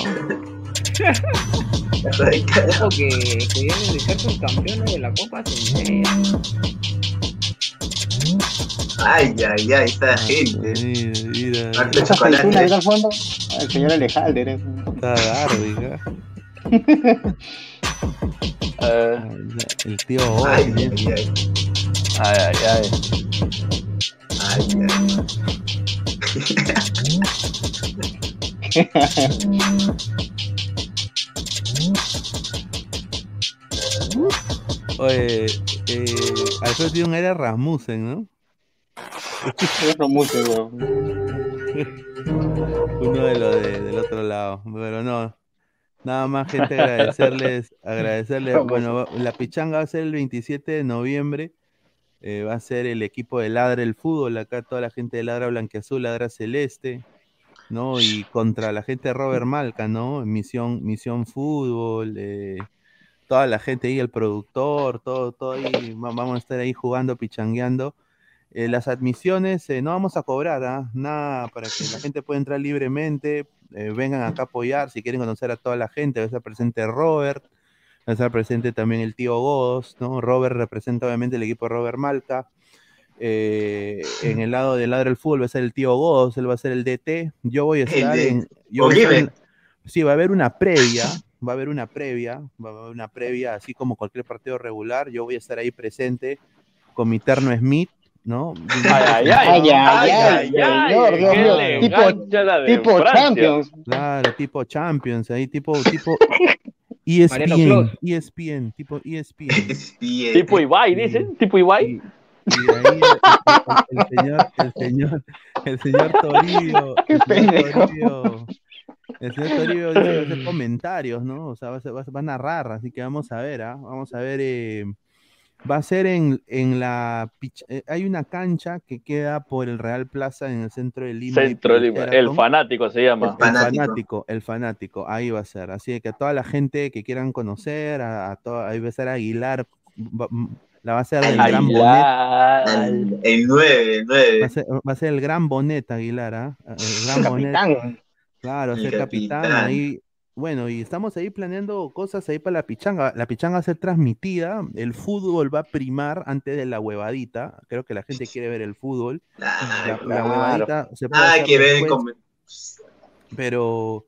Ay, Ojo que, que vienen de ser subcampeones de la Copa. Ay, ay, ay, esta gente. Mira, mira, Esa ahí al fondo, el señor Alejalder. eh. está Darwin. Eh, El tío Ay, ay, ay. ay, ay, ay. Ay, ay. Oye, eh, Alfredo Tidón era Rasmussen, ¿no? Rasmussen, Uno de los del otro lado. Pero no, Nada más, gente, agradecerles, agradecerles. Bueno, la pichanga va a ser el 27 de noviembre eh, va a ser el equipo de Ladra el Fútbol. Acá toda la gente de Ladra Blanquiazul, Ladra Celeste. ¿no? Y contra la gente de Robert Malca, ¿no? Misión, Misión Fútbol. eh, toda la gente ahí, el productor, todo, todo ahí. va- Vamos a estar ahí jugando, pichangueando. Eh, las admisiones eh, no vamos a cobrar, ¿ah? nada para que la gente pueda entrar libremente, vengan acá a apoyar, si quieren conocer a toda la gente, va a estar presente Robert, va a estar presente también el tío Godos, ¿no? Robert representa obviamente el equipo de Robert Malca. Eh, en el lado del lado del fútbol va a ser el tío Godos, él va a ser el DT. Yo voy a estar de- en. yo voy a estar Oliver. en- sí, va a haber una previa, va a haber una previa, va a haber una previa, así como cualquier partido regular. Yo voy a estar ahí presente con mi terno Smith, ¿no? Ay, ay, ay. Ay, Tipo, tipo. Champions. Claro, tipo Champions, ahí tipo, tipo ESPN. ESPN, tipo ESPN. Bien. Tipo Ibai, dicen, tipo Ibai. Y, y ahí el, señor, el señor, el señor Toribio, el señor. Toribio, el señor Toribio dice que va a hacer comentarios, ¿no? O sea, va a, ser- va a- va a narrar, así que vamos a ver, ¿ah? Vamos a ver, eh, va a ser en, en la, eh, hay una cancha que queda por el Real Plaza en el centro de Lima. Centro de Lima. El fanático se llama. El El Fanático. fanático, el fanático, ahí va a ser. Así que a toda la gente que quieran conocer, a, a toda- ahí va a ser Aguilar, va- la va a ser el gran Bonet, Aguilar. El 9, el va a 9. ser, va a ser el gran Bonet Aguilar, ¿ah? El gran Bonet, Capitán. claro, El ser capitán capitán. ahí. Bueno, y estamos ahí planeando cosas ahí para la pichanga. La pichanga va a ser transmitida, el fútbol va a primar antes de la huevadita. Creo que la gente quiere ver el fútbol. La, la Claro. huevadita se puede Nada hacer que ver después. con. pero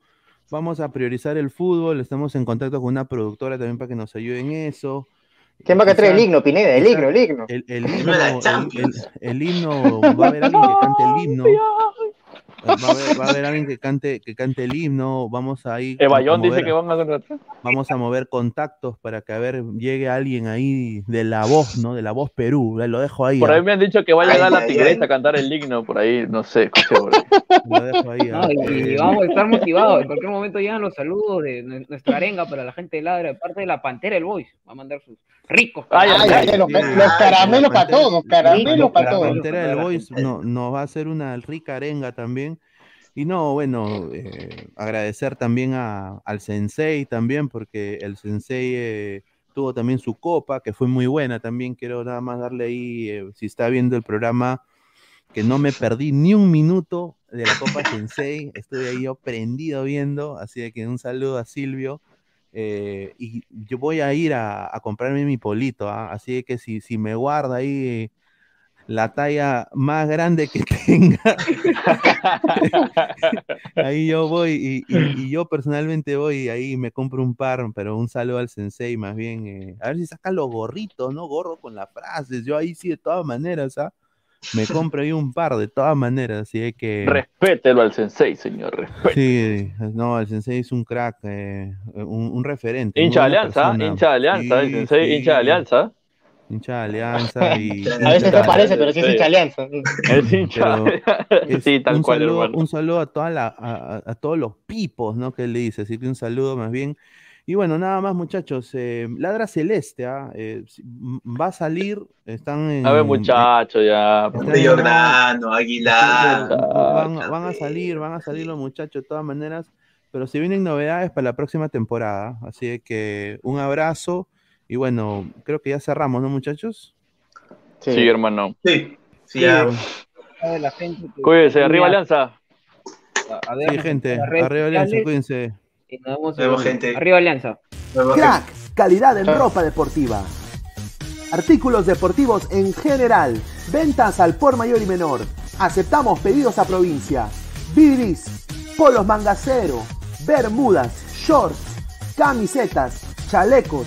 vamos a priorizar el fútbol, estamos en contacto con una productora también para que nos ayude en eso. ¿Quién va a traer el himno, Pineda? El himno, el himno. El, el No himno, el himno, va a haber alguien que cante el himno, va a haber, va a haber alguien que cante, que cante el himno, vamos a ir Evayón dice que van a contratar. vamos a mover contactos para que a ver, llegue alguien ahí de la voz, ¿no? De la voz Perú, lo dejo ahí, Por ah, ahí me han dicho que va a Ay, llegar la tigresa ay. a cantar el himno, por ahí, no sé, escuché por ahí. lo dejo ahí, ah, No, y, y eh, vamos a estar motivados. En cualquier momento llegan los saludos de nue- nuestra arenga para la gente de Ladra, de parte de la Pantera del Boys. Va a mandar sus ricos. Ay, Ay, caramelos. ay, los, sí, los caramelos para todos, caramelos la, para la todos. Pantera del Para no, nos va a hacer una rica arenga también. Y no, bueno, eh, agradecer también a, al Sensei también, porque el Sensei eh, tuvo también su copa, que fue muy buena también. Quiero nada más darle ahí, eh, si está viendo el programa, que no me perdí ni un minuto de la Copa Sensei. Estuve ahí yo prendido viendo, así que un saludo a Silvio. eh, y yo voy a ir a, comprarme mi polito, ¿ah? así que si, si me guarda ahí la talla más grande que tenga, ahí yo voy y, y- y yo personalmente voy y ahí me compro un par, pero un saludo al sensei más bien, eh, a ver si saca los gorritos, ¿no? Gorro con las frases, yo ahí sí de todas maneras, ¿ah? Me compro ahí un par de todas maneras, así que... Respételo al sensei, señor, respete. Sí, no, el sensei es un crack, eh, un, un referente. Hincha de alianza, hincha de alianza, el sensei, hincha de alianza. Hincha de alianza y... A veces no parece, pero sí es hincha alianza. Es hincha. Es sí, tal un cual, saludo, hermano. un saludo a, toda la, a, a- todos los pipos, ¿no? Que él le dice, así que un saludo más bien. Y bueno, nada más, muchachos. eh, Ladra Celeste, ¿ah? Eh, si- m- va a salir, están en... A ver, muchacho, ya. De Jordano, Aguilar. Van, van a salir, van a salir los muchachos de todas maneras, pero se vienen novedades para la próxima temporada, así de que un abrazo y bueno, creo que ya cerramos, ¿no muchachos? Sí, hermano. Sí, sí, ya. de la gente que- Cuídese, arriba Alianza. a- a ver, Sí, gente, arriba Alianza, cuídense. y nos vemos gente. Arriba Alianza. Crack, calidad en ropa deportiva. Artículos deportivos en general. Ventas al por mayor y menor. Aceptamos pedidos a provincia. Bidris, polos mangacero, bermudas, shorts, camisetas, chalecos,